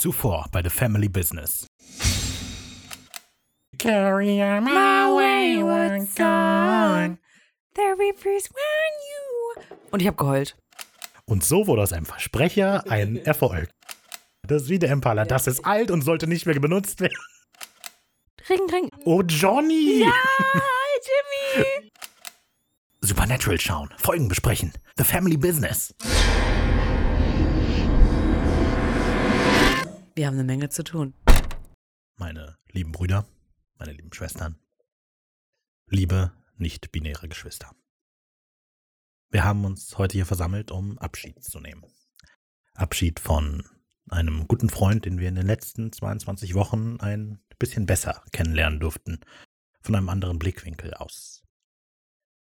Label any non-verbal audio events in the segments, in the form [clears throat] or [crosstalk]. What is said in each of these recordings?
Zuvor bei The Family Business. Carry on my wayward son. The reapers warn you. Und ich habe geheult. Und so wurde aus einem Versprecher ein Erfolg. Das ist wie der Impala. Das ist alt und sollte nicht mehr benutzt werden. Ring, ring. Oh, Johnny! Ja, Jimmy. Supernatural schauen, Folgen besprechen. The Family Business. Wir haben eine Menge zu tun. Meine lieben Brüder, meine lieben Schwestern, liebe nicht-binäre Geschwister. Wir haben uns heute hier versammelt, um Abschied zu nehmen. Abschied von einem guten Freund, den wir in den letzten 22 Wochen ein bisschen besser kennenlernen durften, von einem anderen Blickwinkel aus.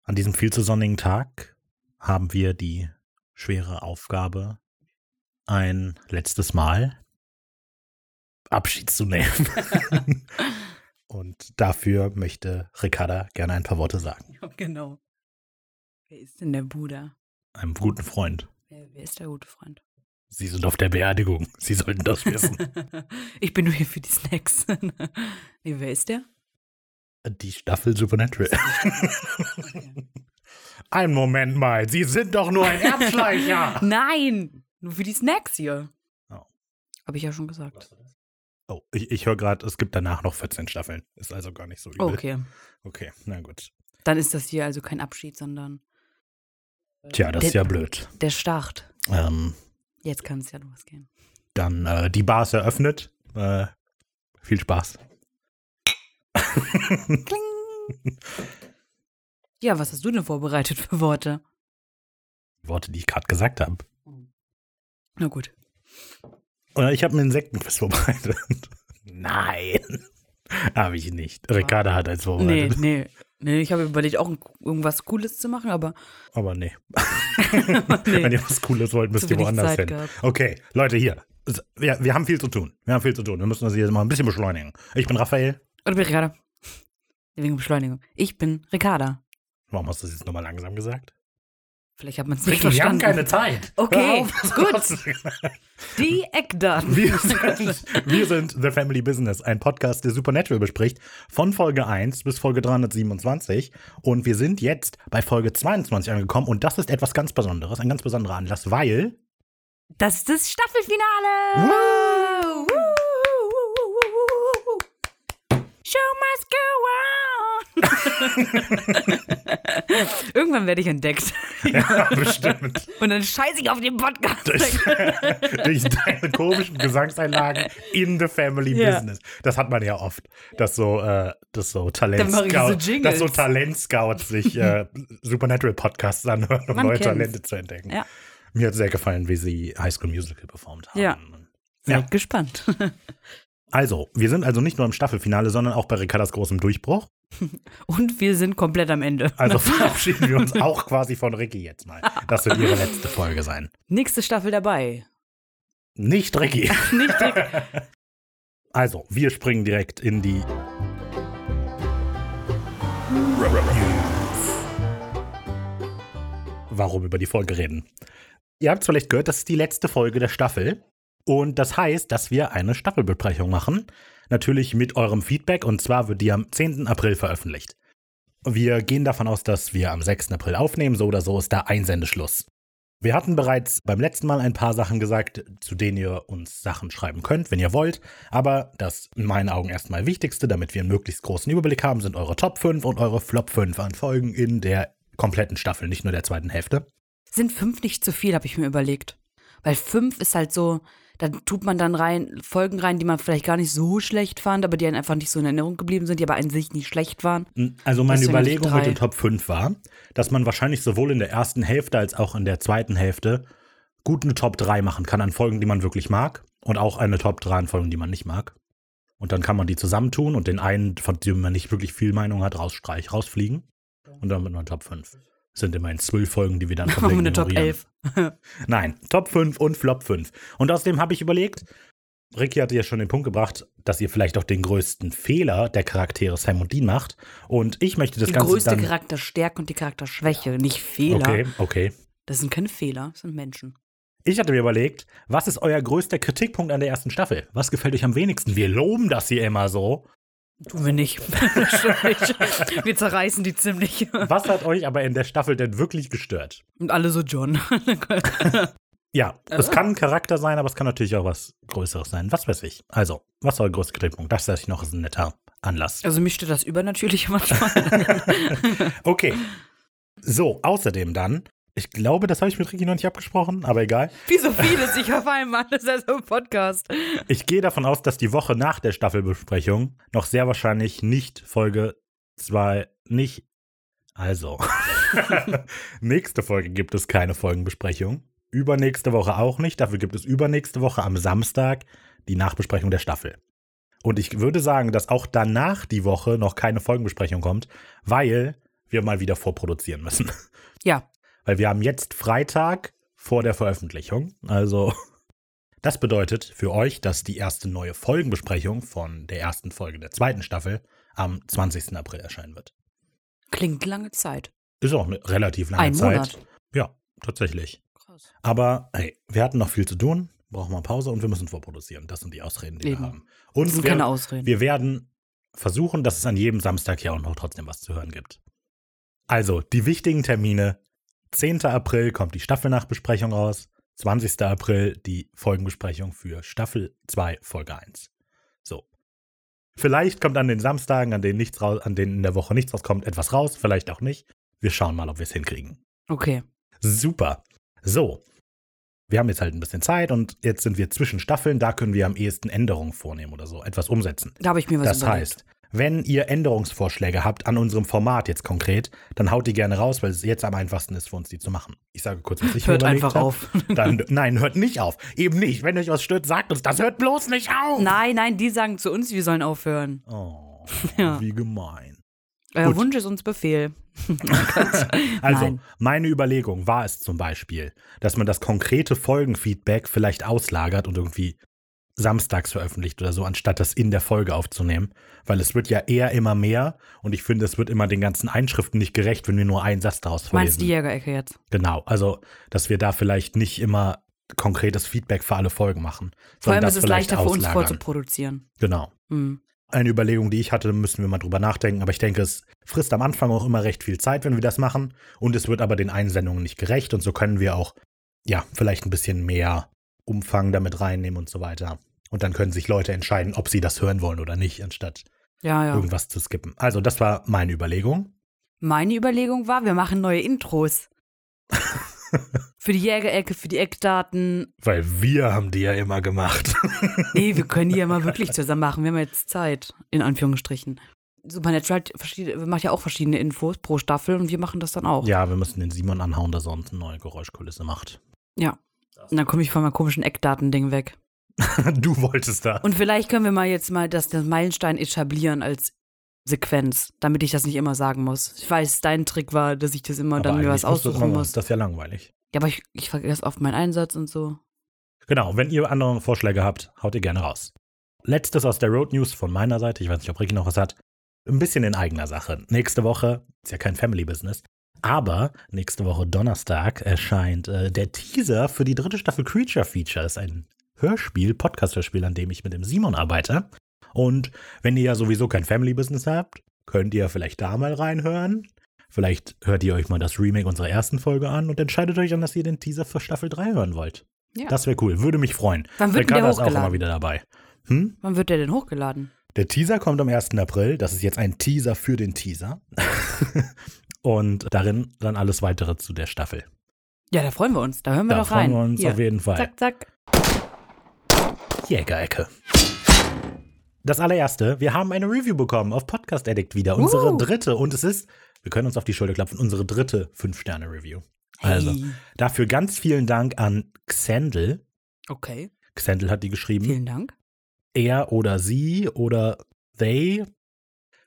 An diesem viel zu sonnigen Tag haben wir die schwere Aufgabe, ein letztes Mal Abschied zu nehmen. [laughs] Und dafür möchte Ricarda gerne ein paar Worte sagen. Genau. Wer ist denn der Bruder? Einem guten Freund. Wer, wer ist der gute Freund? Sie sind auf der Beerdigung. Sie sollten das wissen. [laughs] ich bin nur hier für die Snacks. [laughs] nee, wer ist der? Die Staffel Supernatural. Ein Moment mal, Sie sind doch nur ein Erbschleicher. Nein, nur für die Snacks hier. Oh. Habe ich ja schon gesagt. Oh, ich, ich höre gerade, es gibt danach noch 14 Staffeln. Ist also gar nicht so übel. Okay. Okay, na gut. Dann ist das hier also kein Abschied, sondern Tja, das ist ja blöd. der Start. Ähm, Jetzt kann es ja losgehen. dann äh, die Bar ist eröffnet. Äh, viel Spaß. Kling. [laughs] Ja, was hast du denn vorbereitet für Worte? Worte, die ich gerade gesagt habe. Na gut. Oder ich habe einen Insektenquiz vorbereitet. [laughs] Nein. Habe ich nicht. Ricarda hat eins Nee, vorbereitet. nee. Nee, ich habe überlegt, auch irgendwas Cooles zu machen, aber Aber nee. [laughs] nee. Wenn ihr was Cooles wollt, müsst ihr woanders Zeit hin. gehabt. Okay, Leute, hier. Wir, wir haben viel zu tun. Wir haben viel zu tun. Wir müssen das hier mal ein bisschen beschleunigen. Ich bin Raphael. Oder bin Ricarda. Wegen Beschleunigung. Ich bin Ricarda. Warum hast du das jetzt nochmal langsam gesagt? Vielleicht hat man es nicht Ricky, wir haben verstanden. keine Zeit. Okay, auf. [laughs] gut. [laughs] Die Eckdaten. Wir sind, wir sind The Family Business, ein Podcast, der Supernatural bespricht, von Folge 1 bis Folge 327. Und wir sind jetzt bei Folge 22 angekommen. Und das ist etwas ganz Besonderes, ein ganz besonderer Anlass, weil Das ist das Staffelfinale. Woo! Show must go on. [laughs] Irgendwann werde ich entdeckt. [laughs] ja, bestimmt Und dann scheiße ich auf den Podcast. durch, [laughs] durch deine komischen Gesangseinlagen in The Family Ja. Business. Das hat man ja oft, dass so, äh, dass so Talent-Scouts, Jingles. dass so Talent-Scouts sich äh, Supernatural-Podcasts anhören, um Man neue kennt's. Talente zu entdecken. Ja. Mir hat sehr gefallen, wie sie High School Musical performt haben. Ja. Ja. Seid gespannt. Also, wir sind also nicht nur im Staffelfinale, sondern auch bei Ricardas großem Durchbruch. [laughs] Und wir sind komplett am Ende. Also [laughs] [laughs] verabschieden wir uns auch quasi von Ricky jetzt mal. Das wird ihre letzte Folge sein. Nächste Staffel dabei. Nicht Ricky. Nicht dick. Also, wir springen direkt in die Warum über die Folge reden? Ihr habt vielleicht gehört, das ist die letzte Folge der Staffel. Und das heißt, dass wir eine Staffelbesprechung machen. Natürlich mit eurem Feedback. Und zwar wird die am 10. April veröffentlicht. Wir gehen davon aus, dass wir am 6. April aufnehmen. So oder so ist da Einsendeschluss. Wir hatten bereits beim letzten Mal ein paar Sachen gesagt, zu denen ihr uns Sachen schreiben könnt, wenn ihr wollt. Aber das in meinen Augen erstmal Wichtigste, damit wir einen möglichst großen Überblick haben, sind eure Top 5 und eure Flop 5 an Folgen in der kompletten Staffel, nicht nur der zweiten Hälfte. Sind fünf nicht zu viel, habe ich mir überlegt. Weil fünf ist halt so, da tut man dann rein, Folgen rein, die man vielleicht gar nicht so schlecht fand, aber die einem einfach nicht so in Erinnerung geblieben sind, die aber an sich nicht schlecht waren. Also meine Deswegen Überlegung mit den Top 5 war, dass man wahrscheinlich sowohl in der ersten Hälfte als auch in der zweiten Hälfte gut eine Top 3 machen kann an Folgen, die man wirklich mag und auch eine Top 3 an Folgen, die man nicht mag. Und dann kann man die zusammentun und den einen, von dem man nicht wirklich viel Meinung hat, rausstreich, rausfliegen. Und dann mit einer Top 5. sind immerhin zwölf Folgen, die wir dann [laughs] Machen wir komplett eine Top ignorieren. 11. [laughs] Nein, Top 5 und Flop 5. Und außerdem habe ich überlegt, Ricky hatte ja schon den Punkt gebracht, dass ihr vielleicht auch den größten Fehler der Charaktere Sam und Dean macht. Und ich möchte das Die Ganze größte dann. Charakterstärke und die Charakterschwäche, nicht Fehler. Okay, okay. Das sind keine Fehler, das sind Menschen. Ich hatte mir überlegt, was ist euer größter Kritikpunkt an der ersten Staffel? Was gefällt euch am wenigsten? Wir loben das hier immer so. Tun wir nicht. [laughs] Wir zerreißen die ziemlich. Was hat euch aber in der Staffel denn wirklich gestört? Und alle so John. [laughs] Ja, es kann ein Charakter sein, aber es kann natürlich auch was Größeres sein. Was weiß ich. Also, was ist euer größter Kritikpunkt? Das ist noch ein netter Anlass. Also stört das übernatürlich manchmal. [laughs] Okay. So, außerdem dann, ich glaube, das habe ich mit Ricky noch nicht abgesprochen, aber egal. Wie so vieles, ich auf einmal, das ist ja so ein Podcast. Ich gehe davon aus, dass die Woche nach der Staffelbesprechung noch sehr wahrscheinlich nicht Folge 2, nicht. Also, [laughs] nächste Folge gibt es keine Folgenbesprechung. Übernächste Woche auch nicht. Dafür gibt es übernächste Woche am Samstag die Nachbesprechung der Staffel. Und ich würde sagen, dass auch danach die Woche noch keine Folgenbesprechung kommt, weil wir mal wieder vorproduzieren müssen. Ja, Weil wir haben jetzt Freitag vor der Veröffentlichung. Also, [laughs] das bedeutet für euch, dass die erste neue Folgenbesprechung von der ersten Folge der zweiten Staffel am 20. April erscheinen wird. klingt lange Zeit. Ist auch eine relativ lange Ein Zeit. Monat. Ja, tatsächlich. Krass. Aber hey, wir hatten noch viel zu tun, brauchen mal Pause und wir müssen vorproduzieren. Das sind die Ausreden, die Eben. wir haben. Das Und sind wir, keine Ausreden. wir werden versuchen, dass es an jedem Samstag ja auch noch trotzdem was zu hören gibt. Also, die wichtigen Termine. 10. April kommt die Staffelnachbesprechung raus. 20. April die Folgenbesprechung für Staffel 2, Folge 1. So. Vielleicht kommt an den Samstagen, an denen nichts raus, an denen in der Woche nichts rauskommt, etwas raus, vielleicht auch nicht. Wir schauen mal, ob wir es hinkriegen. Okay. Super. So. Wir haben jetzt halt ein bisschen Zeit und jetzt sind wir zwischen Staffeln, da können wir am ehesten Änderungen vornehmen oder so, etwas umsetzen. Da habe ich mir was Das überlegt. heißt, wenn ihr Änderungsvorschläge habt an unserem Format jetzt konkret, dann haut die gerne raus, weil es jetzt am einfachsten ist für uns, die zu machen. Ich sage kurz, was ich Hört einfach hab. auf. [laughs] Dann, nein, hört nicht auf. Eben nicht. Wenn euch was stört, sagt uns das. Hört bloß nicht auf. Nein, nein, die sagen zu uns, wir sollen aufhören. Oh, [laughs] Ja. wie gemein. Euer Gut. Wunsch ist uns Befehl. [laughs] Also, Nein. meine Überlegung war es zum Beispiel, dass man das konkrete Folgenfeedback vielleicht auslagert und irgendwie samstags veröffentlicht oder so, anstatt das in der Folge aufzunehmen. Weil es wird ja eher immer mehr und ich finde, es wird immer den ganzen Einschriften nicht gerecht, wenn wir nur einen Satz daraus vorlesen. Meinst du die Jägerecke jetzt? Genau, also, dass wir da vielleicht nicht immer konkretes Feedback für alle Folgen machen. Vor allem ist es leichter für uns vorzuproduzieren. Genau. Hm. Eine Überlegung, die ich hatte, müssen wir mal drüber nachdenken. Aber ich denke, es frisst am Anfang auch immer recht viel Zeit, wenn wir das machen. Und es wird aber den Einsendungen nicht gerecht. Und so können wir auch, ja, vielleicht ein bisschen mehr Umfang damit reinnehmen und so weiter. Und dann können sich Leute entscheiden, ob sie das hören wollen oder nicht, anstatt Ja, ja. irgendwas zu skippen. Also, das war meine Überlegung. Meine Überlegung war, wir machen neue Intros. [laughs] für die Jägerecke, für die Eckdaten. Weil wir haben die ja immer gemacht. [laughs] Nee, wir können die ja mal wirklich zusammen machen. Wir haben jetzt Zeit, in Anführungsstrichen. Supernatural macht ja auch verschiedene Infos pro Staffel und wir machen das dann auch. ja, wir müssen den Simon anhauen, dass er uns eine neue Geräuschkulisse macht. Ja. Und dann komme ich von meinem komischen Eckdatending weg. [laughs] du wolltest das. Und vielleicht können wir mal jetzt mal das, das Meilenstein etablieren als Sequenz, damit ich das nicht immer sagen muss. Ich weiß, dein Trick war, dass ich das immer Aber dann mir was aussuchen muss. Das ist ja langweilig. Ja, aber ich, ich vergesse oft meinen Einsatz und so. Genau, wenn ihr andere Vorschläge habt, haut ihr gerne raus. Letztes aus der Road News von meiner Seite, ich weiß nicht, ob Ricky noch was hat. Ein bisschen in eigener Sache. Nächste Woche, ist ja kein Family Business, aber nächste Woche Donnerstag erscheint äh, der Teaser für die dritte Staffel Creature Feature. Das ist ein Hörspiel, Podcast-Hörspiel, an dem ich mit dem Simon arbeite. Und wenn ihr ja sowieso kein Family Business habt, könnt ihr vielleicht da mal reinhören. Vielleicht hört ihr euch mal das Remake unserer ersten Folge an und entscheidet euch dann, dass ihr den Teaser für Staffel 3 hören wollt. Ja. Das wäre cool, würde mich freuen. Wann wird denn der Ricarda ist auch immer hochgeladen? wieder dabei. Hm? Wann wird der denn hochgeladen? Der Teaser kommt am 1. April. Das ist jetzt ein Teaser für den Teaser. [laughs] und darin dann alles weitere zu der Staffel. Ja, da freuen wir uns. Da hören wir Da doch rein. freuen wir uns Hier. auf jeden Fall. Zack, zack. Jägerecke. Das allererste, wir haben eine Review bekommen auf Podcast Addict wieder. Unsere Uh. dritte. Und es ist, wir können uns auf die Schulter klopfen, unsere dritte 5-Sterne-Review. Also, Hey. dafür ganz vielen Dank an Xandl. Okay, Xandl hat die geschrieben. vielen Dank. er oder sie oder they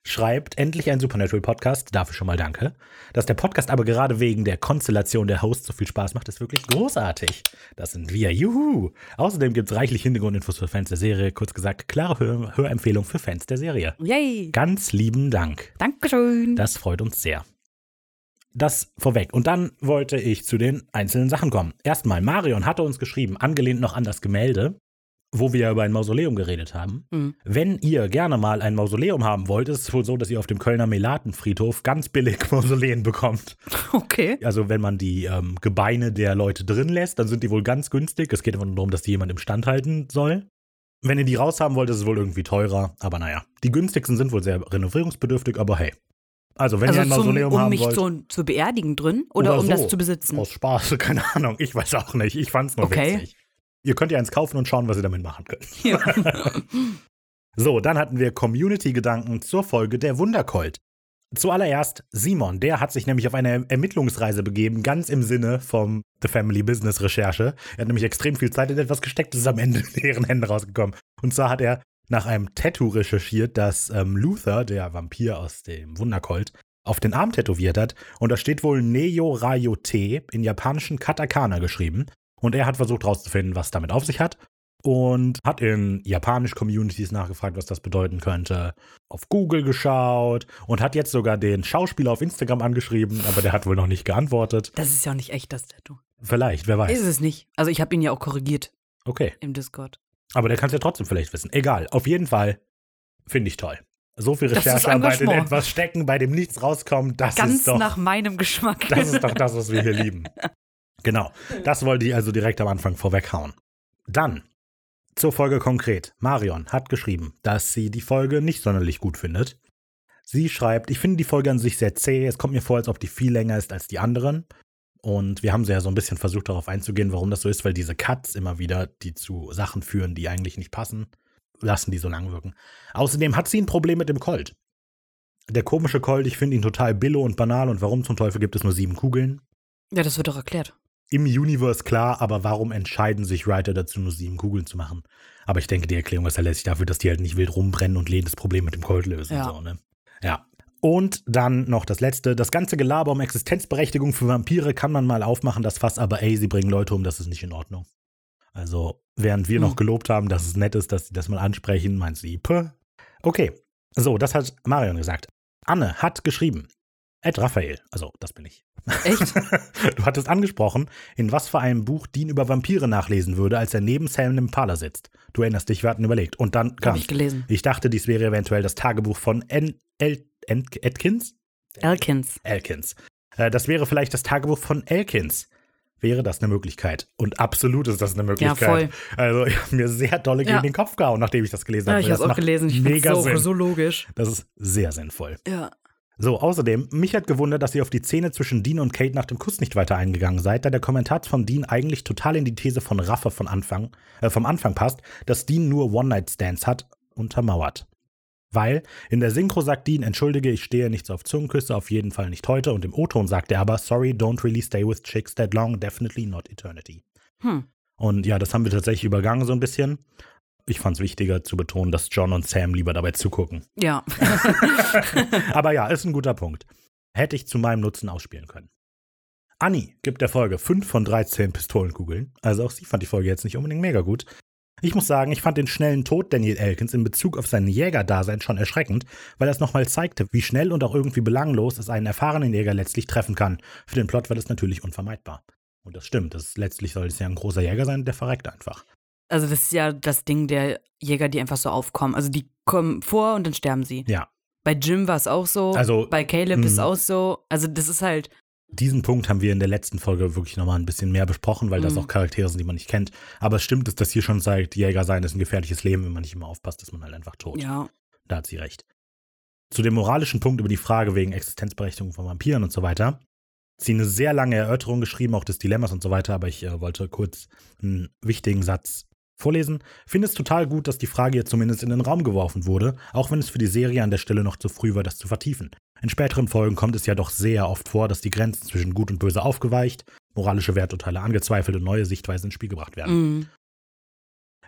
schreibt endlich ein Supernatural Podcast. Dafür schon mal danke. Dass der Podcast aber gerade wegen der Konstellation der Hosts so viel Spaß macht, ist wirklich großartig. Das sind wir. Juhu. Außerdem gibt es reichlich Hintergrundinfos für Fans der Serie. Kurz gesagt, klare Hör Hörempfehlung für Fans der Serie. Yay. Ganz lieben Dank. Dankeschön. Das freut uns sehr. Das vorweg. Und dann wollte ich zu den einzelnen Sachen kommen. Erstmal, Marion hatte uns geschrieben, angelehnt noch an das Gemälde, wo wir über ein Mausoleum geredet haben. Mhm. Wenn ihr gerne mal ein Mausoleum haben wollt, ist es wohl so, dass ihr auf dem Kölner Melatenfriedhof ganz billig [laughs] Mausoleen bekommt. Okay. Also wenn man die ähm, Gebeine der Leute drin lässt, dann sind die wohl ganz günstig. Es geht einfach nur darum, dass die jemand im Stand halten soll. Wenn ihr die raushaben wollt, ist es wohl irgendwie teurer. Aber naja, die günstigsten sind wohl sehr renovierungsbedürftig, aber hey. Also wenn Also ihr ein zum, Mausoleum um haben mich wollt, so zu beerdigen drin oder, Oder um das so. zu besitzen? aus Spaß, [laughs] keine Ahnung, ich weiß auch nicht. Ich fand's nur Okay. witzig. Ihr könnt ja eins kaufen und schauen, was ihr damit machen könnt. [laughs] Ja. [laughs] So, dann hatten wir Community-Gedanken zur Folge der Wundercolt. Zuallererst Simon, der hat sich nämlich auf eine Ermittlungsreise begeben, ganz im Sinne vom The Family Business Recherche. Er hat nämlich extrem viel Zeit in etwas gesteckt, das ist am Ende in deren Hände rausgekommen. Und zwar hat er nach einem Tattoo recherchiert, das ähm, Luther, der Vampir aus dem Wundercolt, auf den Arm tätowiert hat. Und da steht wohl Neyo Rayo Te in japanischen Katakana geschrieben. Und er hat versucht herauszufinden, was damit auf sich hat. Und hat in japanisch Communities nachgefragt, was das bedeuten könnte. Auf Google geschaut und hat jetzt sogar den Schauspieler auf Instagram angeschrieben, aber der hat wohl noch nicht geantwortet. Das ist ja auch nicht echt, das Tattoo. Vielleicht, wer weiß. Ist es nicht. Also ich habe ihn ja auch korrigiert Okay. im Discord. Aber der kann es ja trotzdem vielleicht wissen. Egal. Auf jeden Fall finde ich toll. So viel Recherchearbeit in etwas stecken, bei dem nichts rauskommt, das Ganz ist doch, nach meinem Geschmack. das ist doch das, was wir hier lieben. [laughs] Genau. Das wollte ich also direkt am Anfang vorweghauen. Dann zur Folge konkret. Marion hat geschrieben, dass sie die Folge nicht sonderlich gut findet. Sie schreibt, ich finde die Folge an sich sehr zäh. Es kommt mir vor, als ob die viel länger ist als die anderen. Und wir haben ja so ein bisschen versucht, darauf einzugehen, warum das so ist, weil diese Cuts immer wieder, die zu Sachen führen, die eigentlich nicht passen, lassen die so lang wirken. Außerdem hat sie ein Problem mit dem Colt. Der komische Colt, ich finde ihn total billo und banal und warum zum Teufel gibt es nur sieben Kugeln? Ja, das wird doch erklärt. Im Universe klar, aber warum entscheiden sich Writer dazu, nur sieben Kugeln zu machen? Aber ich denke, die Erklärung ist ja letztlich dafür, dass die halt nicht wild rumbrennen und jedes Problem mit dem Colt lösen. Ja. So, ne? ja. Und dann noch das letzte. Das ganze Gelaber um Existenzberechtigung für Vampire kann man mal aufmachen, das Fass, aber ey, sie bringen Leute um, das ist nicht in Ordnung. Also, während wir Hm. noch gelobt haben, dass es nett ist, dass sie das mal ansprechen, meint sie, Puh. Okay. So, das hat Marion gesagt. Anne hat geschrieben. Ed Raphael, also das bin ich. Echt? [laughs] du hattest angesprochen, in was für einem Buch Dean über Vampire nachlesen würde, als er neben Sam im Parler sitzt. Du erinnerst dich, wir hatten überlegt. Und dann kam. Habe ich gelesen. Ich dachte, dies wäre eventuell das Tagebuch von N El En Atkins? Elkins. Elkins. Äh, das wäre vielleicht das Tagebuch von Elkins. Wäre das eine Möglichkeit? Und absolut ist das eine Möglichkeit. voll. Also, ich habe mir sehr dolle gegen Ja. den Kopf gehauen, nachdem ich das gelesen Ja, habe. ich Das habe auch macht gelesen. Ich finde so, Sinn. so logisch. Das ist sehr sinnvoll. Ja. So, außerdem, mich hat gewundert, dass ihr auf die Szene zwischen Dean und Kate nach dem Kuss nicht weiter eingegangen seid, da der Kommentar von Dean eigentlich total in die These von Raffa von Anfang, äh, vom Anfang passt, dass Dean nur One-Night-Stands hat, untermauert. Weil in der Synchro sagt Dean, entschuldige, ich stehe nicht so auf Zungenküsse, auf jeden Fall nicht heute, und im O-Ton sagt er aber, sorry, don't really stay with chicks that long, definitely not eternity. Hm. Und ja, das haben wir tatsächlich übergangen so ein bisschen. Ich fand es wichtiger zu betonen, dass John und Sam lieber dabei zugucken. Ja. [laughs] Aber ja, ist ein guter Punkt. Hätte ich zu meinem Nutzen ausspielen können. Anni gibt der Folge 5 von 13 Pistolenkugeln. Also auch sie fand die Folge jetzt nicht unbedingt mega gut. Ich muss sagen, ich fand den schnellen Tod Daniel Elkins in Bezug auf sein Jägerdasein schon erschreckend, weil er es nochmal zeigte, wie schnell und auch irgendwie belanglos es einen erfahrenen Jäger letztlich treffen kann. Für den Plot war das natürlich unvermeidbar. Und das stimmt, das letztlich soll es ja ein großer Jäger sein, der verreckt einfach. Also das ist ja das Ding der Jäger, die einfach so aufkommen. Also die kommen vor und dann sterben sie. Ja, Bei Jim war es auch so. Also, bei Caleb ist es mh. auch so. Also das ist halt. Diesen Punkt haben wir in der letzten Folge wirklich nochmal ein bisschen mehr besprochen, weil das Mhm. auch Charaktere sind, die man nicht kennt. Aber es stimmt, dass das hier schon zeigt, Jäger sein ist ein gefährliches Leben, wenn man nicht immer aufpasst, ist man halt einfach tot. Ja. Da hat sie recht. Zu dem moralischen Punkt über die Frage wegen Existenzberechtigung von Vampiren und so weiter. Sie eine sehr lange Erörterung geschrieben, auch des Dilemmas und so weiter, aber ich äh, wollte kurz einen wichtigen Satz vorlesen. Finde es total gut, dass die Frage jetzt zumindest in den Raum geworfen wurde, auch wenn es für die Serie an der Stelle noch zu früh war, das zu vertiefen. In späteren Folgen kommt es ja doch sehr oft vor, dass die Grenzen zwischen Gut und Böse aufgeweicht, moralische Werturteile angezweifelt und neue Sichtweisen ins Spiel gebracht werden. Mhm.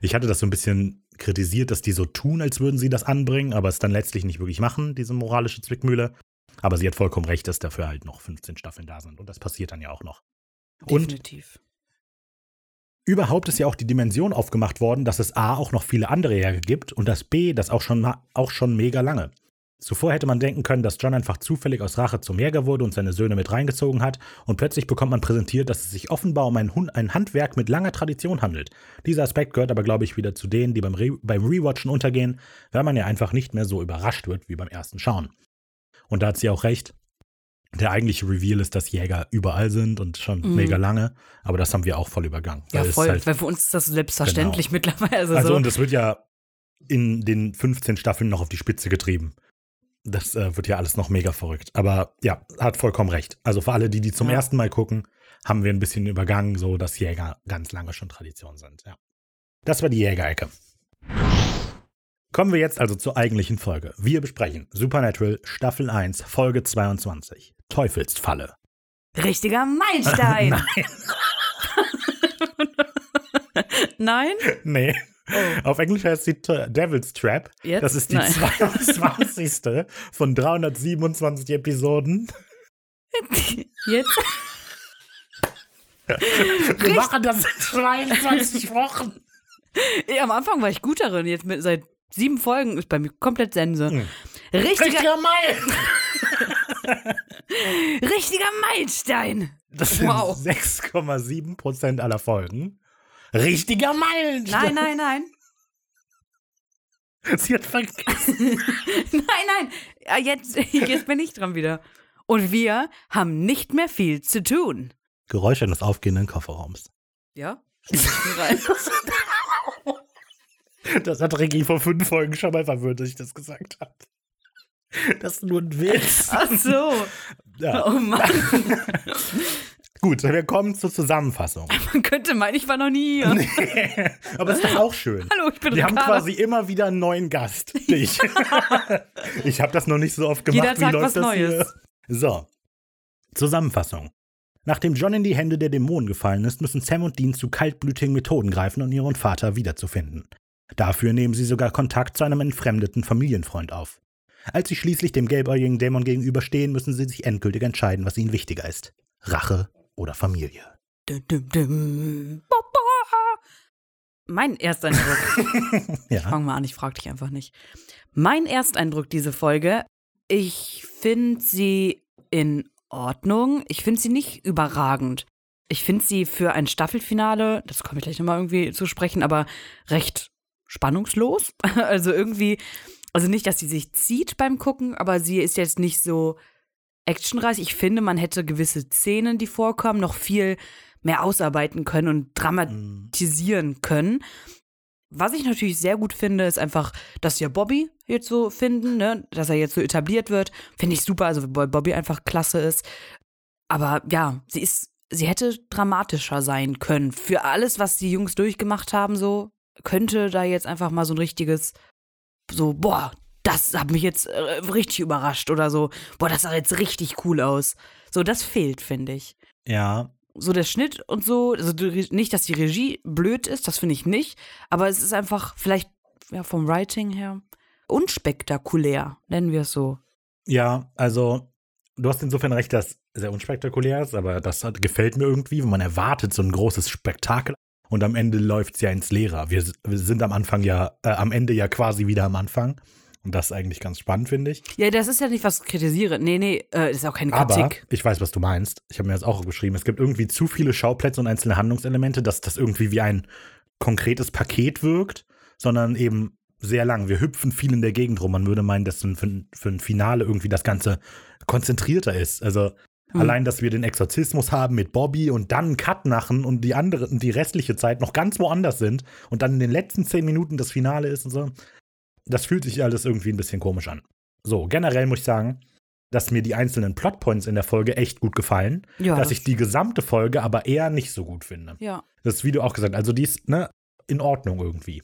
Ich hatte das so ein bisschen kritisiert, dass die so tun, als würden sie das anbringen, aber es dann letztlich nicht wirklich machen, diese moralische Zwickmühle. Aber sie hat vollkommen recht, dass dafür halt noch 15 Staffeln da sind. Und das passiert dann ja auch noch. Und Definitiv. Überhaupt ist ja auch die Dimension aufgemacht worden, dass es A auch noch viele andere Jäger gibt und das B das auch schon, auch schon mega lange. Zuvor hätte man denken können, dass John einfach zufällig aus Rache zum Jäger wurde und seine Söhne mit reingezogen hat, und plötzlich bekommt man präsentiert, dass es sich offenbar um ein, Hun ein Handwerk mit langer Tradition handelt. Dieser Aspekt gehört aber, glaube ich, wieder zu denen, die beim, Re beim Rewatchen untergehen, weil man ja einfach nicht mehr so überrascht wird wie beim ersten Schauen. Und da hat sie auch recht. Der eigentliche Reveal ist, dass Jäger überall sind und schon Mhm. mega lange, aber das haben wir auch voll übergangen. Ja, voll. halt- weil für uns ist das selbstverständlich mittlerweile. Also, also, so. und es wird ja in den 15 Staffeln noch auf die Spitze getrieben. Das äh, wird ja alles noch mega verrückt. Aber ja, hat vollkommen recht. Also für alle, die die zum Ja. ersten Mal gucken, haben wir ein bisschen übergangen, so dass Jäger ganz lange schon Tradition sind. Ja. Das war die Jägerecke. Kommen wir jetzt also zur eigentlichen Folge. Wir besprechen Supernatural Staffel 1, Folge 22. Teufelsfalle. Richtiger [laughs] Meilenstein. Nein, [laughs] Nein? nee. Oh. Auf Englisch heißt sie Devil's Trap. Jetzt? Das ist die Nein. 22. [laughs] von 327 Episoden. Jetzt? Wir machen das in 22 Wochen. Ja, am Anfang war ich gut darin. Jetzt mit, seit sieben Folgen ist bei mir komplett Sense. Hm. Richtiger, Richtiger Mai! [laughs] richtiger Meilenstein. Das sind Wow. 6,7 Prozent aller Folgen. Richtiger Meilenstein! Nein, nein, nein. [laughs] Sie hat vergessen. [laughs] Nein, nein. Ja, Jetzt, jetzt bin ich dran wieder. Und wir haben nicht mehr viel zu tun. Geräusche eines aufgehenden Kofferraums. Ja? Das hat Ricky vor fünf Folgen schon mal verwirrt, dass ich das gesagt habe. [laughs] Das ist nur ein Witz. [laughs] Ach so. Ja. Oh Mann. [laughs] Gut, wir kommen zur Zusammenfassung. Man könnte meinen, ich war noch nie hier. Aber ist doch auch schön. Hallo, ich bin Wir haben Ricardo. quasi immer wieder einen neuen Gast. Ich, ich habe das noch nicht so oft gemacht. Jeder Wie Tag läuft was das Neues. Hier? So. Zusammenfassung. Nachdem John in die Hände der Dämonen gefallen ist, müssen Sam und Dean zu kaltblütigen Methoden greifen, um ihren Vater wiederzufinden. Dafür nehmen sie sogar Kontakt zu einem entfremdeten Familienfreund auf. Als sie schließlich dem gelbäugigen Dämon gegenüberstehen, müssen sie sich endgültig entscheiden, was ihnen wichtiger ist. Rache oder Familie. Dum, dum, dum. Ba, ba. Mein Ersteindruck. [laughs] Ja. Fang mal an, ich frag dich einfach nicht. Mein Ersteindruck diese Folge, ich finde sie in Ordnung. Ich finde sie nicht überragend. Ich finde sie für ein Staffelfinale, das komme ich gleich nochmal irgendwie zu sprechen, aber recht spannungslos. [laughs] Also irgendwie, also nicht, dass sie sich zieht beim Gucken, aber sie ist jetzt nicht so actionreich. Ich finde, man hätte gewisse Szenen, die vorkommen, noch viel mehr ausarbeiten können und dramatisieren können. Was ich natürlich sehr gut finde, ist einfach, dass wir Bobby jetzt so finden, ne? dass er jetzt so etabliert wird. Finde ich super, also weil Bobby einfach klasse ist. Aber ja, sie ist, sie hätte dramatischer sein können. Für alles, was die Jungs durchgemacht haben, so könnte da jetzt einfach mal so ein richtiges, so, boah, das hat mich jetzt äh, richtig überrascht oder so, boah, das sah jetzt richtig cool aus. So, das fehlt, finde ich Ja, so der Schnitt und so, also nicht, dass die Regie blöd ist, das finde ich nicht, aber es ist einfach vielleicht ja, vom Writing her unspektakulär, nennen wir es so. Ja, also du hast insofern recht, dass es sehr unspektakulär ist, aber das hat, gefällt mir irgendwie, wenn man erwartet so ein großes Spektakel und am Ende läuft es ja ins Leere. Wir, wir sind am Anfang ja, äh, am Ende ja quasi wieder am Anfang und das ist eigentlich ganz spannend, finde ich. Ja, das ist ja nicht, was ich kritisiere. Nee, nee, äh, das ist auch keine Aber Kritik. ich weiß, was du meinst. Ich habe mir das auch geschrieben. Es gibt irgendwie zu viele Schauplätze und einzelne Handlungselemente, dass das irgendwie wie ein konkretes Paket wirkt, sondern eben sehr lang. Wir hüpfen viel in der Gegend rum. Man würde meinen, dass für, ein- für ein Finale irgendwie das Ganze konzentrierter ist. Also Hm. allein, dass wir den Exorzismus haben mit Bobby und dann einen Cut machen und die andere, die restliche Zeit noch ganz woanders sind und dann in den letzten zehn Minuten das Finale ist und so. Das fühlt sich alles irgendwie ein bisschen komisch an. So, generell muss ich sagen, dass mir die einzelnen Plotpoints in der Folge echt gut gefallen, Ja, dass das- ich die gesamte Folge aber eher nicht so gut finde. Ja. Das ist, wie du auch gesagt hast, also die ist, ne, in Ordnung irgendwie.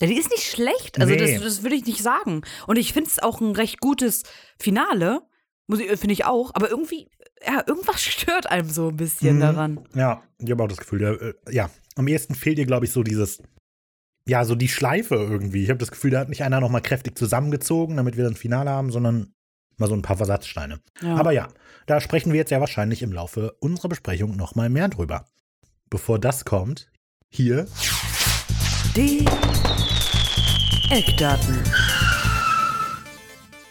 ja, die ist nicht schlecht, also Nee. das, das würde ich nicht sagen. Und ich finde es auch ein recht gutes Finale, finde ich auch, aber irgendwie, ja, irgendwas [laughs] stört einem so ein bisschen Mhm. daran. Ja, ich habe auch das Gefühl, ja, äh, ja, am ehesten fehlt dir, glaube ich, so dieses, ja, so die Schleife irgendwie. Ich habe das Gefühl, da hat nicht einer nochmal kräftig zusammengezogen, damit wir ein Finale haben, sondern mal so ein paar Versatzsteine. Ja. Aber ja, da sprechen wir jetzt ja wahrscheinlich im Laufe unserer Besprechung nochmal mehr drüber. Bevor das kommt, hier Die Eckdaten.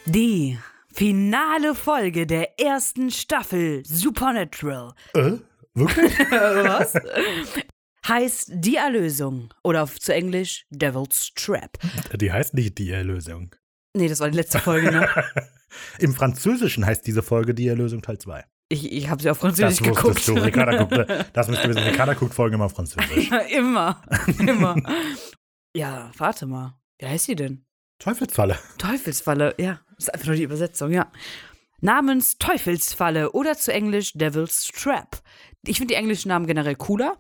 Die finale Folge der ersten Staffel Supernatural Äh? Wirklich? [laughs] Was? [laughs] heißt Die Erlösung oder auf, zu Englisch Devil's Trap. Die heißt nicht die Erlösung. Nee, das war die letzte Folge, ne? [laughs] Im Französischen heißt diese Folge die Erlösung Teil 2. Ich, ich habe sie auf Das Französisch geguckt. wusstest du. Ricarda guckt, das müsst ihr wissen. Ricarda guckt Folgen immer auf Französisch. Ja, immer. Immer. ja, warte mal. Wie heißt sie denn? Teufelsfalle. Teufelsfalle, ja. Das ist einfach nur die Übersetzung, ja. Namens Teufelsfalle oder zu Englisch Devil's Trap. Ich finde die englischen Namen generell cooler.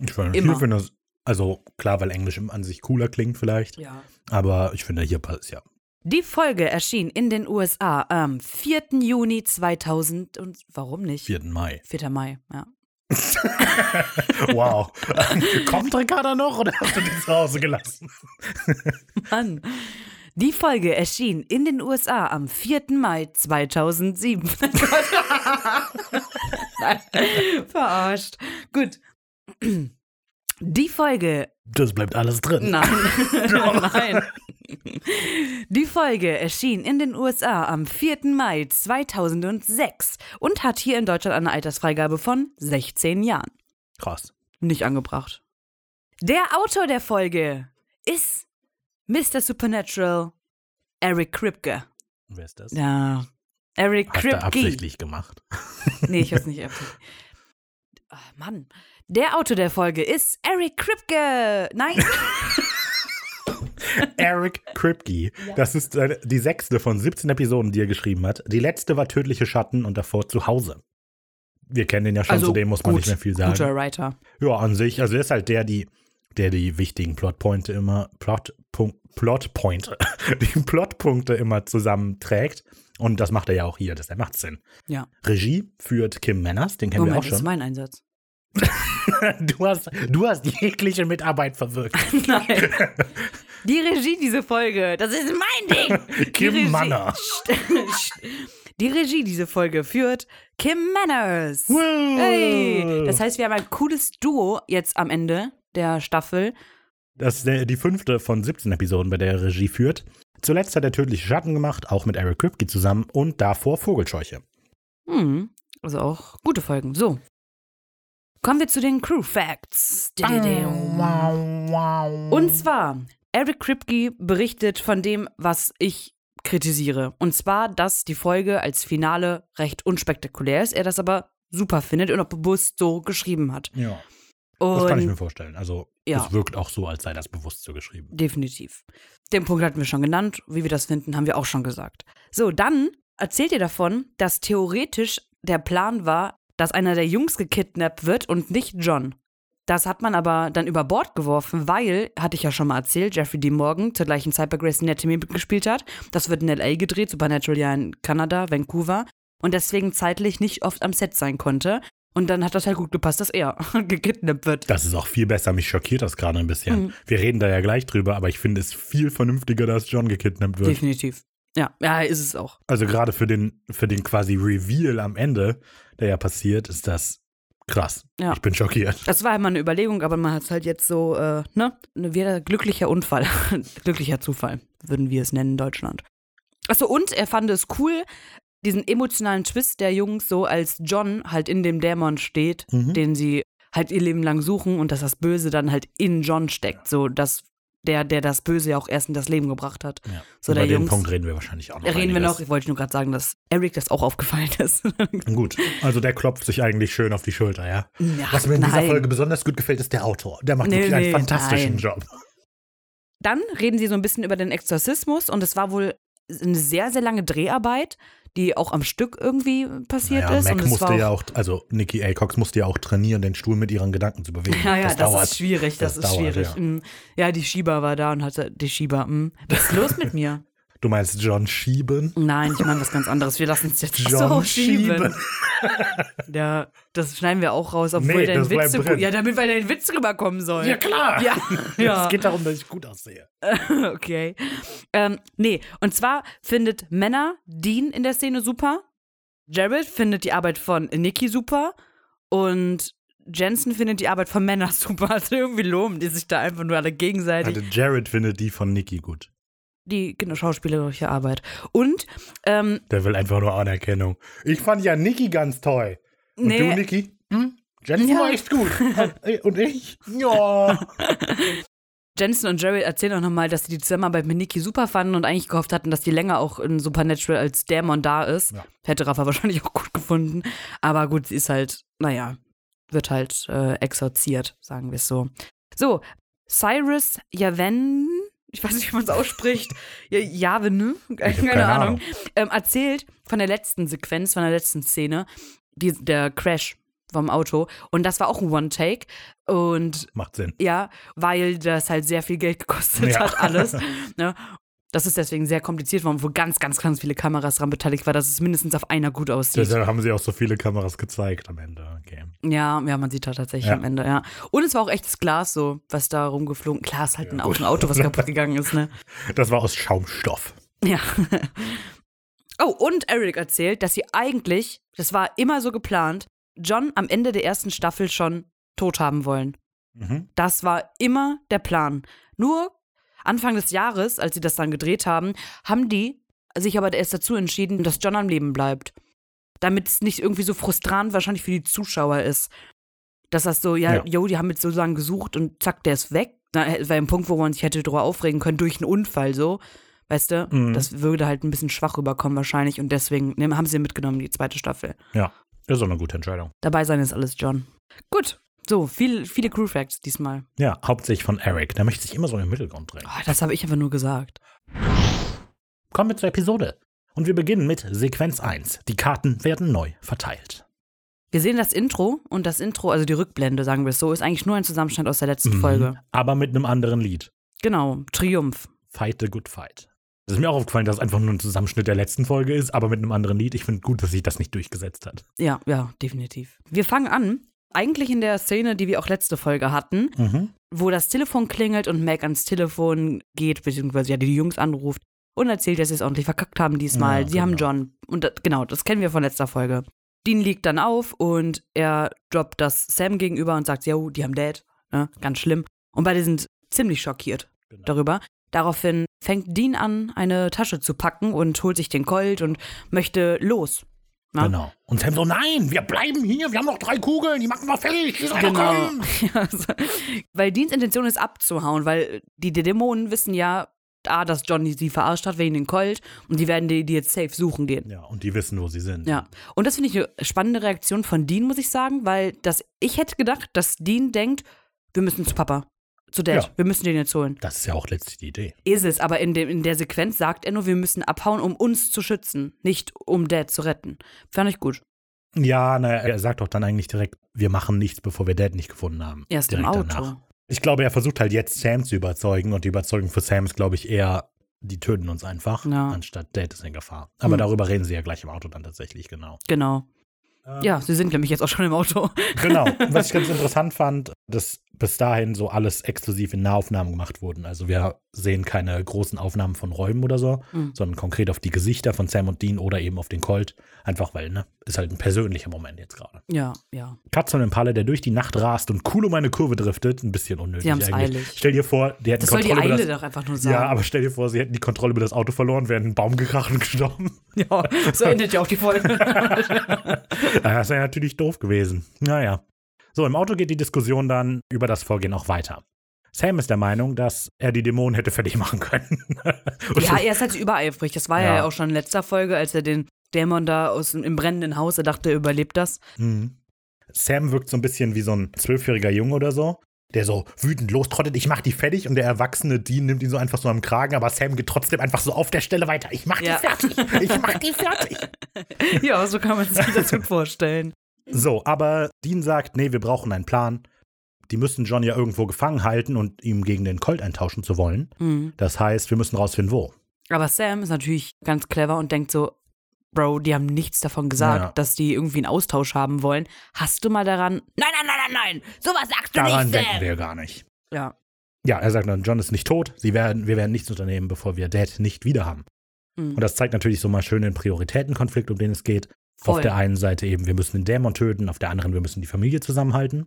Ich finde, Immer. finde das, also klar, weil Englisch an sich cooler klingt vielleicht, Ja. aber ich finde, hier passt ja. Die Folge erschien in den USA am 4. Juni 2000 und warum nicht? 4. Mai. 4. Mai, ja. [laughs] Wow. [laughs] Kommt Ricarda noch oder hast du die zu Hause gelassen? Mann. Die Folge erschien in den USA am 4. Mai 2007. Nein, [laughs] [laughs] verarscht. Gut. Die Folge Das bleibt alles drin. Nein. [laughs] Nein. Die Folge erschien in den USA am 4. Mai 2006 und hat hier in Deutschland eine Altersfreigabe von 16 Jahren. Krass. Nicht angebracht. Der Autor der Folge ist Mr. Supernatural Eric Kripke. Wer ist das? Ja. Eric Hat er Kripke. absichtlich gemacht. [laughs] Nee, ich hab's nicht absichtlich. Ah, Mann. Der Autor der Folge ist Eric Kripke. Nein. [laughs] Eric Kripke. Das ist die sechste von 17 Episoden, die er geschrieben hat. Die letzte war Tödliche Schatten und davor zu Hause. Wir kennen den ja schon, zu dem muss man gut, nicht mehr viel sagen. Guter Writer. Ja, an sich, also er ist halt der, die, der die wichtigen Plotpointe immer, Plotpunk, Plotpointe, [laughs] die Plotpunkte immer zusammenträgt. Und das macht er ja auch hier, das macht Sinn. Ja. Regie führt Kim Manners, den kennen Moment, wir das auch ist schon. mein Einsatz. [laughs] Du hast, du hast jegliche Mitarbeit verwirkt. [laughs] Nein. Die Regie dieser Folge, das ist mein Ding. Kim Die Regie- Manner. Die Regie dieser Folge führt Kim Manners. Hey, das heißt, wir haben ein cooles Duo jetzt am Ende der Staffel. Das ist der, die fünfte von 17 Episoden, bei der er Regie führt. Zuletzt hat er Tödliche Schatten gemacht, auch mit Eric Kripke zusammen und davor Vogelscheuche. Hm, also auch gute Folgen. So. Kommen wir zu den Crew Facts. Und zwar, Eric Kripke berichtet von dem, was ich kritisiere. Und zwar, dass die Folge als Finale recht unspektakulär ist, er das aber super findet und auch bewusst so geschrieben hat. Ja. Und Das kann ich mir vorstellen. Also, Ja. es wirkt auch so, als sei das bewusst so geschrieben. Definitiv. Den Punkt hatten wir schon genannt. Wie wir das finden, haben wir auch schon gesagt. So, dann erzählt ihr davon, dass theoretisch der Plan war, dass einer der Jungs gekidnappt wird und nicht John. Das hat man aber dann über Bord geworfen, weil, hatte ich ja schon mal erzählt, Jeffrey D. Morgan zur gleichen Zeit bei Grey's Anatomy gespielt hat. Das wird in L.A. gedreht, Supernatural ja in Kanada, Vancouver. Und deswegen zeitlich nicht oft am Set sein konnte. Und dann hat das halt gut gepasst, dass er [laughs] gekidnappt wird. Das ist auch viel besser. Mich schockiert das gerade ein bisschen. Mhm. Wir reden da ja gleich drüber, aber ich finde es viel vernünftiger, dass John gekidnappt wird. Definitiv. Ja, ja, ist es auch. Also gerade für den, für den quasi Reveal am Ende, der ja passiert, ist das krass. Ja. Ich bin schockiert. Das war immer eine Überlegung, aber man hat es halt jetzt so, äh, ne? Wieder glücklicher Unfall. [laughs] glücklicher Zufall, würden wir es nennen in Deutschland. Achso, und er fand es cool, diesen emotionalen Twist der Jungs, so als John halt in dem Dämon steht, Mhm. den sie halt ihr Leben lang suchen und dass das Böse dann halt in John steckt. So, dass der, der das Böse ja auch erst in das Leben gebracht hat. Ja. So, Über der den Jungs. Punkt reden wir wahrscheinlich auch noch. Reden wir noch, ich wollte nur gerade sagen, dass Eric das auch aufgefallen [laughs] ist. Gut, also der klopft sich eigentlich schön auf die Schulter, ja. Ja, Was mir in dieser nein. Folge besonders gut gefällt, ist der Autor. Der macht Nee, wirklich einen fantastischen nein. Job. Dann reden sie so ein bisschen über den Exorzismus und es war wohl eine sehr, sehr lange Dreharbeit, die auch am Stück irgendwie passiert Naja, ist. Mac und es musste war ja auch, also Nikki A. Cox musste ja auch trainieren, den Stuhl mit ihren Gedanken zu bewegen. [laughs] Ja, ja, das, dauert. ist schwierig, das, Das ist dauert, schwierig. ja. Mm. Ja. die Schieber war da und hatte die Schieber. mm. Was ist los mit mir? Du meinst John Schieben? Nein, ich meine was ganz anderes. Wir lassen es jetzt John so schieben. [laughs] Ja, das schneiden wir auch raus, obwohl Nee, dein Witz. Ja, damit weil dein Witz rüberkommen soll. Ja, klar. Ja, [laughs] ja. Es geht darum, dass ich gut aussehe. [laughs] okay. Ähm, nee, und zwar findet Männer Dean in der Szene super. Jared findet die Arbeit von Nikki super. Und Jensen findet die Arbeit von Männer super. Also irgendwie loben die sich da einfach nur alle gegenseitig. Also Jared findet die von Nikki gut. Die genau, schauspielerische Arbeit. Und, ähm, Der will einfach nur Anerkennung. Ich fand ja Niki ganz toll. Und nee, du, Niki? Hm? Jennifer Ja. war echt gut. [laughs] Und ich? Ja. [laughs] Jensen und Jerry erzählen auch nochmal, dass sie die Zusammenarbeit mit Nikki super fanden und eigentlich gehofft hatten, dass die länger auch in Supernatural als Dämon da ist. Ja. Hätte Rafa [laughs] wahrscheinlich auch gut gefunden. Aber gut, sie ist halt, naja, wird halt äh, exorziert, sagen wir es so. So, Cyrus Yaven, ich weiß nicht, wie man es ausspricht, Ja- Yavene, keine, keine Ahnung, Ahnung. ähm, erzählt von der letzten Sequenz, von der letzten Szene, die, der Crash vom Auto. Und das war auch ein One-Take. Und Macht Sinn. ja, weil das halt sehr viel Geld gekostet Ja. hat, alles. [laughs] ne? Das ist deswegen sehr kompliziert worden, wo ganz, ganz, ganz viele Kameras dran beteiligt war, dass es mindestens auf einer gut aussieht. Deshalb haben sie auch so viele Kameras gezeigt am Ende. Okay. Ja, ja, man sieht da tatsächlich Ja. am Ende, ja. Und es war auch echtes Glas so, was da rumgeflogen. Klar, ist halt ein, Ja, Auto, gut. ein Auto, was kaputt gegangen ist, ne? [laughs] Das war aus Schaumstoff. Ja. [laughs] Oh, und Eric erzählt, dass sie eigentlich, das war immer so geplant, John am Ende der ersten Staffel schon tot haben wollen. Mhm. Das war immer der Plan. Nur Anfang des Jahres, als sie das dann gedreht haben, haben die sich aber erst dazu entschieden, dass John am Leben bleibt. Damit es nicht irgendwie so frustrant wahrscheinlich für die Zuschauer ist. Dass das so, ja, Ja. jo, die haben jetzt so lange gesucht und zack, der ist weg. Da war ein Punkt, wo man sich hätte drüber aufregen können, durch einen Unfall so. Weißt du? Mhm. Das würde halt ein bisschen schwach rüberkommen wahrscheinlich und deswegen ne, haben sie mitgenommen, die zweite Staffel. Ja, ist auch eine gute Entscheidung. Dabei sein ist alles John. Gut. So, viel, viele Crew Facts diesmal. Ja, hauptsächlich von Eric. Der möchte sich immer so in den Mittelgrund drängen. Oh, das habe ich einfach nur gesagt. Kommen wir zur Episode. Und wir beginnen mit Sequenz 1. Die Karten werden neu verteilt. Wir sehen das Intro und das Intro, also die Rückblende, sagen wir es so, ist eigentlich nur ein Zusammenschnitt aus der letzten Mhm. Folge. Aber mit einem anderen Lied. Genau, Triumph. Fight the Good Fight. Das ist mir auch aufgefallen, dass es einfach nur ein Zusammenschnitt der letzten Folge ist, aber mit einem anderen Lied. Ich finde gut, dass sich das nicht durchgesetzt hat. Ja, ja, definitiv. Wir fangen an, eigentlich in der Szene, die wir auch letzte Folge hatten, Mhm. wo das Telefon klingelt und Mac ans Telefon geht, beziehungsweise ja die Jungs anruft und erzählt, dass sie es ordentlich verkackt haben diesmal. Ja, sie haben genau. John. Und das, genau, das kennen wir von letzter Folge. Dean liegt dann auf und er droppt das Sam gegenüber und sagt, jo, die haben Dad. Ne? Ganz schlimm. Und beide sind ziemlich schockiert Genau. darüber. Daraufhin fängt Dean an, eine Tasche zu packen und holt sich den Colt und möchte los. Na? Genau. Und Sam so, nein, wir bleiben hier, wir haben noch drei Kugeln, die machen wir fertig, die sollen noch Genau. kommen. [laughs] Ja, so. weil Deans Intention ist abzuhauen, weil die, die Dämonen wissen ja, A, dass Johnny sie verarscht hat wegen den Colt und die werden die, die jetzt safe suchen gehen. Ja, und die wissen, wo sie sind. Ja. Und das finde ich eine spannende Reaktion von Dean, muss ich sagen, weil das, ich hätte gedacht, dass Dean denkt, wir müssen zu Papa, zu Dad, Ja. wir müssen den jetzt holen. Das ist ja auch letztlich die Idee. Ist es, aber in, dem, in der Sequenz sagt er nur, wir müssen abhauen, um uns zu schützen, nicht um Dad zu retten. Fand ich gut. Ja, naja, er sagt doch dann eigentlich direkt, wir machen nichts, bevor wir Dad nicht gefunden haben. Erst im Direkt Auto. danach. Ich glaube, er versucht halt jetzt Sam zu überzeugen und die Überzeugung für Sam ist, glaube ich, eher, die töten uns einfach, Ja. anstatt Dad ist in Gefahr. Aber Hm. darüber reden sie ja gleich im Auto dann tatsächlich, genau. Genau. Ähm, Ja, sie sind nämlich jetzt auch schon im Auto. Genau. [laughs] Was ich ganz interessant fand, dass bis dahin so alles exklusiv in Nahaufnahmen gemacht wurden. Also wir sehen keine großen Aufnahmen von Räumen oder so, Mhm. sondern konkret auf die Gesichter von Sam und Dean oder eben auf den Colt. Einfach weil, ne, ist halt ein persönlicher Moment jetzt gerade. Ja, ja. Katze und Impala, der durch die Nacht rast und cool um eine Kurve driftet, ein bisschen unnötig Sie eigentlich. eilig. Stell dir vor, die hätten Das soll die Kontrolle über Eile das doch einfach nur sagen. Ja, aber stell dir vor, sie hätten die Kontrolle über das Auto verloren, wären in einen Baum gekracht und gestorben. [laughs] Ja, so endet ja auch die Folge. [laughs] Das wäre natürlich doof gewesen. Naja. So, im Auto geht die Diskussion dann über das Vorgehen auch weiter. Sam ist der Meinung, dass er die Dämonen hätte fertig machen können. [laughs] Ja, er ist halt übereifrig. Das war ja. Ja. auch schon in letzter Folge, als er den Dämon da aus dem im brennenden Haus, er dachte, er überlebt das. Mhm. Sam wirkt so ein bisschen wie so ein zwölfjähriger Junge oder so, der so wütend lostrottet, ich mach die fertig und der erwachsene Dean nimmt ihn so einfach so am Kragen, aber Sam geht trotzdem einfach so auf der Stelle weiter. Ich mach die Ja. fertig, ich mach die fertig. [laughs] ja, so kann man sich das gut [laughs] vorstellen. So, aber Dean sagt, nee, wir brauchen einen Plan. Die müssen John ja irgendwo gefangen halten und ihm gegen den Colt eintauschen zu wollen. Mhm. Das heißt, wir müssen rausfinden, wo. Aber Sam ist natürlich ganz clever und denkt so, Bro, die haben nichts davon gesagt, Ja. dass die irgendwie einen Austausch haben wollen. Hast du mal daran. Nein, nein, nein, nein, nein! Sowas sagst du Daran nicht, denken Sam! wir gar nicht. Ja. Ja, er sagt dann, John ist nicht tot, sie werden, wir werden nichts unternehmen, bevor wir Dad nicht wieder haben. Mhm. Und das zeigt natürlich so mal schön den Prioritätenkonflikt, um den es geht. Voll. Auf der einen Seite eben, wir müssen den Dämon töten, auf der anderen, wir müssen die Familie zusammenhalten.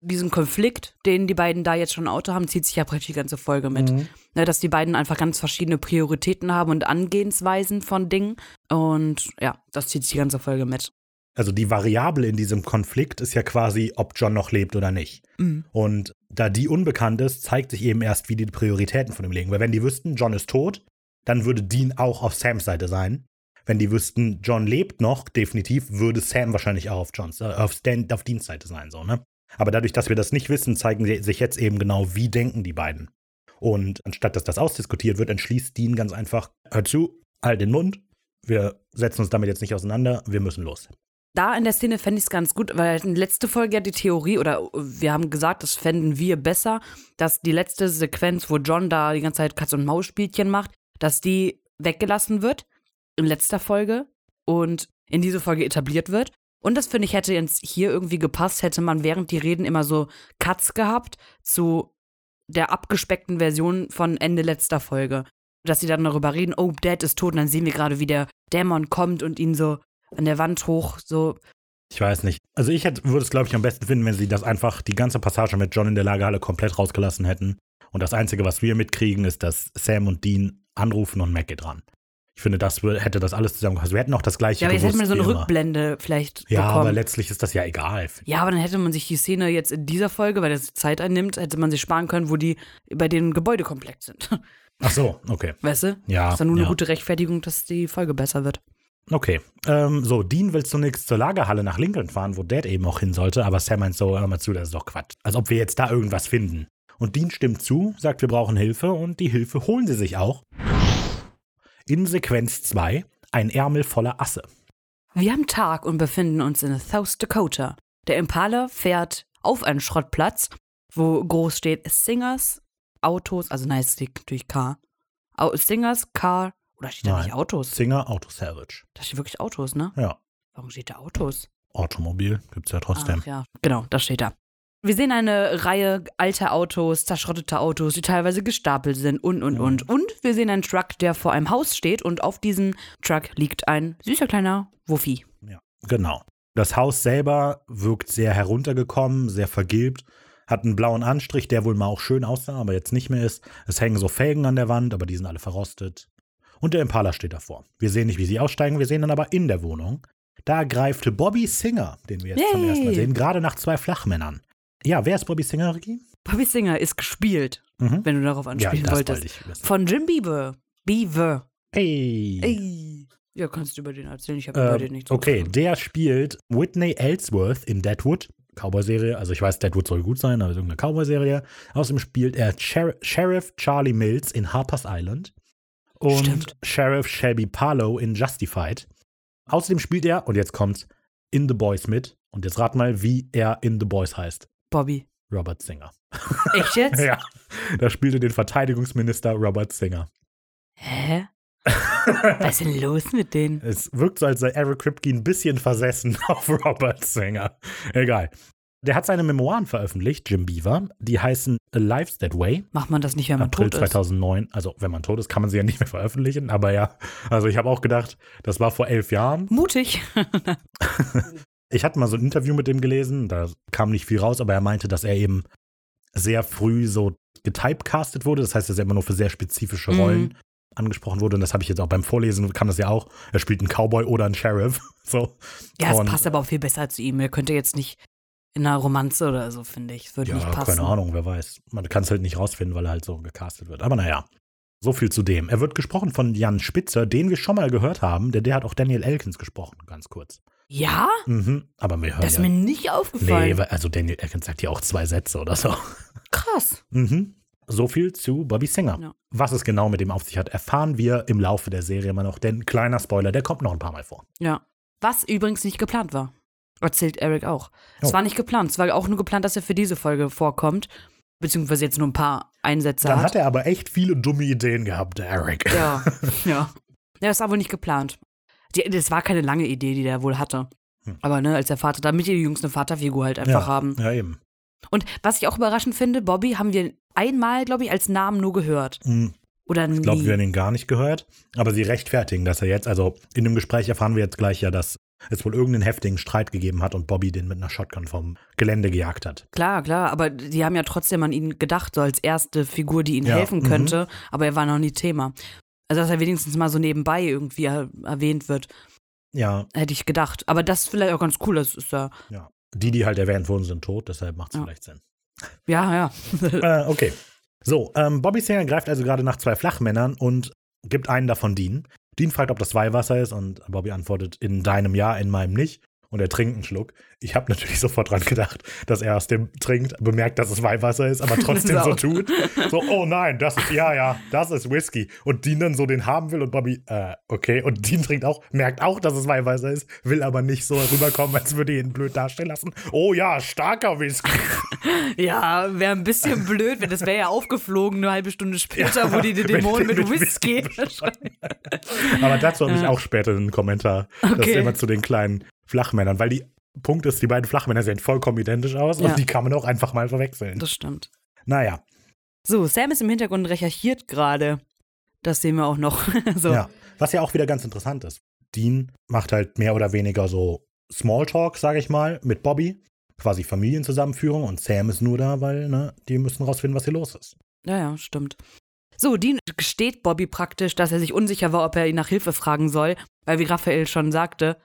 diesen Konflikt, den die beiden da jetzt schon Auto haben, zieht sich ja praktisch die ganze Folge mit. Mhm. Ne, dass die beiden einfach ganz verschiedene Prioritäten haben und Angehensweisen von Dingen. Und ja, das zieht sich die ganze Folge mit. Also die Variable in diesem Konflikt ist ja quasi, ob John noch lebt oder nicht. Mhm. Und da die unbekannt ist, zeigt sich eben erst, wie die Prioritäten von ihm liegen. Weil wenn die wüssten, John ist tot, dann würde Dean auch auf Sams Seite sein. Wenn die wüssten, John lebt noch, definitiv, würde Sam wahrscheinlich auch auf Johns, äh, auf, Stan, auf Deans Seite sein, so, ne? Aber dadurch, dass wir das nicht wissen, zeigen sie sich jetzt eben genau, wie denken die beiden. Und anstatt dass das ausdiskutiert wird, entschließt Dean ganz einfach, hör zu, halt den Mund, wir setzen uns damit jetzt nicht auseinander, wir müssen los. Da in der Szene fände ich es ganz gut, weil in letzte Folge ja die Theorie, oder wir haben gesagt, das fänden wir besser, dass die letzte Sequenz, wo John da die ganze Zeit Katz- und Maus-Spielchen macht, dass die weggelassen wird in letzter Folge und in diese Folge etabliert wird. Und das finde ich hätte jetzt hier irgendwie gepasst, hätte man während die Reden immer so Cuts gehabt zu der abgespeckten Version von Ende letzter Folge. Dass sie dann darüber reden, oh, Dad ist tot, und dann sehen wir gerade, wie der Dämon kommt und ihn so an der Wand hoch, so. Ich weiß nicht. Also ich würde es, glaube ich, am besten finden, wenn sie das einfach, die ganze Passage mit John in der Lagerhalle komplett rausgelassen hätten. Und das Einzige, was wir mitkriegen, ist, dass Sam und Dean anrufen und Mac geht ran. Ich finde, das hätte das alles zusammengepasst. Wir hätten auch das gleiche Ja, aber jetzt hätte man so eine. Rückblende vielleicht Ja, bekommen. aber letztlich ist das ja egal. Ja, aber dann hätte man sich die Szene jetzt in dieser Folge, weil das Zeit einnimmt, hätte man sich sparen können, wo die bei dem Gebäudekomplex sind. [laughs] Ach so, okay. Weißt du? Ja, Das ist dann nur ja. eine gute Rechtfertigung, dass die Folge besser wird. Okay. Ähm, so, Dean will zunächst zur Lagerhalle nach Lincoln fahren, wo Dad eben auch hin sollte, aber Sam meint so, hör mal zu, das ist doch Quatsch. Als ob wir jetzt da irgendwas finden. Und Dean stimmt zu, sagt, wir brauchen Hilfe und die Hilfe holen sie sich auch. In Sequenz 2 ein Ärmel voller Asse. Wir haben Tag und befinden uns in South Dakota. Der Impala fährt auf einen Schrottplatz, wo groß steht Singers, Autos, also nein, es steht natürlich Car. Singers, Car, oder steht da Nein. nicht Autos? Singer Auto Salvage. Da steht wirklich Autos, ne? Ja. Warum steht da Autos? Automobil gibt's ja trotzdem. Ach ja, genau, das steht da. Wir sehen eine Reihe alter Autos, zerschrottete Autos, die teilweise gestapelt sind und, und, und. Und wir sehen einen Truck, der vor einem Haus steht und auf diesem Truck liegt ein süßer kleiner Wuffi. Genau. Das Haus selber wirkt sehr heruntergekommen, sehr vergilbt, hat einen blauen Anstrich, der wohl mal auch schön aussah, aber jetzt nicht mehr ist. Es hängen so Felgen an der Wand, aber die sind alle verrostet. Und der Impala steht davor. Wir sehen nicht, wie sie aussteigen, wir sehen dann aber in der Wohnung. Da greift Bobby Singer, den wir jetzt zum Yay. ersten Mal sehen, gerade nach zwei Flachmännern. Ja, wer ist Bobby Singer, Ricky? Bobby Singer ist gespielt, Mhm. wenn du darauf Ja, anspielen das wolltest. wollte. Von Jim Beaver. Beaver. Hey. Ey. Ja, kannst du über den erzählen? Ich habe über den nichts zu okay, sagen. der spielt Whitney Ellsworth in Deadwood. Cowboy-Serie. Also ich weiß, Deadwood soll gut sein, aber ist irgendeine Cowboy-Serie. Außerdem spielt er Sher Sheriff Charlie Mills in Harper's Island. Und Stimmt. Sheriff Shelby Parlow in Justified. Außerdem spielt er, und jetzt kommt's, in The Boys mit. Und jetzt rat mal, wie er in The Boys heißt. Bobby. Robert Singer. Echt jetzt? [laughs] Ja, da spielte den Verteidigungsminister Robert Singer. Hä? Was ist denn los mit denen? Es wirkt so, als sei Eric Kripke ein bisschen versessen [laughs] auf Robert Singer. Egal. Der hat seine Memoiren veröffentlicht, Jim Beaver. Die heißen A Lives That Way. Macht man das nicht, wenn man April tot ist? 2009. Also, wenn man tot ist, kann man sie ja nicht mehr veröffentlichen. Aber ja, also ich habe auch gedacht, das war vor elf Jahren. Mutig. [laughs] Ich hatte mal so ein Interview mit dem gelesen. Da kam nicht viel raus, aber er meinte, dass er eben sehr früh so getypecastet wurde. Das heißt, dass er immer nur für sehr spezifische Mhm. Rollen angesprochen wurde. Und das habe ich jetzt auch beim Vorlesen, kam das ja auch. Er spielt einen Cowboy oder einen Sheriff. [laughs] So. Ja, es passt aber auch viel besser zu ihm. Er könnte jetzt nicht in einer Romanze oder so, finde ich. Es würde Ja, nicht passen. keine Ahnung, wer weiß. Man kann es halt nicht rausfinden, weil er halt so gecastet wird. Aber naja, so viel zu dem. Er wird gesprochen von Jan Spitzer, den wir schon mal gehört haben, denn der hat auch Daniel Elkins gesprochen, ganz kurz. Ja? Mhm, aber wir hören Das ist ja, mir nicht aufgefallen. Nee, also Daniel Elkins sagt ja auch zwei Sätze oder so. Krass. Mhm. So viel zu Bobby Singer. Ja. Was es genau mit dem auf sich hat, erfahren wir im Laufe der Serie immer noch. Denn kleiner Spoiler, der kommt noch ein paar Mal vor. Ja. Was übrigens nicht geplant war. Erzählt Eric auch. Es Oh. war nicht geplant. Es war auch nur geplant, dass er für diese Folge vorkommt. Beziehungsweise jetzt nur ein paar Einsätze Dann hat. hat er aber echt viele dumme Ideen gehabt, der Eric. Ja, [laughs] ja. Ja, das war wohl nicht geplant. Die, das war keine lange Idee, die der wohl hatte. Hm. Aber ne, als der Vater, damit die Jungs eine Vaterfigur halt einfach ja, haben. Ja, eben. Und was ich auch überraschend finde, Bobby haben wir einmal, glaube ich, als Namen nur gehört. Mhm. Oder nie. Ich glaube, wir haben ihn gar nicht gehört. Aber sie rechtfertigen das ja jetzt. Also in dem Gespräch erfahren wir jetzt gleich ja, dass es wohl irgendeinen heftigen Streit gegeben hat und Bobby den mit einer Shotgun vom Gelände gejagt hat. Klar, klar, aber die haben ja trotzdem an ihn gedacht, so als erste Figur, die ihnen Ja, helfen könnte, aber er war noch nie Thema. Also, dass er wenigstens mal so nebenbei irgendwie er erwähnt wird, Ja, hätte ich gedacht. Aber das ist vielleicht auch ganz cool, das ist ja, ja. Die, die halt erwähnt wurden, sind tot, deshalb macht es Ja. vielleicht Sinn. ja, ja. Äh, [laughs] okay. So, ähm, Bobby Singer greift also gerade nach zwei Flachmännern und gibt einen davon Dean. Dean fragt, ob das Weihwasser ist und Bobby antwortet, in deinem Ja, in meinem nicht. Und er trinkt einen Schluck. Ich habe natürlich [laughs] sofort dran gedacht, dass er aus dem trinkt, bemerkt, dass es Weihwasser ist, aber trotzdem [laughs] so tut. So, oh nein, das ist, ja, ja, das ist Whisky. Und Dean dann so den haben will und Bobby, äh, okay. Und Dean trinkt auch, merkt auch, dass es Weihwasser ist, will aber nicht so rüberkommen, als würde ihn blöd dastehen lassen. Oh ja, starker Whisky. [laughs] Ja, wäre ein bisschen blöd, wenn das wäre ja aufgeflogen, eine halbe Stunde später, wo die die Dämonen mit, Whisky. Aber dazu habe ich auch später einen Kommentar. Das ist Okay. immer zu den kleinen Flachmännern, weil die Punkt ist, die beiden Flachmänner sehen vollkommen identisch aus Ja. und die kann man auch einfach mal verwechseln. das stimmt. naja, So, Sam ist im Hintergrund und recherchiert gerade. Das sehen wir auch noch. [laughs] so. ja. Was ja auch wieder ganz interessant ist. Dean macht halt mehr oder weniger so Smalltalk, sage ich mal, mit Bobby. Quasi Familienzusammenführung und Sam ist nur da, weil, ne, die müssen rausfinden, was hier los ist. Ja, ja, stimmt. So, Dean gesteht Bobby praktisch, dass er sich unsicher war, ob er ihn nach Hilfe fragen soll, weil wie Raphael schon sagte,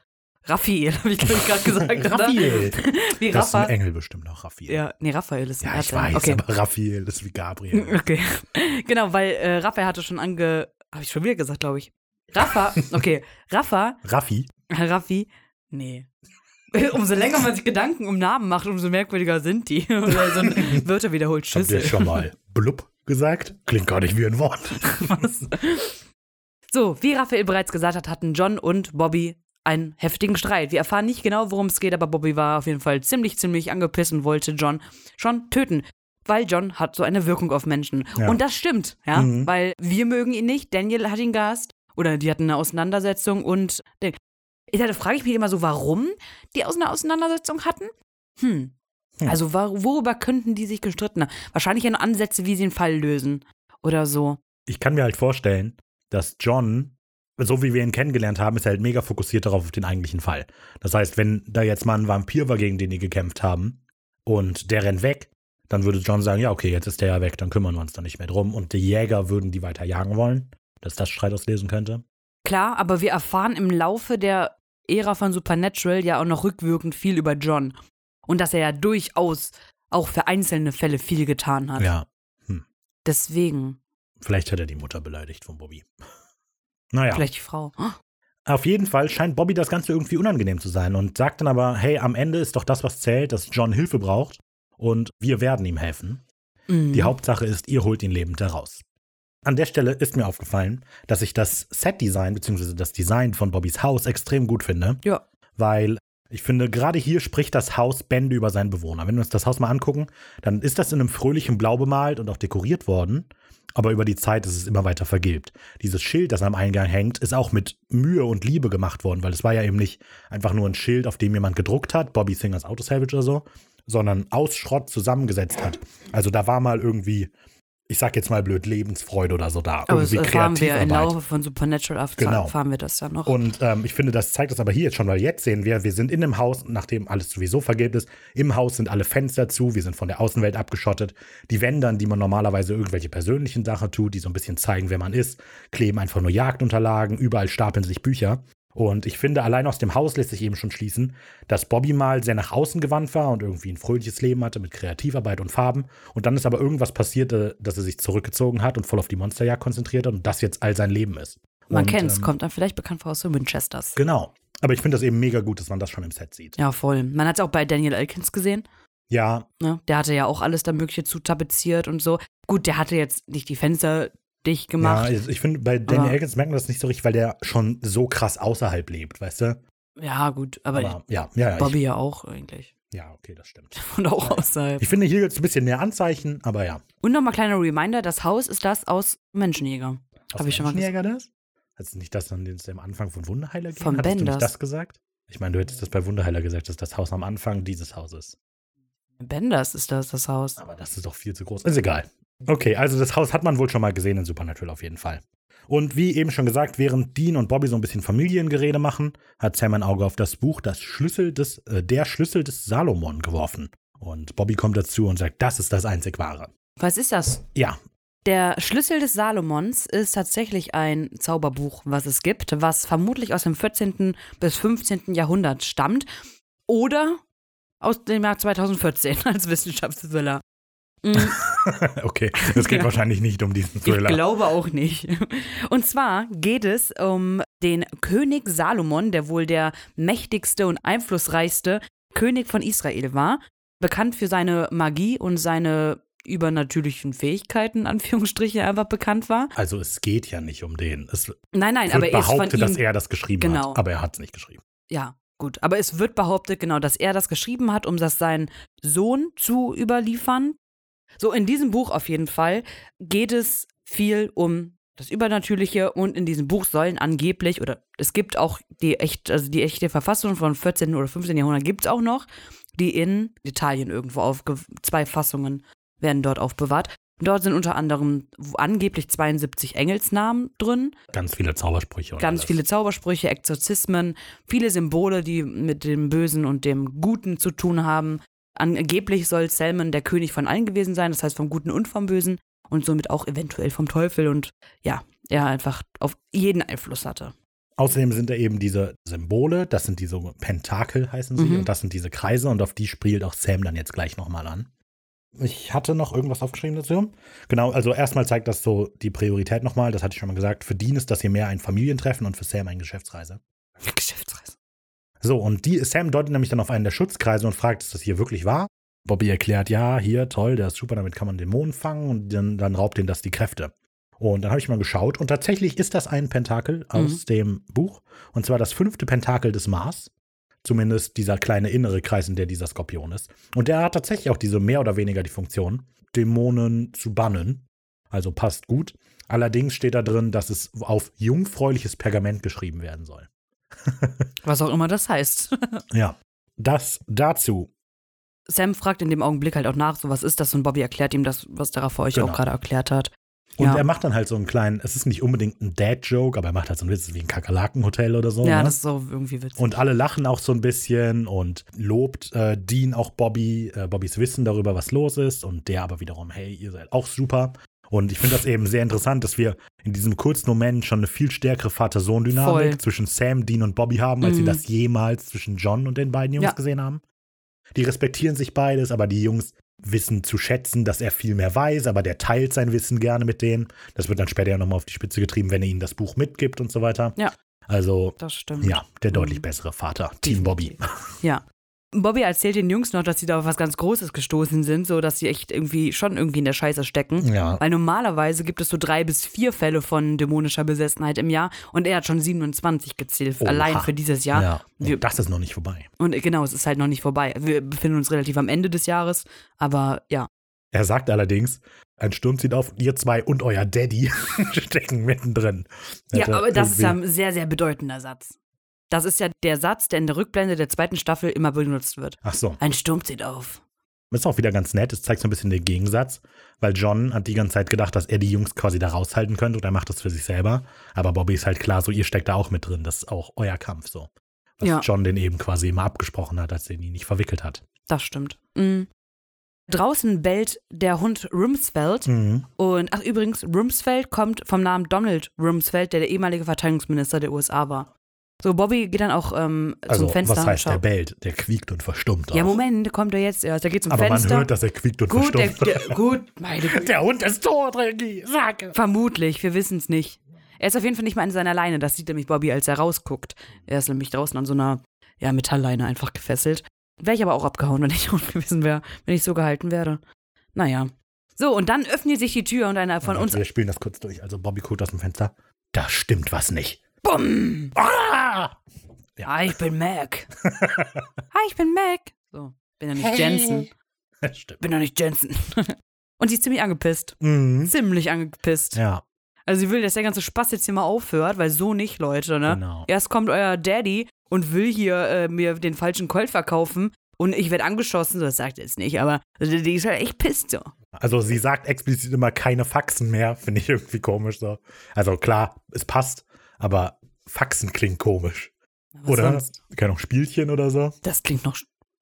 Raphael, [laughs] habe ich gerade gesagt? Raphael. [laughs] Wie Das ist ein. Engel bestimmt auch, Raphael. Ja, nee, Raphael ist ein Ja, ich weiß, Okay. aber Raphael ist wie Gabriel. [laughs] Okay. Genau, weil äh, Raphael hatte schon ange. Habe ich schon wieder gesagt, glaube ich. Rafa, okay. Rafa, Raffi, Raffi, nee. Umso länger man sich Gedanken um Namen macht, umso merkwürdiger sind die. Oder so ein Wörter wiederholt. habt ihr Schüssel. schon mal blub gesagt? Klingt gar nicht wie ein Wort. Was? So, wie Raphael bereits gesagt hat, hatten John und Bobby einen heftigen Streit. Wir erfahren nicht genau, worum es geht, aber Bobby war auf jeden Fall ziemlich, ziemlich angepisst und wollte John schon töten. Weil John hat so eine Wirkung auf Menschen. Ja. Und das stimmt, ja. Mhm. Weil wir mögen ihn nicht, Daniel hat ihn gehasst. Oder die hatten eine Auseinandersetzung und. Da frage ich mich immer so, warum die aus einer Auseinandersetzung hatten? Hm. Hm. Also wor- worüber könnten die sich gestritten haben? Wahrscheinlich in Ansätze, wie sie den Fall lösen. Oder so. Ich kann mir halt vorstellen, dass John, so wie wir ihn kennengelernt haben, ist er halt mega fokussiert darauf auf den eigentlichen Fall. Das heißt, wenn da jetzt mal ein Vampir war, gegen den die gekämpft haben, und der rennt weg, dann würde John sagen, ja, okay, jetzt ist der ja weg, dann kümmern wir uns da nicht mehr drum. Und die Jäger würden die weiter jagen wollen, dass das Streit auslesen könnte. Klar, aber wir erfahren im Laufe der Ära von Supernatural ja auch noch rückwirkend viel über John. Und dass er ja durchaus auch für einzelne Fälle viel getan hat. Ja, Deswegen, vielleicht hat er die Mutter beleidigt von Bobby. Naja. vielleicht die Frau. Oh, Auf jeden Fall scheint Bobby das Ganze irgendwie unangenehm zu sein und sagt dann aber, hey, am Ende ist doch das, was zählt, dass John Hilfe braucht und wir werden ihm helfen. mhm. Die Hauptsache ist, ihr holt ihn lebend heraus. An der Stelle ist mir aufgefallen, dass ich das Set-Design bzw. das Design von Bobbys Haus extrem gut finde, Ja. weil ich finde, gerade hier spricht das Haus Bände über seinen Bewohner. Wenn wir uns das Haus mal angucken, dann ist das in einem fröhlichen Blau bemalt und auch dekoriert worden, aber über die Zeit ist es immer weiter vergilbt. Dieses Schild, das am Eingang hängt, ist auch mit Mühe und Liebe gemacht worden, weil es war ja eben nicht einfach nur ein Schild, auf dem jemand gedruckt hat, Bobby Singers Autosalvage oder so, sondern aus Schrott zusammengesetzt hat. Also da war mal irgendwie, ich sag jetzt mal blöd, Lebensfreude oder so da. Aber das irgendwie erfahren wir im. Laufe von Supernatural erf- Genau. erfahren wir das ja noch. Und ähm, ich finde, das zeigt das aber hier jetzt schon, weil jetzt sehen wir, wir sind in einem Haus, nachdem alles sowieso vergilbt ist. Im Haus sind alle Fenster zu, wir sind von der Außenwelt abgeschottet. Die Wände, an die man normalerweise irgendwelche persönlichen Sachen tut, die so ein bisschen zeigen, wer man ist, kleben einfach nur Jagdunterlagen, überall stapeln sich Bücher. Und ich finde, allein aus dem Haus lässt sich eben schon schließen, dass Bobby mal sehr nach außen gewandt war und irgendwie ein fröhliches Leben hatte mit Kreativarbeit und Farben. Und dann ist aber irgendwas passiert, äh, dass er sich zurückgezogen hat und voll auf die Monsterjagd konzentriert hat und das jetzt all sein Leben ist. man und, kennt's, ähm, kommt dann vielleicht bekannt vor aus den Winchesters. Genau. Aber ich finde das eben mega gut, dass man das schon im Set sieht. Ja, voll. Man hat es auch bei Daniel Elkins gesehen. Ja, Ne? Der hatte ja auch alles da Mögliche zu tapeziert und so. Gut, der hatte jetzt nicht die Fenster dicht ja gemacht. also ich finde, bei Danny Elkins merkt man das nicht so richtig, weil der schon so krass außerhalb lebt, weißt du? Ja, gut, aber, Aber ja, ja, ja. Bobby ja auch eigentlich. Ich, ja, okay, das stimmt. [laughs] Und auch außerhalb. Ich finde, hier gibt es ein bisschen mehr Anzeichen, aber ja. Und nochmal kleiner Reminder: Das Haus ist das aus Menschenjäger. Hab ich schon mal Menschenjäger das? Hast du nicht das dann den es am Anfang von Wunderheiler gegeben? Von Hattest du Benders. nicht das gesagt? Ich meine, du hättest das bei Wunderheiler gesagt, dass das Haus am Anfang dieses Hauses. Benders ist das, das Haus. Aber das ist doch viel zu groß. Ist egal. Okay, also das Haus hat man wohl schon mal gesehen in Supernatural auf jeden Fall. Und wie eben schon gesagt, während Dean und Bobby so ein bisschen Familiengerede machen, hat Sam ein Auge auf das Buch das Schlüssel des, äh, Der Schlüssel des Salomon geworfen. Und Bobby kommt dazu und sagt, das ist das einzig wahre. Was ist das? Ja, Der Schlüssel des Salomons ist tatsächlich ein Zauberbuch, was es gibt, was vermutlich aus dem 14. bis 15. Jahrhundert stammt oder aus dem Jahr 2014 [laughs] als Wissenschaftsthriller. Mm, [laughs] okay. Es geht Ja. wahrscheinlich nicht um diesen Ich Thriller. glaube auch nicht. Und zwar geht es um den König Salomon, der wohl der mächtigste und einflussreichste König von Israel war. Bekannt für seine Magie und seine übernatürlichen Fähigkeiten, Anführungsstriche, einfach bekannt war. Also es geht ja nicht um den. Es Nein, nein, aber er behauptet, ihm. dass er das geschrieben Genau. hat. Aber er hat es nicht geschrieben. ja, gut. Aber es wird behauptet, genau, dass er das geschrieben hat, um das seinen Sohn zu überliefern. So, in diesem Buch auf jeden Fall geht es viel um das Übernatürliche und in diesem Buch sollen angeblich, oder es gibt auch die echt, also die echte Verfassung von 14. oder 15. Jahrhundert gibt es auch noch, die in Italien irgendwo aufge zwei Fassungen werden dort aufbewahrt. Dort sind unter anderem angeblich 72 Engelsnamen drin. Ganz viele Zaubersprüche. Ganz alles. viele Zaubersprüche, Exorzismen, viele Symbole, die mit dem Bösen und dem Guten zu tun haben. Angeblich soll Salmon der König von allen gewesen sein, das heißt vom Guten und vom Bösen und somit auch eventuell vom Teufel und ja, er einfach auf jeden Einfluss hatte. Außerdem sind da eben diese Symbole, das sind diese Pentakel heißen sie, Mhm. und das sind diese Kreise und auf die spielt auch Sam dann jetzt gleich nochmal an. Ich hatte noch irgendwas aufgeschrieben dazu. Genau, also erstmal zeigt das so die Priorität nochmal, das hatte ich schon mal gesagt. Für Dean ist das hier mehr ein Familientreffen und für Sam eine Geschäftsreise. [laughs] Geschäftsreise. So, und die, Sam deutet nämlich dann auf einen der Schutzkreise und fragt, ist das hier wirklich wahr? Bobby erklärt, ja, hier, toll, der ist super, damit kann man Dämonen fangen und dann, dann raubt denen das die Kräfte. Und dann habe ich mal geschaut und tatsächlich ist das ein Pentakel aus dem Buch und zwar das fünfte Pentakel des Mars. Zumindest dieser kleine innere Kreis, in der dieser Skorpion ist. Und der hat tatsächlich auch diese mehr oder weniger die Funktion, Dämonen zu bannen. Also passt gut. Allerdings steht da drin, dass es auf jungfräuliches Pergament geschrieben werden soll. [laughs] Was auch immer das heißt. [laughs] Ja, das dazu. Sam fragt in dem Augenblick halt auch nach, so was ist das und Bobby erklärt ihm das, was der Raphael euch Genau. auch gerade erklärt hat. Und Ja. er macht dann halt so einen kleinen, es ist nicht unbedingt ein Dad-Joke, aber er macht halt so ein bisschen wie ein Kakerlakenhotel oder so. ja, ne? das ist so irgendwie witzig. und alle lachen auch so ein bisschen und lobt äh, Dean auch Bobby, äh, Bobbys Wissen darüber, was los ist. Und der aber wiederum, hey, ihr seid auch super. Und ich finde das eben sehr interessant, dass wir in diesem kurzen Moment schon eine viel stärkere. Vater-Sohn-Dynamik zwischen Sam, Dean und Bobby haben, als sie Mhm. das jemals zwischen John und den beiden Jungs Ja. gesehen haben. Die respektieren sich beides, aber die Jungs wissen zu schätzen, dass er viel mehr weiß, aber der teilt sein Wissen gerne mit denen. Das wird dann später ja nochmal auf die Spitze getrieben, wenn er ihnen das Buch mitgibt und so weiter. Ja. Also, das stimmt. ja, der deutlich Mhm. bessere Vater. Team Bobby. Ja. Bobby erzählt den Jungs noch, dass sie da auf was ganz Großes gestoßen sind, so dass sie echt irgendwie schon irgendwie in der Scheiße stecken. Ja. Weil normalerweise gibt es so drei bis vier Fälle von dämonischer Besessenheit im Jahr und er hat schon 27 gezählt, Oha. allein für dieses Jahr. Ja. Wir- Und das ist noch nicht vorbei. Und genau, es ist halt noch nicht vorbei. Wir befinden uns relativ am Ende des Jahres, aber ja. Er sagt allerdings, ein Sturm zieht auf, ihr zwei und euer Daddy [laughs] stecken mittendrin. Ja, Hätte aber das ist ja ein sehr, sehr bedeutender Satz. Das ist ja der Satz, der in der Rückblende der zweiten Staffel immer benutzt wird. Ach so. Ein Sturm zieht auf. Ist auch wieder ganz nett. Es zeigt so ein bisschen den Gegensatz, weil John hat die ganze Zeit gedacht, dass er die Jungs quasi da raushalten könnte und er macht das für sich selber. Aber Bobby ist halt klar, so ihr steckt da auch mit drin. Das ist auch euer Kampf so. Was Ja. John den eben quasi immer abgesprochen hat, als er ihn nicht verwickelt hat. Das stimmt. Mhm. Draußen bellt der Hund Rumsfeld. Mhm. Und ach übrigens, Rumsfeld kommt vom Namen Donald Rumsfeld, der der ehemalige Verteidigungsminister der USA war. So, Bobby geht dann auch ähm, Also, zum Fenster. was heißt der bellt? Der quiekt und verstummt Ja, auch. Moment, kommt er jetzt erst. Der geht zum Aber Fenster. man hört, dass er quiekt und gut, der, verstummt. der, gut, meine [laughs] Güte. der Hund ist tot, Regie. Sag. Vermutlich, wir wissen es nicht. Er ist auf jeden Fall nicht mal an seiner Leine. Das sieht nämlich Bobby, als er rausguckt. Er ist nämlich draußen an so einer ja, Metallleine einfach gefesselt. Wäre ich aber auch abgehauen, [laughs] wenn ich Hund gewesen wäre, wenn ich so gehalten wäre. Naja. So, und dann öffnet sich die Tür und einer von uns. Wir spielen das kurz durch. Also Bobby guckt aus dem Fenster. Da stimmt was nicht. Bumm! Ah! Hi, ich bin Mac. [laughs] Hi, ich bin Mac. So, bin [laughs] ja nicht Jensen. Stimmt. Bin ja nicht Jensen. Und sie ist ziemlich angepisst. Mhm. Ziemlich angepisst. Ja, Also sie will, dass der ganze Spaß jetzt hier mal aufhört, weil so nicht, Leute, ne? genau. Erst kommt euer Daddy und will hier äh, mir den falschen Colt verkaufen und ich werde angeschossen, das sagt er jetzt nicht, aber die ist halt echt pisst so. Also sie sagt explizit immer keine Faxen mehr, finde ich irgendwie komisch so. Also klar, es passt, aber Faxen klingt komisch. Was oder? sonst? Keine Ahnung, Spielchen oder so. Das klingt noch.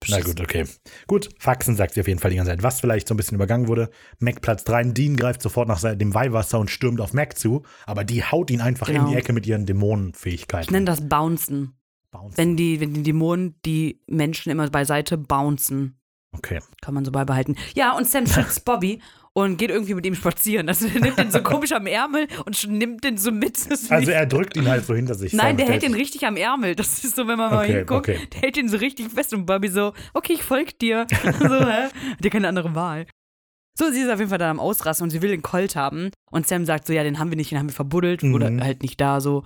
Na gut, okay. Gut, Faxen sagt sie auf jeden Fall die ganze Zeit. Was vielleicht so ein bisschen übergangen wurde. Mac platzt rein, Dean greift sofort nach dem Weihwasser und stürmt auf Mac zu, aber die haut ihn einfach in Genau. die Ecke mit ihren Dämonenfähigkeiten. Ich nenne das Bouncen. Bounce. Wenn die, wenn die Dämonen die Menschen immer beiseite bouncen. Okay. Kann man so beibehalten. Ja, und Sam schützt [laughs] Bobby und geht irgendwie mit ihm spazieren. Also er nimmt den so komisch am Ärmel und nimmt den so mit. Also er drückt ihn halt so hinter sich. Nein, der hält ihn richtig am Ärmel. Das ist so, wenn man mal Okay, hinguckt, okay. der hält ihn so richtig fest und Bobby so, okay, ich folg dir. [laughs] so, hä? Hat ja keine andere Wahl. So, sie ist auf jeden Fall dann am Ausrasten und sie will den Colt haben. Und Sam sagt so, ja, den haben wir nicht, den haben wir verbuddelt Mhm. oder halt nicht da so.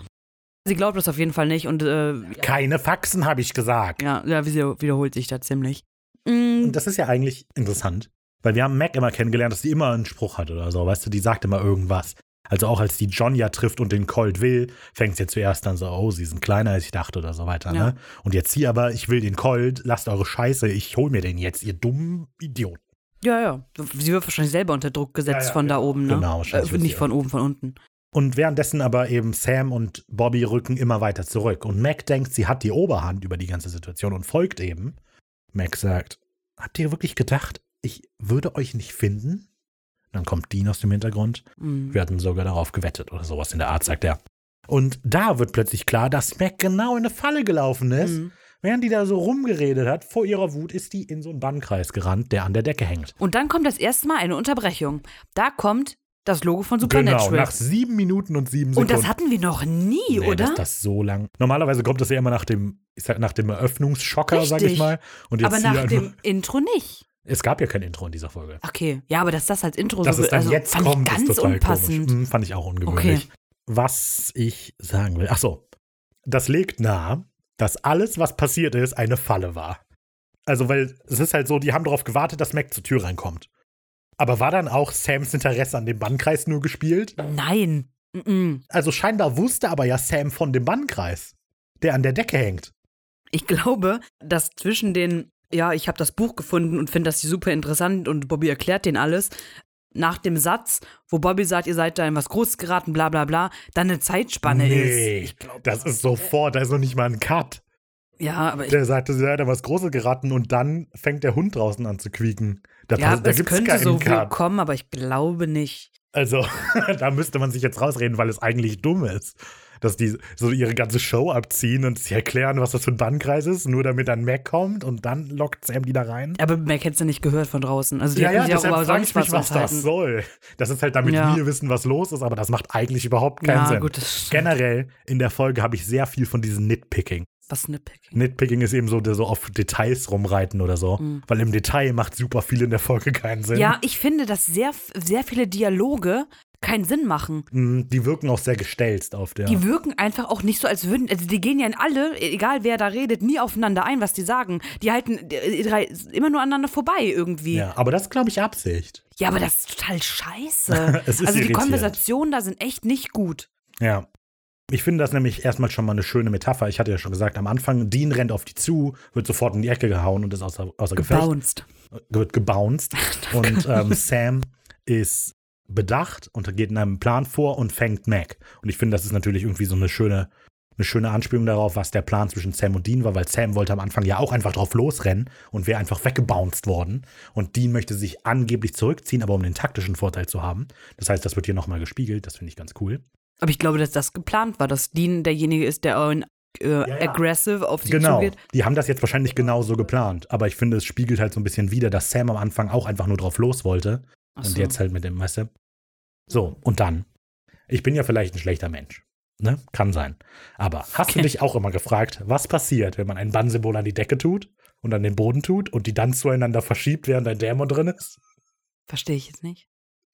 Sie glaubt das auf jeden Fall nicht und äh, Keine Faxen, habe ich gesagt. ja, ja, sie wiederholt sich da ziemlich. Mm, Und das ist ja eigentlich interessant, weil wir haben Mac immer kennengelernt, dass sie immer einen Spruch hat oder so, weißt du, die sagt immer irgendwas. Also auch als die John ja trifft und den Colt will, fängt sie ja zuerst dann so, oh, sie sind kleiner als ich dachte oder so weiter, Ja. ne? Und jetzt hier aber, ich will den Colt, lasst eure Scheiße, ich hol mir den jetzt, ihr dummen Idioten. ja, ja. Sie wird wahrscheinlich selber unter Druck gesetzt Ja, ja, von da oben, ne? Genau, wahrscheinlich Äh, nicht sie von oben, von unten. Und währenddessen aber eben Sam und Bobby rücken immer weiter zurück. Und Mac denkt, sie hat die Oberhand über die ganze Situation und folgt eben. Mac sagt, habt ihr wirklich gedacht, ich würde euch nicht finden? Dann kommt Dean aus dem Hintergrund. Mm. Wir hatten sogar darauf gewettet oder sowas in der Art, sagt er. Und da wird plötzlich klar, dass Mac genau in eine Falle gelaufen ist. Mm. Während die da so rumgeredet hat, vor ihrer Wut ist die in so einen Bannkreis gerannt, der an der Decke hängt. Und dann kommt das erste Mal eine Unterbrechung. Da kommt das Logo von Genau, Supernatural. nach sieben Minuten und sieben Sekunden. und das hatten wir noch nie, Nee, oder? Dass das so lang. Normalerweise kommt das ja immer nach dem, ich sag, nach dem Eröffnungsschocker, sag ich Richtig. mal. Und jetzt Aber nach dem Intro nicht. Es gab ja kein Intro in dieser Folge. Okay, ja, aber dass das als Intro Dass so es dann also, jetzt fand kommt, ich ganz ist total unpassend. komisch. Hm, fand ich auch ungewöhnlich. Was ich sagen will. Ach so. Das legt nahe, dass alles, was passiert ist, eine Falle war. Also, weil es ist halt so, die haben darauf gewartet, dass Mac zur Tür reinkommt. Aber war dann auch Sams Interesse an dem Bannkreis nur gespielt? Nein. Mm-mm. Also scheinbar wusste aber ja Sam von dem Bannkreis, der an der Decke hängt. Ich glaube, dass zwischen den, ja, ich habe das Buch gefunden und finde das super interessant und Bobby erklärt den alles, nach dem Satz, wo Bobby sagt, ihr seid da in was Großes geraten, bla bla bla, dann eine Zeitspanne nee, ist. Ich glaub, das ist sofort, da ist noch nicht mal ein Cut. Ja, aber ich, Der sagte, sie hat da was Großes geraten und dann fängt der Hund draußen an zu quieken. Da, ja, pass- da es gibt's könnte keinen so Cut. kommen, aber ich glaube nicht. Also, [laughs] da müsste man sich jetzt rausreden, weil es eigentlich dumm ist. Dass die so ihre ganze Show abziehen und sie erklären, was das für ein Bannkreis ist, nur damit dann Mac kommt und dann lockt Sam die da rein. Aber Mac hätte ja nicht gehört von draußen. Also die Ja, ja, auch deshalb über frage sonst ich mich, was was das soll. Das ist halt, damit Ja. wir wissen, was los ist, aber das macht eigentlich überhaupt keinen Ja, Sinn. gut. Generell in der Folge habe ich sehr viel von diesem Nitpicking. Was Nitpicking. Nitpicking ist eben so, der so auf Details rumreiten oder so. Mhm. Weil im Detail macht super viel in der Folge keinen Sinn. Ja, ich finde, dass sehr, sehr viele Dialoge keinen Sinn machen. Mm, Die wirken auch sehr gestelzt auf der. Die wirken einfach auch nicht so, als würden, also die gehen ja in alle, egal wer da redet, nie aufeinander ein, was die sagen. Die halten immer nur aneinander vorbei irgendwie. Ja, ja, aber das ist, glaube ich, Absicht. aber das ist total scheiße. [laughs] Ist also die. Konversationen da sind echt nicht gut. Ja. Ich finde das nämlich erstmal schon mal eine schöne Metapher. Ich hatte ja schon gesagt, am Anfang, Dean rennt auf die zu, wird sofort in die Ecke gehauen und ist außer, außer Gefecht. Gebounced. Wird gebounced. [laughs] und ähm, Sam ist bedacht und geht in einem Plan vor und fängt Mac. Und ich finde, das ist natürlich irgendwie so eine schöne, eine schöne Anspielung darauf, was der Plan zwischen Sam und Dean war, weil Sam wollte am Anfang ja auch einfach drauf losrennen und wäre einfach weggebounced worden. Und Dean möchte sich angeblich zurückziehen, aber um den taktischen Vorteil zu haben. Das heißt, das wird hier nochmal gespiegelt. Das finde ich ganz cool. Aber ich glaube, dass das geplant war, dass Dean derjenige ist, der äh, ja. aggressive auf sie Genau. zugeht. Die haben das jetzt wahrscheinlich genauso geplant. Aber ich finde, es spiegelt halt so ein bisschen wider, dass Sam am Anfang auch einfach nur drauf los wollte. Ach Und so. jetzt halt mit dem, weißt du? So, und dann. Ich bin ja vielleicht ein schlechter Mensch. Ne? Kann sein. Aber hast du dich auch immer gefragt, was passiert, wenn man ein Bannsymbol an die Decke tut und an den Boden tut und die dann zueinander verschiebt, während ein Dämon drin ist? Verstehe ich jetzt nicht.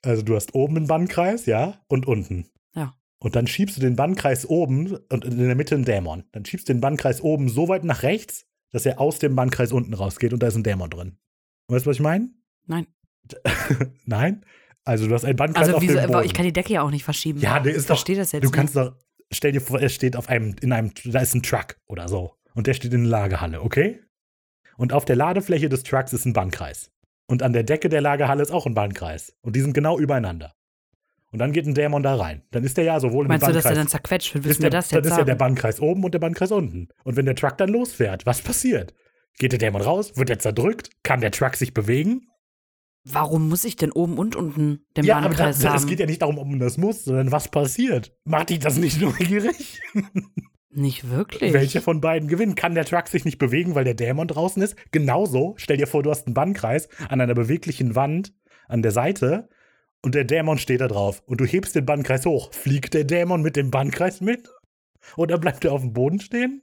Also du hast oben einen Bannkreis, ja, und unten. Ja. Und dann schiebst du den Bannkreis oben und in der Mitte einen Dämon. Dann schiebst du den Bannkreis oben so weit nach rechts, dass er aus dem Bannkreis unten rausgeht und da ist ein Dämon drin. Weißt du, was ich meine? Nein. [laughs] Nein? Also du hast einen Bannkreis Also auf wieso, dem Boden. ich kann die Decke ja auch nicht verschieben. ja, der ich ist doch. verstehe das jetzt Du nicht. kannst doch. Stell dir vor, er steht auf einem, in einem, da ist ein Truck oder so. Und der steht in der Lagerhalle, okay? Und auf der Ladefläche des Trucks ist ein Bankkreis. Und an der Decke der Lagerhalle ist auch ein Bandkreis. Und die sind genau übereinander. Und dann geht ein Dämon da rein. Dann ist der ja sowohl Meinst im du, dass der Bandkreis. dann zerquetscht wird? Wissen der, wir das dann jetzt ist ja der sagen? Bandkreis oben und der Bandkreis unten. Und wenn der Truck dann losfährt, was passiert? Geht der Dämon raus? Wird er zerdrückt? Kann der Truck sich bewegen? Warum muss ich denn oben und unten den ja, aber Bahnkreis das, haben? es geht ja nicht darum, ob man das muss, sondern was passiert. Macht dich das nicht [laughs] neugierig? Nicht wirklich. Welche von beiden gewinnt? Kann der Truck sich nicht bewegen, weil der Dämon draußen ist? Genauso, stell dir vor, du hast einen Bandkreis an einer beweglichen Wand an der Seite und der Dämon steht da drauf und du hebst den Bandkreis hoch. Fliegt der Dämon mit dem Bandkreis mit? Oder bleibt er auf dem Boden stehen?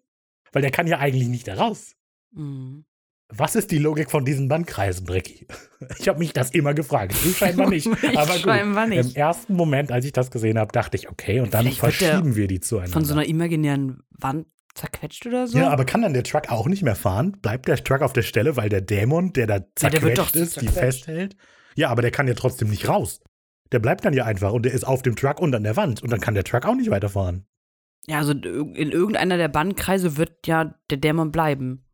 Weil der kann ja eigentlich nicht da raus. Mhm. Was ist die Logik von diesen Bandkreisen, Bricky? [laughs] Ich habe mich das immer gefragt. Du scheinbar nicht. [laughs] Ich Aber gut, scheinbar nicht. im ersten Moment, als ich das gesehen habe, dachte ich, okay, und dann Vielleicht der verschieben wir die zueinander. Von so einer imaginären Wand zerquetscht oder so? ja, aber kann dann der Truck auch nicht mehr fahren? Bleibt der Truck auf der Stelle, weil der Dämon, der da der wird doch zerquetscht ist, die zerquetscht. festhält? Ja, aber der kann ja trotzdem nicht raus. Der bleibt dann ja einfach und der ist auf dem Truck und an der Wand und dann kann der Truck auch nicht weiterfahren. Ja, also in irgendeiner der Bandkreise wird ja der Dämon bleiben.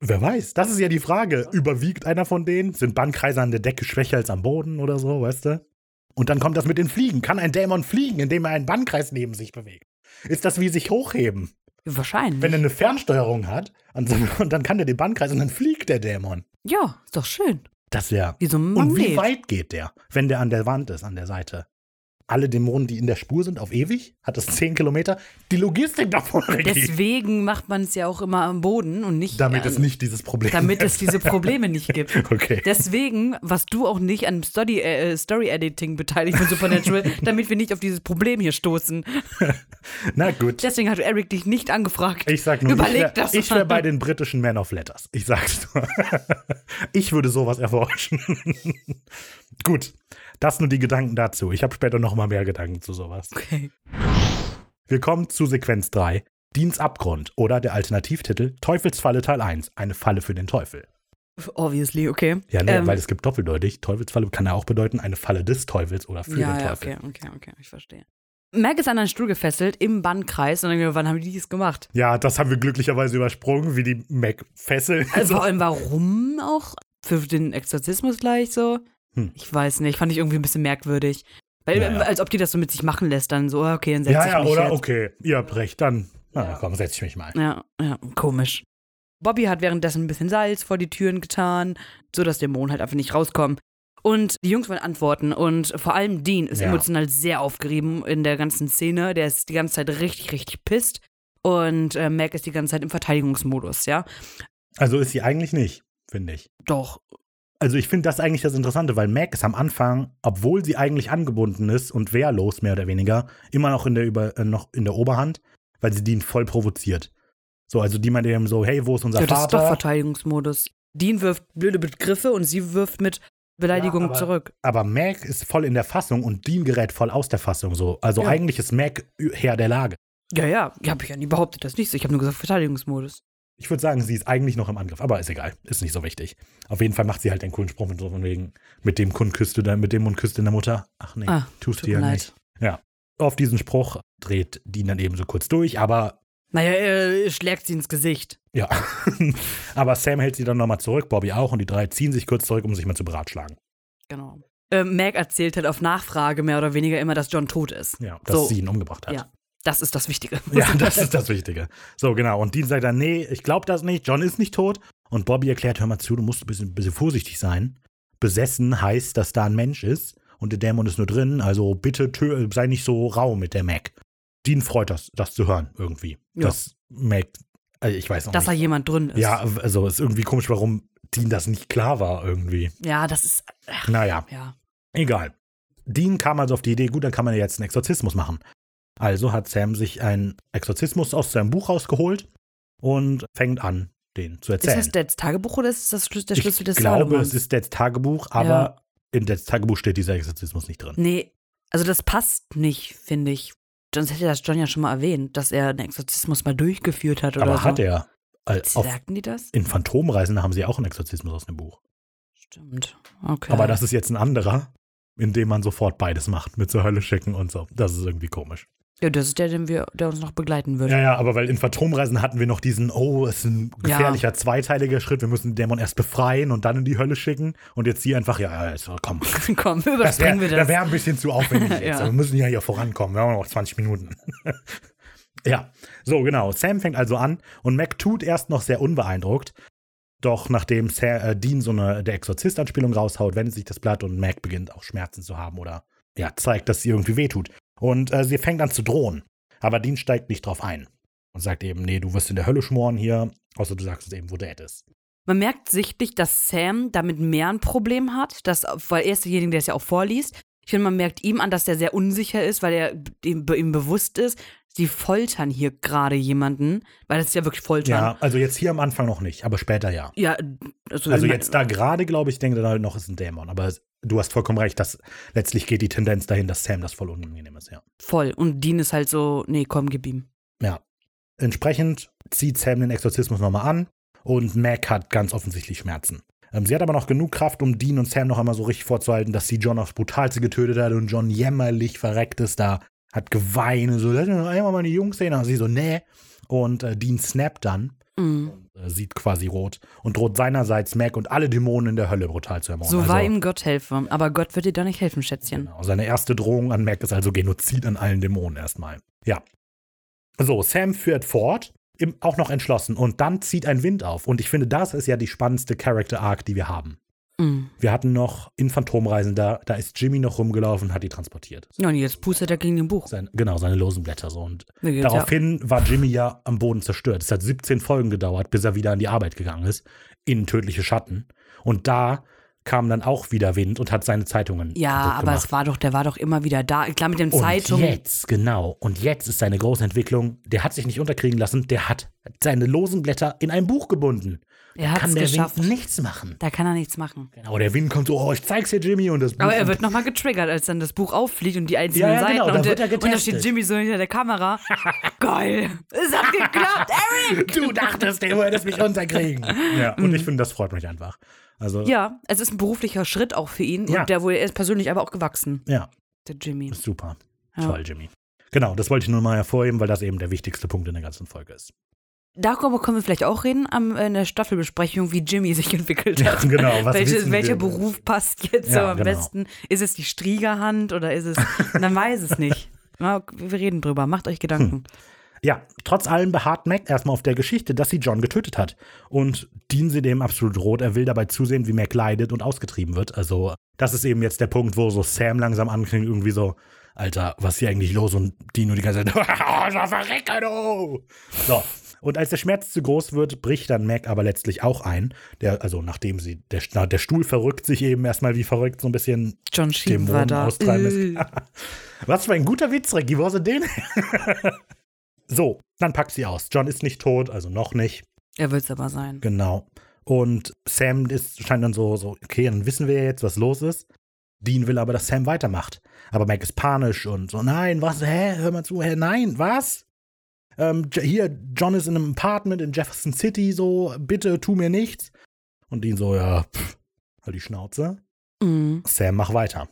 Wer weiß? Das ist ja die Frage. Überwiegt einer von denen? Sind Bandkreise an der Decke schwächer als am Boden oder so, weißt du? Und dann kommt das mit den Fliegen. Kann ein Dämon fliegen, indem er einen Bandkreis neben sich bewegt? Ist das wie sich hochheben? Wahrscheinlich. Wenn er eine Fernsteuerung hat [laughs] und dann kann er den Bandkreis und dann fliegt der Dämon. ja, ist doch schön. Das wäre. Wie so ein Und wie Magnet. weit geht der, wenn der an der Wand ist, an der Seite? Alle Dämonen, die in der Spur sind, auf ewig? Hat das 10 Kilometer? Die Logistik davon, Ricky. Deswegen macht man es ja auch immer am Boden und nicht. Damit an, es nicht dieses Problem Damit es [laughs] diese Probleme nicht gibt. [laughs] Okay. Deswegen warst du auch nicht an Story, äh, Story Editing beteiligt von Supernatural, [laughs] damit wir nicht auf dieses Problem hier stoßen. Na gut. Deswegen hat Eric dich nicht angefragt. Ich sag nur, Überleg ich wäre das ich mal. wär bei den britischen Men of Letters. Ich sag's nur. ich würde sowas erforschen. Gut, das nur die Gedanken dazu. Ich habe später noch mal mehr Gedanken zu sowas. Okay. Wir kommen zu Sequenz 3. Diens Abgrund oder der Alternativtitel Teufelsfalle Teil 1. Eine Falle für den Teufel. Obviously, okay. Ja, nee, Ähm, weil es gibt doppeldeutig. Teufelsfalle kann ja auch bedeuten, eine Falle des Teufels oder für ja, den ja, Teufel. okay, okay, okay, ich verstehe. Mac ist an einen Stuhl gefesselt im Bandkreis und dann wann haben die das gemacht? Ja, das haben wir glücklicherweise übersprungen, wie die Mac fesseln. Also vor [laughs] allem warum auch? Für den Exorzismus gleich so? Hm. Ich weiß nicht, fand ich irgendwie ein bisschen merkwürdig. Weil, Naja. als ob die das so mit sich machen lässt, dann so, okay, dann setze ja, ich ja, mich oder? jetzt. Okay, ihr habt recht, dann. Na, komm, setz ich mich mal. Ja, ja, komisch. Bobby hat währenddessen ein bisschen Salz vor die Türen getan, so dass Dämonen halt einfach nicht rauskommen. Und die Jungs wollen antworten und vor allem Dean ist Ja. emotional sehr aufgerieben in der ganzen Szene. Der ist die ganze Zeit richtig, richtig pisst. Und äh, Mac ist die ganze Zeit im Verteidigungsmodus, ja. Also ist sie eigentlich nicht, finde ich. Doch. Also ich finde das eigentlich das Interessante, weil Mac ist am Anfang, obwohl sie eigentlich angebunden ist und wehrlos mehr oder weniger, immer noch in der, Über, äh, noch in der Oberhand, weil sie Dean voll provoziert. So, also die meint eben so, hey, wo ist unser Ja, das ist doch Vater? Verteidigungsmodus. Dean wirft blöde Begriffe und sie wirft mit Beleidigung Ja, aber- zurück. Aber Mac ist voll in der Fassung und Dean gerät voll aus der Fassung. So. Also Ja. eigentlich ist Mac Herr der Lage. Ja, ja, ich habe ich ja nie behauptet, das nicht. Ich habe nur gesagt Verteidigungsmodus. Ich würde sagen, sie ist eigentlich noch im Angriff, aber ist egal, ist nicht so wichtig. Auf jeden Fall macht sie halt einen coolen Spruch mit so von wegen, mit dem Kund küsste de, mit dem Mund küsste deine Mutter. Ach nee, Ah, tust du ja leid. nicht. Ja. Auf diesen Spruch dreht Dean dann eben so kurz durch, aber Naja, er schlägt sie ins Gesicht. ja. [laughs] aber Sam hält sie dann nochmal zurück, Bobby auch, und die drei ziehen sich kurz zurück, um sich mal zu beratschlagen. Genau. Äh, Meg erzählt halt auf Nachfrage mehr oder weniger immer, dass John tot ist. Ja, dass So. sie ihn umgebracht hat. Ja. Das ist das Wichtige. [laughs] Ja, das ist das Wichtige. So, genau. Und Dean sagt dann, nee, ich glaube das nicht, John ist nicht tot. Und Bobby erklärt, hör mal zu, du musst ein bisschen, bisschen vorsichtig sein. Besessen heißt, dass da ein Mensch ist und der Dämon ist nur drin, also bitte sei nicht so rau mit der Mac. Dean freut das, das zu hören, irgendwie. Ja. Dass Mac, also ich weiß noch dass da nicht. jemand drin ist. Ja, also ist irgendwie komisch, warum Dean das nicht klar war, irgendwie. Ja, das ist. Ach, Naja. ja. Egal. Dean kam also auf die Idee, gut, dann kann man ja jetzt einen Exorzismus machen. Also hat Sam sich einen Exorzismus aus seinem Buch rausgeholt und fängt an, den zu Ist erzählen. das Dads Tagebuch oder ist das der Schlüssel ich des glaube, Salomons? es ist Dads Tagebuch, aber Ja. in Dads Tagebuch steht dieser Exorzismus nicht drin. Nee, also das passt nicht, finde ich. Sonst hätte das John ja schon mal erwähnt, dass er einen Exorzismus mal durchgeführt hat oder aber so. hat er. Auf, Sagten die das? in Phantomreisen haben sie auch einen Exorzismus aus dem Buch. Stimmt. Okay. Aber das ist jetzt ein anderer, in dem man sofort beides macht, mit zur Hölle schicken und so. Das ist irgendwie komisch. Ja, das ist der, den wir, der uns noch begleiten wird. Ja, ja, aber weil in Phantomreisen hatten wir noch diesen, oh, es ist ein gefährlicher zweiteiliger Schritt, wir müssen den Dämon erst befreien und dann in die Hölle schicken. Und jetzt hier einfach, ja, ja, jetzt, komm. [laughs] Komm, Das wäre überspringen wir das. wär ein bisschen zu aufwendig [laughs] jetzt. Ja. Wir müssen ja hier vorankommen. Wir haben noch 20 Minuten. [laughs] ja, so genau. Sam fängt also an und Mac tut erst noch sehr unbeeindruckt. Doch nachdem Sa äh, Dean so eine der Exorzist-Anspielung raushaut, wendet sich das Blatt und Mac beginnt auch Schmerzen zu haben oder ja, zeigt, dass sie irgendwie wehtut. Und äh, sie fängt an zu drohen. Aber Dean steigt nicht drauf ein und sagt eben, nee, du wirst in der Hölle schmoren hier, außer du sagst es eben, wo Dad ist. Man merkt sichtlich, dass Sam damit mehr ein Problem hat, dass, weil er ist derjenige, der es ja auch vorliest. Ich finde, man merkt ihm an, dass er sehr unsicher ist, weil er ihm, ihm bewusst ist, sie foltern hier gerade jemanden, weil das ist ja wirklich Foltern. Ja, also jetzt hier am Anfang noch nicht, aber später ja. Ja, also, Also jetzt da gerade, glaube ich, denke da noch ist ein Dämon. Aber du hast vollkommen recht, dass letztlich geht die Tendenz dahin, dass Sam das voll unangenehm ist, ja. voll. Und Dean ist halt so, nee, komm, gib ihm. Ja. Entsprechend zieht Sam den Exorzismus nochmal an und Mac hat ganz offensichtlich Schmerzen. Ähm, sie hat aber noch genug Kraft, um Dean und Sam noch einmal so richtig vorzuhalten, dass sie John aufs Brutalste getötet hat und John jämmerlich verreckt ist da, hat geweint und so, lass mich noch einmal meine Jungs sehen. Und sie so, nee. Und äh, Dean snappt dann, Mhm. äh, sieht quasi rot und droht seinerseits Mac und alle Dämonen in der Hölle brutal zu ermorden. So war Also- ihm Gott helfe. Aber Gott wird dir doch nicht helfen, Schätzchen. Genau. Seine erste Drohung an Mac ist also Genozid an allen Dämonen erstmal. Ja. So, Sam führt fort, im, auch noch entschlossen. Und dann zieht ein Wind auf. Und ich finde, das ist ja die spannendste Character Arc, die wir haben. Mhm. Wir hatten noch in Phantomreisen, da, da ist Jimmy noch rumgelaufen und hat die transportiert. Ja, und jetzt pustet er gegen den Buch. Sein, genau, seine losen Blätter so. Und geht's ja- daraufhin war Jimmy ja am Boden zerstört. Es hat 17 Folgen gedauert, bis er wieder an die Arbeit gegangen ist, in tödliche Schatten. Und da kam dann auch wieder Wind und hat seine Zeitungen Ja, aber gemacht. es war doch, der war doch immer wieder da. Klar, mit den Und Zeitungen. jetzt, genau. Und jetzt ist seine große Entwicklung, der hat sich nicht unterkriegen lassen, der hat seine losen Blätter in ein Buch gebunden. Er Kann der geschafft. Wind nichts machen. Da kann er nichts machen. Genau, der Wind kommt so, oh, ich zeig's dir, Jimmy, und das Buch. Aber er wird nochmal getriggert, als dann das Buch auffliegt und die einzelnen Ja, ja, Seiten. genau, da und, wird er der- und da steht Jimmy so hinter der Kamera. [laughs] Geil. Es hat geklappt, [laughs] Eric! du dachtest, du würdest mich unterkriegen. Ja, und ich finde, das freut mich einfach. Also. Ja, es ist ein beruflicher Schritt auch für ihn. Ja. Und der wohl, er ist persönlich aber auch gewachsen, ja, der Jimmy. super. Ja. Toll, Jimmy. Genau, das wollte ich nur mal hervorheben, weil das eben der wichtigste Punkt in der ganzen Folge ist. Darüber können wir vielleicht auch reden am, in der Staffelbesprechung, wie Jimmy sich [laughs] entwickelt Ja, hat. genau. Was Welche, welcher? Beruf passt jetzt Ja, so am genau. besten? Ist es die Striegerhand oder ist es. [laughs] Man weiß es nicht. Na, wir reden drüber. Macht euch Gedanken. Ja, trotz allem beharrt Mac erstmal auf der Geschichte, dass sie John getötet hat. Und dienen sie dem absolut rot. Er will dabei zusehen, wie Mac leidet und ausgetrieben wird. Also, das ist eben jetzt der Punkt, wo so Sam langsam anklingt, irgendwie so, Alter, was ist hier eigentlich los? Und die nur die ganze Zeit, [laughs] verrecke du! So. Und als der Schmerz zu groß wird, bricht dann Mac aber letztlich auch ein. Der, also nachdem sie, der, der Stuhl verrückt sich eben erstmal wie verrückt, so ein bisschen John Sheen war da. austreiben Äh. ist. [laughs] Was für ein guter Witz, Ricky. Wo hast du den? [laughs] so, dann packt sie aus. John ist nicht tot, also noch nicht. Er wird es aber sein. Genau. Und Sam ist, scheint dann so, so, okay, dann wissen wir ja jetzt, was los ist. Dean will aber, dass Sam weitermacht. Aber Mac ist panisch und so, nein, was, hä, hör mal zu, hä, nein, was? Ähm, hier, John ist in einem Apartment in Jefferson City, so, bitte tu mir nichts. Und Dean so, ja, pff, halt die Schnauze. Mhm. Sam, mach weiter.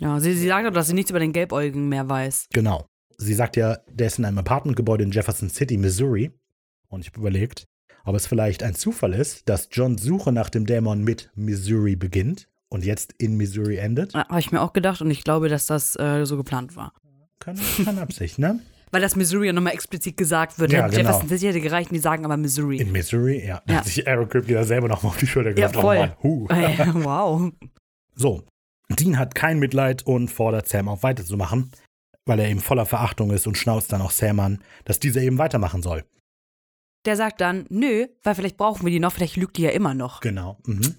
Ja, sie, sie sagt auch, dass sie nichts über den Gelbäugigen mehr weiß. Genau. Sie sagt ja, der ist in einem Apartmentgebäude in Jefferson City, Missouri. Und ich habe überlegt, ob es vielleicht ein Zufall ist, dass Johns Suche nach dem Dämon mit Missouri beginnt und jetzt in Missouri endet. Habe ich mir auch gedacht und ich glaube, dass das äh, so geplant war. Keine, keine Absicht, ne? [laughs] Weil das Missouri ja nochmal explizit gesagt wird. Ja, Ja, genau. Jefferson City hätte gereicht und die sagen aber Missouri. In Missouri, ja. Da Ja. hat sich Eric Kripke da selber nochmal auf die Schulter Ja, geklappt. voll. Oh [laughs] wow. So, Dean hat kein Mitleid und fordert Sam auf weiterzumachen, weil er eben voller Verachtung ist und schnauzt dann auch Sam an, dass dieser eben weitermachen soll. Der sagt dann, nö, weil vielleicht brauchen wir die noch, vielleicht lügt die ja immer noch. Genau. Mhm.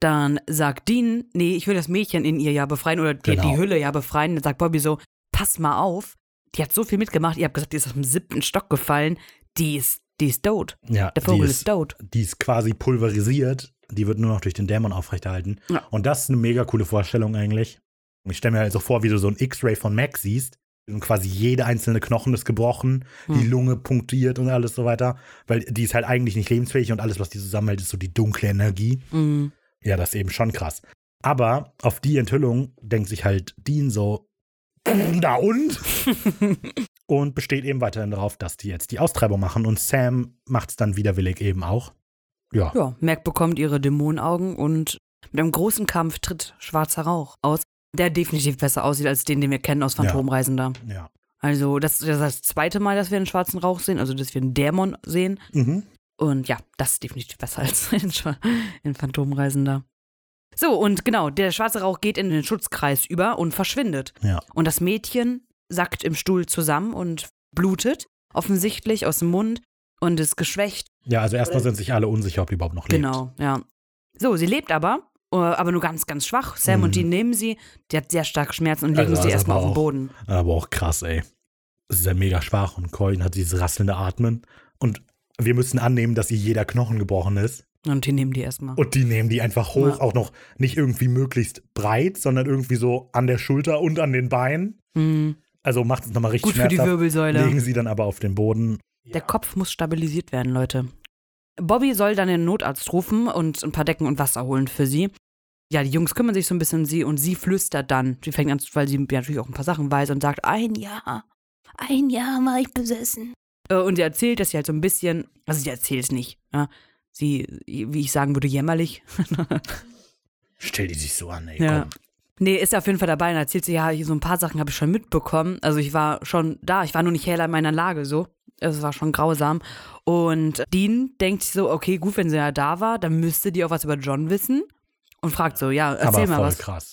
Dann sagt Dean, nee, ich will das Mädchen in ihr ja befreien oder die, Genau. die Hülle ja befreien. Dann sagt Bobby so, pass mal auf, die hat so viel mitgemacht, ihr habt gesagt, die ist aus dem siebten Stock gefallen, die ist, die ist tot. Ja, Der Vogel die ist, tot. die ist quasi pulverisiert. Die wird nur noch durch den Dämon aufrechterhalten. Ja. Und das ist eine mega coole Vorstellung eigentlich. Ich stelle mir halt so vor, wie du so ein X-Ray von Mac siehst. Und quasi jede einzelne Knochen ist gebrochen, die Hm. Lunge punktiert und alles so weiter. Weil die ist halt eigentlich nicht lebensfähig und alles, was die zusammenhält, ist so die dunkle Energie. Mhm. Ja, das ist eben schon krass. Aber auf die Enthüllung denkt sich halt Dean so, Na und? [laughs] und besteht eben weiterhin darauf, dass die jetzt die Austreibung machen. Und Sam macht es dann widerwillig eben auch. Ja. Ja, Mac bekommt ihre Dämonenaugen und mit einem großen Kampf tritt schwarzer Rauch aus, der definitiv besser aussieht als den, den wir kennen aus Phantomreisender. Ja. Also, das ist das zweite Mal, dass wir einen schwarzen Rauch sehen, also dass wir einen Dämon sehen. Mhm. Und ja, das ist definitiv besser als [laughs] in, in Phantomreisender. So, und genau, der schwarze Rauch geht in den Schutzkreis über und verschwindet. Ja. Und das Mädchen sackt im Stuhl zusammen und blutet, offensichtlich aus dem Mund und ist geschwächt. Ja, also erstmal sind sich alle unsicher, ob die überhaupt noch lebt. Genau, ja. So, sie lebt aber, aber nur ganz, ganz schwach. Sam Mhm. und Dean nehmen sie. Die hat sehr starke Schmerzen und legen Also, sie erstmal auf den Boden. Aber auch krass, ey. Es ist ja mega schwach und Colin hat dieses rasselnde Atmen. Und wir müssen annehmen, dass ihr jeder Knochen gebrochen ist. Und die nehmen die erstmal. Und die nehmen die einfach hoch, Ja. auch noch nicht irgendwie möglichst breit, sondern irgendwie so an der Schulter und an den Beinen. Mhm. Also macht es nochmal richtig Gut für die. Wirbelsäule. Legen sie dann aber auf den Boden. Der Kopf muss stabilisiert werden, Leute. Bobby soll dann den Notarzt rufen und ein paar Decken und Wasser holen für sie. Ja, die Jungs kümmern sich so ein bisschen um sie und sie flüstert dann. Sie fängt an, weil sie natürlich auch ein paar Sachen weiß und sagt, ein Jahr, ein Jahr war ich besessen. Äh, Und sie erzählt, dass sie halt so ein bisschen, also sie erzählt es nicht, ja. Sie, wie ich sagen würde, jämmerlich. [laughs] Stell die sich so an, ey. Ja. Komm. Nee, ist auf jeden Fall dabei und erzählt sie, ja, so ein paar Sachen habe ich schon mitbekommen. Also ich war schon da, ich war nur nicht Herr in meiner Lage, so. Es war schon grausam. Und Dean denkt sich so, okay, gut, wenn sie ja da war, dann müsste die auch was über John wissen. Und fragt so, ja, erzähl aber mal voll was. krass.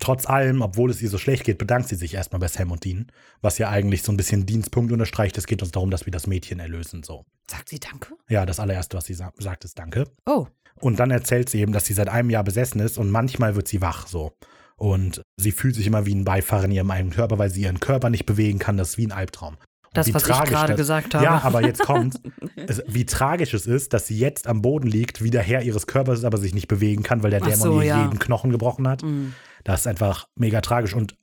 Trotz allem, obwohl es ihr so schlecht geht, bedankt sie sich erstmal bei Sam und Dean, was ja eigentlich so ein bisschen Dienstpunkt unterstreicht. Es geht uns darum, dass wir das Mädchen erlösen. So. Sagt sie Danke? Ja, das allererste, was sie sa sagt, ist Danke. Oh, Und dann erzählt sie eben, dass sie seit einem Jahr besessen ist und manchmal wird sie wach so. Und sie fühlt sich immer wie ein Beifahrer in ihrem eigenen Körper, weil sie ihren Körper nicht bewegen kann. Das ist wie ein Albtraum. Das, wie was ich gerade gesagt habe. Ja, aber jetzt kommt, es, wie tragisch es ist, dass sie jetzt am Boden liegt, wie der Herr ihres Körpers ist, aber sich nicht bewegen kann, weil der Ach Dämon so, ihr ja. jeden Knochen gebrochen hat. Mm. Das ist einfach mega tragisch. Und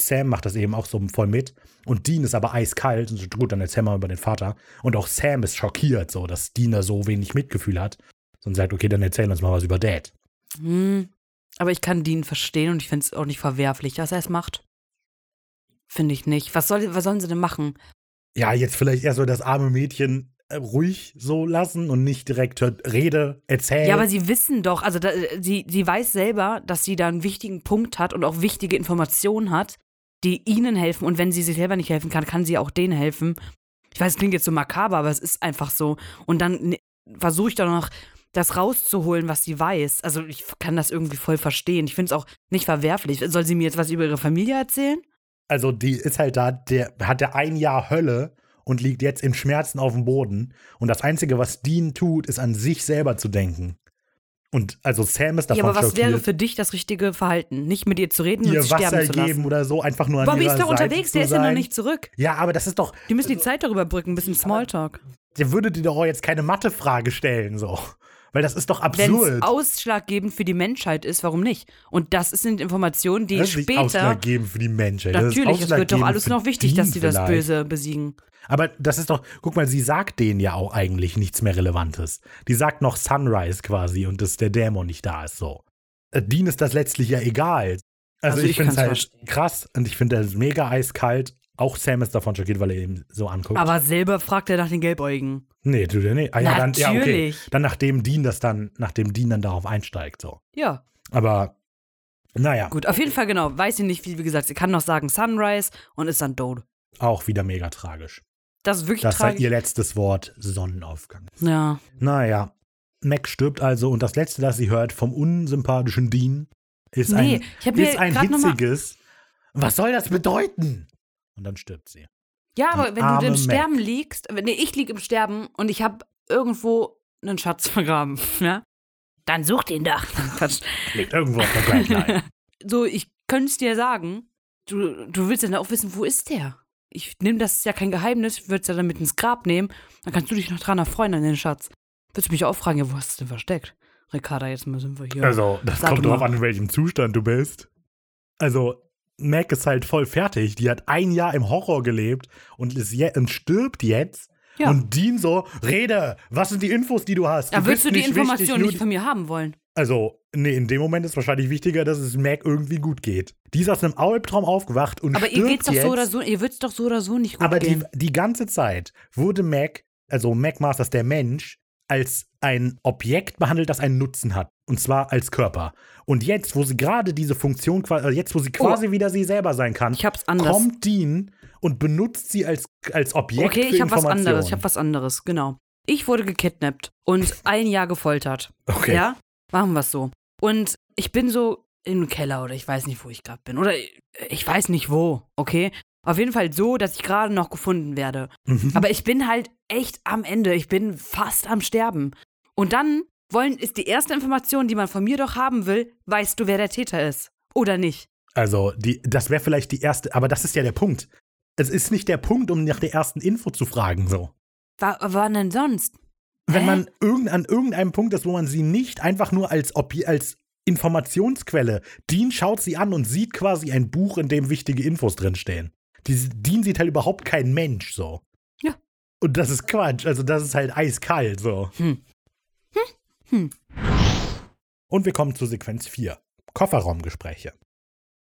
Sam macht das eben auch so voll mit. Und Dean ist aber eiskalt. Und so, gut, dann erzähl mal über den Vater. Und auch Sam ist schockiert, so, dass Dean da so wenig Mitgefühl hat. Und sagt, okay, dann erzähl uns mal was über Dad. Hm. Aber ich kann Dean verstehen und ich finde es auch nicht verwerflich, was er es macht. Finde ich nicht. Was, soll, was sollen sie denn machen? Ja, jetzt vielleicht eher so das arme Mädchen äh, ruhig so lassen und nicht direkt Rede, erzähl. Ja, aber sie wissen doch, also da, sie, sie weiß selber, dass sie da einen wichtigen Punkt hat und auch wichtige Informationen hat, die ihnen helfen. Und wenn sie sich selber nicht helfen kann, kann sie auch denen helfen. Ich weiß, es klingt jetzt so makaber, aber es ist einfach so. Und dann versuche ich doch noch, das rauszuholen, was sie weiß. Also ich kann das irgendwie voll verstehen. Ich finde es auch nicht verwerflich. Soll sie mir jetzt was über ihre Familie erzählen? Also die ist halt da, der hat der ein Jahr Hölle und liegt jetzt in Schmerzen auf dem Boden. Und das Einzige, was Dean tut, ist an sich selber zu denken. Und also Sam ist davon ja, aber was schockiert. wäre für dich das richtige Verhalten? Nicht mit ihr zu reden ihr und sie sterben Wasser zu geben lassen. oder so, einfach nur an Bobby ist doch Seite unterwegs, zu der ist ja noch nicht zurück. Ja, aber das ist doch, Die müssen die Zeit darüber brücken, ein bisschen Smalltalk. der würde dir doch auch jetzt keine Mathefrage stellen, so. Weil das ist doch Wenn es absurd. ausschlaggebend für die Menschheit ist, warum nicht? Und das sind Informationen, die Das ist nicht später. ausschlaggebend für die Menschheit. Natürlich, es wird doch alles noch wichtig, dass sie das. Böse besiegen. Aber das ist doch, guck mal, sie sagt denen ja auch eigentlich nichts mehr Relevantes. Die sagt noch Sunrise quasi und dass der Dämon nicht da ist, so. Äh, Dean ist das letztlich ja egal. Also, Also ich, ich finde es halt verstehen. krass und ich finde das mega eiskalt. Auch Sam ist davon schockiert, weil er ihn so anguckt. Aber selber fragt er nach den Gelbäugigen. nee, tut er nicht. Ah, ja, dann, ja, okay. Dann nachdem Dean das dann, nachdem Dean dann darauf einsteigt, so. Ja, Aber, naja, gut. Auf jeden Fall, genau. Weiß sie nicht, wie, wie gesagt, sie kann noch sagen Sunrise und ist dann tot. auch wieder mega tragisch. Das ist wirklich Das ist halt tragisch. ihr letztes Wort, Sonnenaufgang. ja. Naja, Mac stirbt also und das letzte, das sie hört vom unsympathischen Dean, ist Nee, ein, ist ein hitziges. Was soll das bedeuten? Und dann stirbt sie. Ja, Die aber wenn du im Mac. Sterben liegst, wenn- nee, ich lieg im Sterben und ich habe irgendwo einen Schatz [laughs] vergraben, ja? Dann such den doch. [laughs] Liegt irgendwo auf der Guideline. [laughs] so, ich könnte es dir sagen, du, du willst dann auch wissen, wo ist der? Ich nehme das ist ja kein Geheimnis, ich würde es ja dann mit ins Grab nehmen, dann kannst du dich noch dran erfreuen an den Schatz. Würdest du mich auch fragen, ja, wo hast du denn versteckt? Ricarda, jetzt mal sind wir hier. Also, das Sag kommt drauf an, in welchem Zustand du bist. Also, Mac ist halt voll fertig. Die hat ein Jahr im Horror gelebt und, ist je und stirbt jetzt. Ja. Und Dean so, rede, was sind die Infos, die du hast? ja, du würdest bist du die Information nicht von mir haben wollen? Also, Nee, in dem Moment ist wahrscheinlich wichtiger, dass es Mac irgendwie gut geht. Die ist aus einem Albtraum aufgewacht und Aber ihr geht's doch jetzt. so oder so, ihr wird's doch so oder so nicht gut Aber die, gehen. die ganze Zeit wurde Mac, also Mac Masters, der Mensch, als ein Objekt behandelt, das einen Nutzen hat. Und zwar als Körper. Und jetzt, wo sie gerade diese Funktion, also jetzt, wo sie quasi wieder sie selber sein kann, Oh. Kommt Dean und benutzt sie als, als Objekt Okay, ich habe was anderes. Ich habe was anderes, genau. Ich wurde gekidnappt und ein Jahr gefoltert. Okay. Ja? Machen wir es so. Und ich bin so im Keller oder ich weiß nicht, wo ich gerade bin. Oder ich weiß nicht wo, okay? Auf jeden Fall so, dass ich gerade noch gefunden werde. Mhm. Aber ich bin halt echt am Ende. Ich bin fast am Sterben. Und dann wollen, ist die erste Information, die man von mir doch haben will, weißt du, wer der Täter ist? Oder nicht? Also, die, das wäre vielleicht die erste, aber das ist ja der Punkt. Es ist nicht der Punkt, um nach der ersten Info zu fragen, so. Wa- Wann denn sonst? Wenn Hä? man irgend, an irgendeinem Punkt ist, wo man sie nicht einfach nur als, als Informationsquelle, Dean schaut sie an und sieht quasi ein Buch, in dem wichtige Infos drinstehen. Die, Dean sieht halt überhaupt kein Mensch, so. Ja. Und das ist Quatsch, also das ist halt eiskalt, so. Hm. Hm. Und wir kommen zu Sequenz 4. Kofferraumgespräche.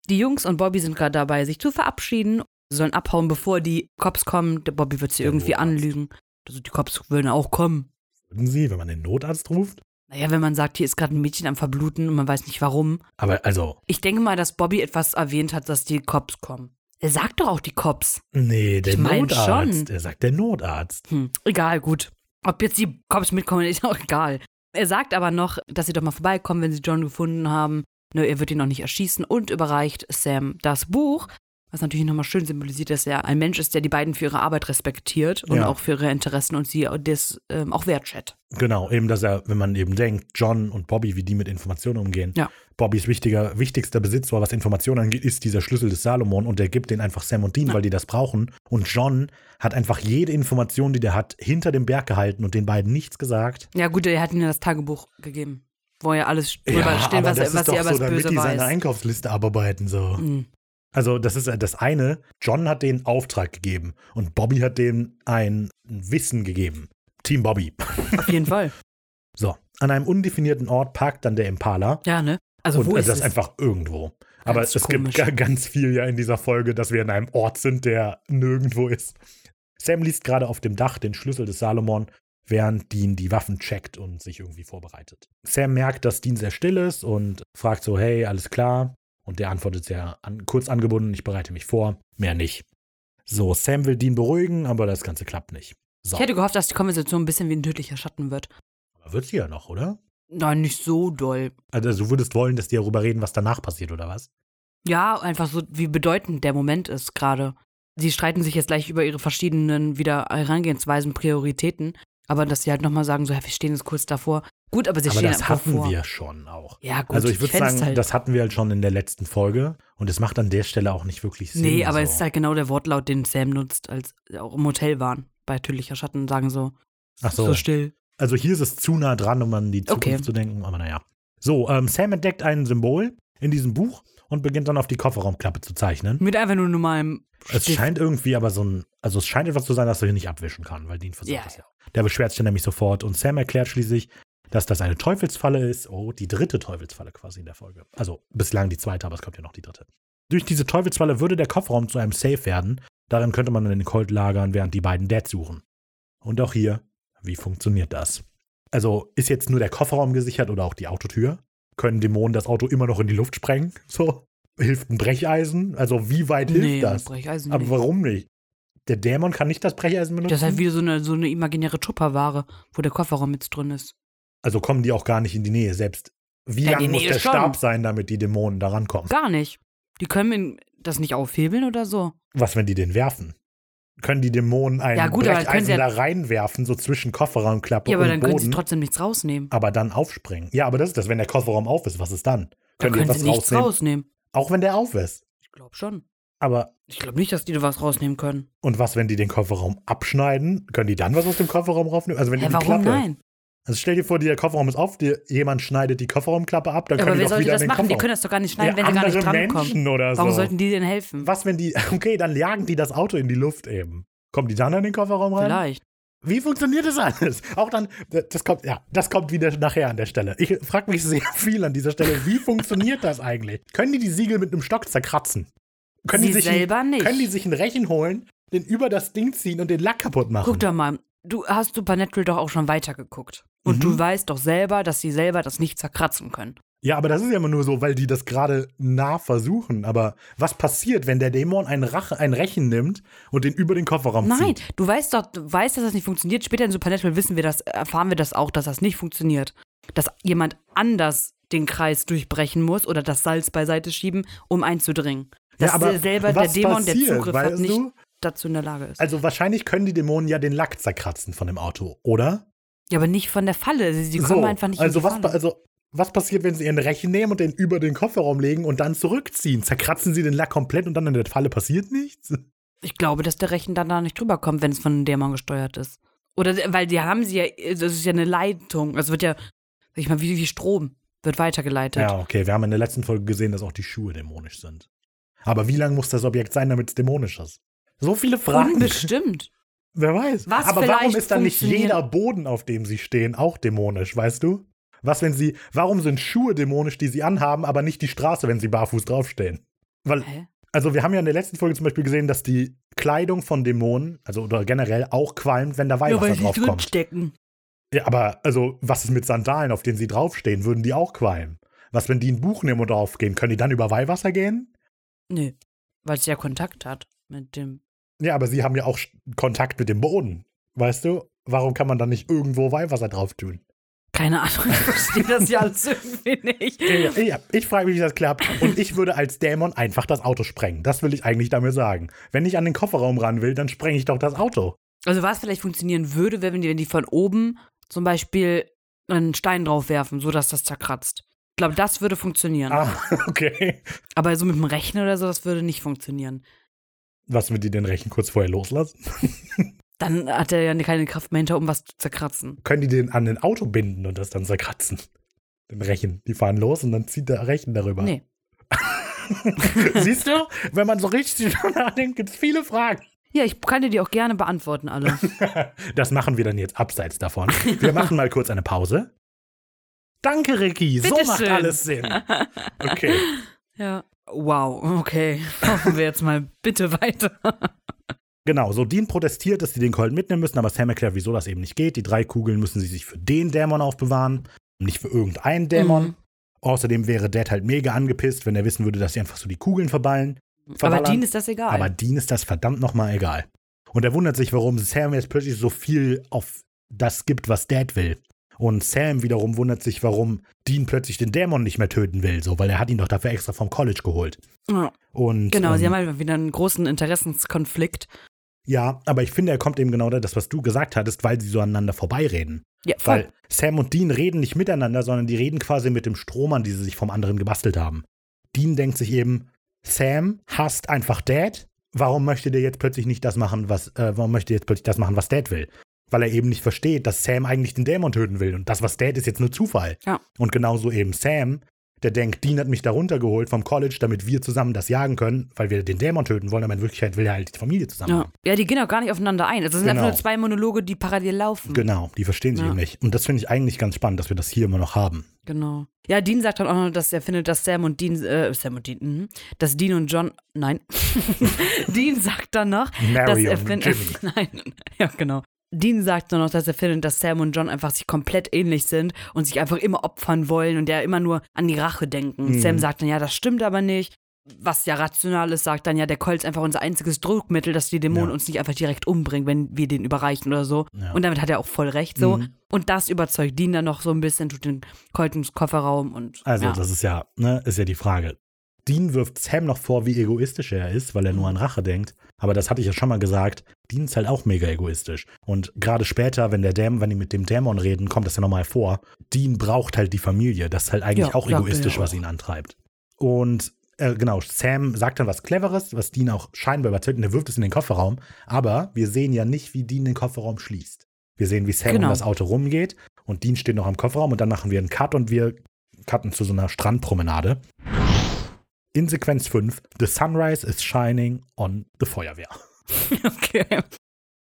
Die Jungs und Bobby sind gerade dabei, sich zu verabschieden. Sie sollen abhauen, bevor die Cops kommen. Der Bobby wird sie Der irgendwie Notarzt. anlügen. Also die Cops würden auch kommen. Würden Sie, wenn man den Notarzt ruft? Naja, wenn man sagt, hier ist gerade ein Mädchen am Verbluten und man weiß nicht warum. Aber also, Ich denke mal, dass Bobby etwas erwähnt hat, dass die Cops kommen. Er sagt doch auch die Cops. nee, der Ich mein Notarzt. schon. Er sagt der Notarzt. Hm, egal, gut. Ob jetzt die Cops mitkommen, [laughs] ist auch egal. Er sagt aber noch, dass sie doch mal vorbeikommen, wenn sie John gefunden haben. Nur er wird ihn noch nicht erschießen und überreicht Sam das Buch, was natürlich nochmal schön symbolisiert, dass er ein Mensch ist, der die beiden für ihre Arbeit respektiert und Ja. auch für ihre Interessen und sie das ähm, auch wertschätzt. Genau, eben, dass er, wenn man eben denkt, John und Bobby, wie die mit Informationen umgehen. Ja. Bobbys wichtiger, wichtigster Besitz, was Informationen angeht, ist dieser Schlüssel des Salomon und der gibt den einfach Sam und Dean, Ja. weil die das brauchen. Und John hat einfach jede Information, die der hat, hinter dem Berg gehalten und den beiden nichts gesagt. Ja, gut, er hat ihnen das Tagebuch gegeben, wo er alles drüber steht, aber was, er, was ist er über so, das damit Böse die seine. Einkaufsliste abarbeiten, so. Hm. Also, das ist das eine. John hat den Auftrag gegeben und Bobby hat denen ein Wissen gegeben. Team Bobby. Auf jeden Fall. [laughs] So, an einem undefinierten Ort parkt dann der Impala. Ja, ne? Also, und wo äh, ist das es? einfach irgendwo. Aber Ganz es gibt ganz viel ja in dieser Folge, dass wir in einem Ort sind, der nirgendwo ist. Sam liest gerade auf dem Dach den Schlüssel des Salomon, während Dean die Waffen checkt und sich irgendwie vorbereitet. Sam merkt, dass Dean sehr still ist und fragt so, hey, alles klar? Und der antwortet sehr an, kurz angebunden, ich bereite mich vor, mehr nicht. So, Sam will Dean beruhigen, aber das Ganze klappt nicht. So, Ich hätte gehofft, dass die Konversation ein bisschen wie ein tödlicher Schatten wird. aber wird sie ja noch, oder? Nein, nicht so doll. Also du würdest wollen, dass die darüber reden, was danach passiert, oder was? Ja, einfach so, wie bedeutend der Moment ist gerade. Sie streiten sich jetzt gleich über ihre verschiedenen wieder Herangehensweisen, Prioritäten. Aber dass sie halt nochmal sagen, so, ja, wir stehen jetzt kurz davor. Gut, aber sie Aber stehen das hatten vor. wir schon auch. Ja, gut. also ich würde sagen, halt, das hatten wir halt schon in der letzten Folge und es macht an der Stelle auch nicht wirklich Sinn. Nee, aber so. es ist halt genau der Wortlaut, den Sam nutzt, als auch im Hotel waren. Bei tödlicher Schatten sagen so, Ach so. so still. Also hier ist es zu nah dran, um an die Zukunft Okay. zu denken, aber naja. So, ähm, Sam entdeckt ein Symbol in diesem Buch und beginnt dann auf die Kofferraumklappe zu zeichnen. Mit einfach nur normalem Es Stift. scheint irgendwie aber so ein, also es scheint etwas zu sein, das er hier nicht abwischen kann, weil Dean versucht Ja, das ja. Der beschwert sich dann nämlich sofort und Sam erklärt schließlich, dass das eine Teufelsfalle ist. Oh, die dritte Teufelsfalle quasi in der Folge. Also bislang die zweite, aber es kommt ja noch die dritte. Durch diese Teufelsfalle würde der Kofferraum zu einem Safe werden. Darin könnte man den Colt lagern, während die beiden Dad suchen. Und auch hier, wie funktioniert das? Also ist jetzt nur der Kofferraum gesichert oder auch die Autotür? Können Dämonen das Auto immer noch in die Luft sprengen? [laughs] So? Hilft ein Brecheisen? Also wie weit hilft nee, das? Brecheisen Aber nicht. warum nicht? Der Dämon kann nicht das Brecheisen benutzen? Das ist halt wieder so eine, so eine imaginäre Tupperware, wo der Kofferraum mit drin ist. Also kommen die auch gar nicht in die Nähe. Selbst wie Ja, lang muss der schon. Stab sein, damit die Dämonen da rankommen? Gar nicht. Die können das nicht aufhebeln oder so. Was, wenn die den werfen? Können die Dämonen einen Ja, gut, Brecheisen da reinwerfen, so zwischen Kofferraumklappe Ja, aber und dann können sie Boden, trotzdem nichts rausnehmen. aber dann aufspringen? Ja, aber das ist das, wenn der Kofferraum auf ist, was ist dann? Können die können sie nichts rausnehmen? rausnehmen. Auch wenn der auf ist. Ich glaube schon. Aber, Ich glaube nicht, dass die da was rausnehmen können. und was, wenn die den Kofferraum abschneiden? Können die dann was aus dem Kofferraum raufnehmen? Also wenn Hä, die die warum Klappe. nein? Also stell dir vor, der Kofferraum ist auf, dir, jemand schneidet die Kofferraumklappe ab, dann Ja, können aber die doch wieder das in den machen? Die Kofferraum. können das doch gar nicht schneiden, ja, wenn sie gar nicht drankommen. Menschen oder Warum so. sollten die denn helfen? Was, wenn die, [laughs] okay, dann jagen die das Auto in die Luft eben. Kommen die dann in den Kofferraum rein? Vielleicht. Wie funktioniert das alles? [laughs] Auch dann, das kommt, ja, das kommt wieder nachher an der Stelle. Ich frage mich sehr [laughs] viel an dieser Stelle, wie funktioniert das eigentlich? Können die die Siegel mit einem Stock zerkratzen? Können Sie die sich selber ein, nicht. Können die sich ein Rechen holen, den über das Ding ziehen und den Lack kaputt machen? Guck doch mal, du hast Supernatural doch auch schon weitergeguckt. Und Mhm. du weißt doch selber, dass sie selber das nicht zerkratzen können. Ja, aber das ist ja immer nur so, weil die das gerade nah versuchen. Aber was passiert, wenn der Dämon ein, Rache, ein Rechen nimmt und den über den Kofferraum Nein, zieht? du weißt doch, du weißt, dass das nicht funktioniert. Später in Supernatural wissen wir das, erfahren wir das auch, dass das nicht funktioniert. Dass jemand anders den Kreis durchbrechen muss oder das Salz beiseite schieben, um einzudringen. Dass ja, aber der selber der Dämon, der passiert, Zugriff hat, weißt nicht du? Dazu in der Lage ist. Also wahrscheinlich können die Dämonen ja den Lack zerkratzen von dem Auto, oder? ja, aber nicht von der Falle. Sie, kommen einfach nicht also in die was, Falle. also was passiert, wenn sie ihren Rechen nehmen und den über den Kofferraum legen und dann zurückziehen? Zerkratzen sie den Lack komplett und dann in der Falle passiert nichts? Ich glaube, dass der Rechen dann da nicht drüber kommt, wenn es von einem Dämon gesteuert ist. Oder weil die haben sie ja, das ist ja eine Leitung. Also wird ja, sag ich mal, wie, wie Strom wird weitergeleitet. Ja, okay, wir haben in der letzten Folge gesehen, dass auch die Schuhe dämonisch sind. Aber wie lang muss das Objekt sein, damit es dämonisch ist? So viele Fragen. Unbestimmt. Wer weiß. Was Aber warum ist dann nicht jeder Boden, auf dem sie stehen, auch dämonisch, weißt du? Was, wenn sie, warum sind Schuhe dämonisch, die sie anhaben, aber nicht die Straße, wenn sie barfuß draufstehen? Weil, Hä? also wir haben ja in der letzten Folge zum Beispiel gesehen, dass die Kleidung von Dämonen, also oder generell auch qualmt, wenn da Weihwasser draufkommt. stecken. Ja, aber also, was ist mit Sandalen, auf denen sie draufstehen? Würden die auch qualmen? Was, wenn die ein Buch nehmen und draufgehen? Können die dann über Weihwasser gehen? Nö. Weil es ja Kontakt hat mit dem. Ja, aber sie haben ja auch Kontakt mit dem Boden. Weißt du? Warum kann man dann nicht irgendwo Weihwasser drauf tun? Keine Ahnung, [laughs] ich verstehe das ja alles irgendwie nicht. Ja, ja, ich frage mich, wie das klappt. Und ich würde als Dämon einfach das Auto sprengen. Das will ich eigentlich damit sagen. Wenn ich an den Kofferraum ran will, dann sprenge ich doch das Auto. Also was vielleicht funktionieren würde, wäre, wenn die, wenn die von oben zum Beispiel einen Stein draufwerfen, sodass das zerkratzt. Ich glaube, das würde funktionieren. Ah, [laughs] okay. Aber so mit dem Rechnen oder so, das würde nicht funktionieren. Was, wenn die den Rechen kurz vorher loslassen? [laughs] Dann hat er ja keine Kraft mehr hinter, um was zu zerkratzen. Können die den an den Auto binden und das dann zerkratzen? Den Rechen. Die fahren los und dann zieht der Rechen darüber. Nee. [laughs] Siehst du? Wenn man so richtig [laughs] nachdenkt, gibt es viele Fragen. Ja, ich kann dir die auch gerne beantworten, alle. Das machen wir dann jetzt abseits davon. Wir machen mal kurz eine Pause. Danke, Ricky. So macht Bitteschön. alles Sinn. Okay. ja. Wow, okay. [laughs] Machen wir jetzt mal bitte weiter. Genau, so Dean protestiert, dass sie den Colt mitnehmen müssen, aber Sam erklärt, wieso das eben nicht geht. Die drei Kugeln müssen sie sich für den Dämon aufbewahren, nicht für irgendeinen Dämon. Mhm. Außerdem wäre Dad halt mega angepisst, wenn er wissen würde, dass sie einfach so die Kugeln verballen. Aber. Dean ist das egal. Aber Dean ist das verdammt nochmal egal. Und er wundert sich, warum Sam jetzt plötzlich so viel auf das gibt, was Dad will. Und Sam wiederum wundert sich, warum Dean plötzlich den Dämon nicht mehr töten will, so, weil er hat ihn doch dafür extra vom College geholt. ja. Und, Genau, ähm, sie haben halt wieder einen großen Interessenskonflikt. Ja, aber ich finde, er kommt eben genau das, was du gesagt hattest, weil sie so aneinander vorbeireden. Ja, voll. Weil Sam und Dean reden nicht miteinander, sondern die reden quasi mit dem Strom an, die sie sich vom anderen gebastelt haben. Dean denkt sich eben, Sam hasst einfach Dad. Warum möchte der jetzt plötzlich nicht das machen, was, äh, warum möchte jetzt plötzlich das machen, was Dad will? Weil er eben nicht versteht, dass Sam eigentlich den Dämon töten will und das, was Dad ist, jetzt nur Zufall. Ja. Und genauso eben Sam, der denkt, Dean hat mich da runtergeholt vom College, damit wir zusammen das jagen können, weil wir den Dämon töten wollen, aber in Wirklichkeit will er halt die Familie zusammen ja. haben. ja, die gehen auch gar nicht aufeinander ein. Also es sind Genau. einfach nur zwei Monologe, die parallel laufen. Genau, die verstehen sich Ja. eben nicht. Und das finde ich eigentlich ganz spannend, dass wir das hier immer noch haben. Genau. Ja, Dean sagt dann auch noch, dass er findet, dass Sam und Dean, äh, Sam und Dean, mhm, dass Dean und John, nein, [laughs] Dean sagt dann noch, dass Mary er und findet, [laughs] nein, ja, genau. Dean sagt dann noch, dass er findet, dass Sam und John einfach sich komplett ähnlich sind und sich einfach immer opfern wollen und der immer nur an die Rache denken. Mhm. Sam sagt dann, ja, das stimmt aber nicht. Was ja rational ist, sagt dann, ja, der Colt ist einfach unser einziges Druckmittel, dass die Dämonen Ja. uns nicht einfach direkt umbringen, wenn wir den überreichen oder so. Ja. Und damit hat er auch voll recht so. Mhm. Und das überzeugt Dean dann noch so ein bisschen, tut den Colt ins Kofferraum und. Also, ja. das ist ja, ne, ist ja die Frage. Dean wirft Sam noch vor, wie egoistisch er ist, weil er nur an Rache denkt. Aber das hatte ich ja schon mal gesagt. Dean ist halt auch mega egoistisch. Und gerade später, wenn der Dämon, wenn die mit dem Dämon reden, kommt das ja nochmal vor. Dean braucht halt die Familie. Das ist halt eigentlich Ja, auch egoistisch, was ihn antreibt. Und äh, genau, Sam sagt dann was Cleveres, was Dean auch scheinbar überzeugt und er wirft es in den Kofferraum. Aber wir sehen ja nicht, wie Dean den Kofferraum schließt. Wir sehen, wie Sam Genau. um das Auto rumgeht und Dean steht noch am Kofferraum und dann machen wir einen Cut und wir cutten zu so einer Strandpromenade. In Sequenz 5, The sunrise is shining on the Feuerwehr. [laughs] okay.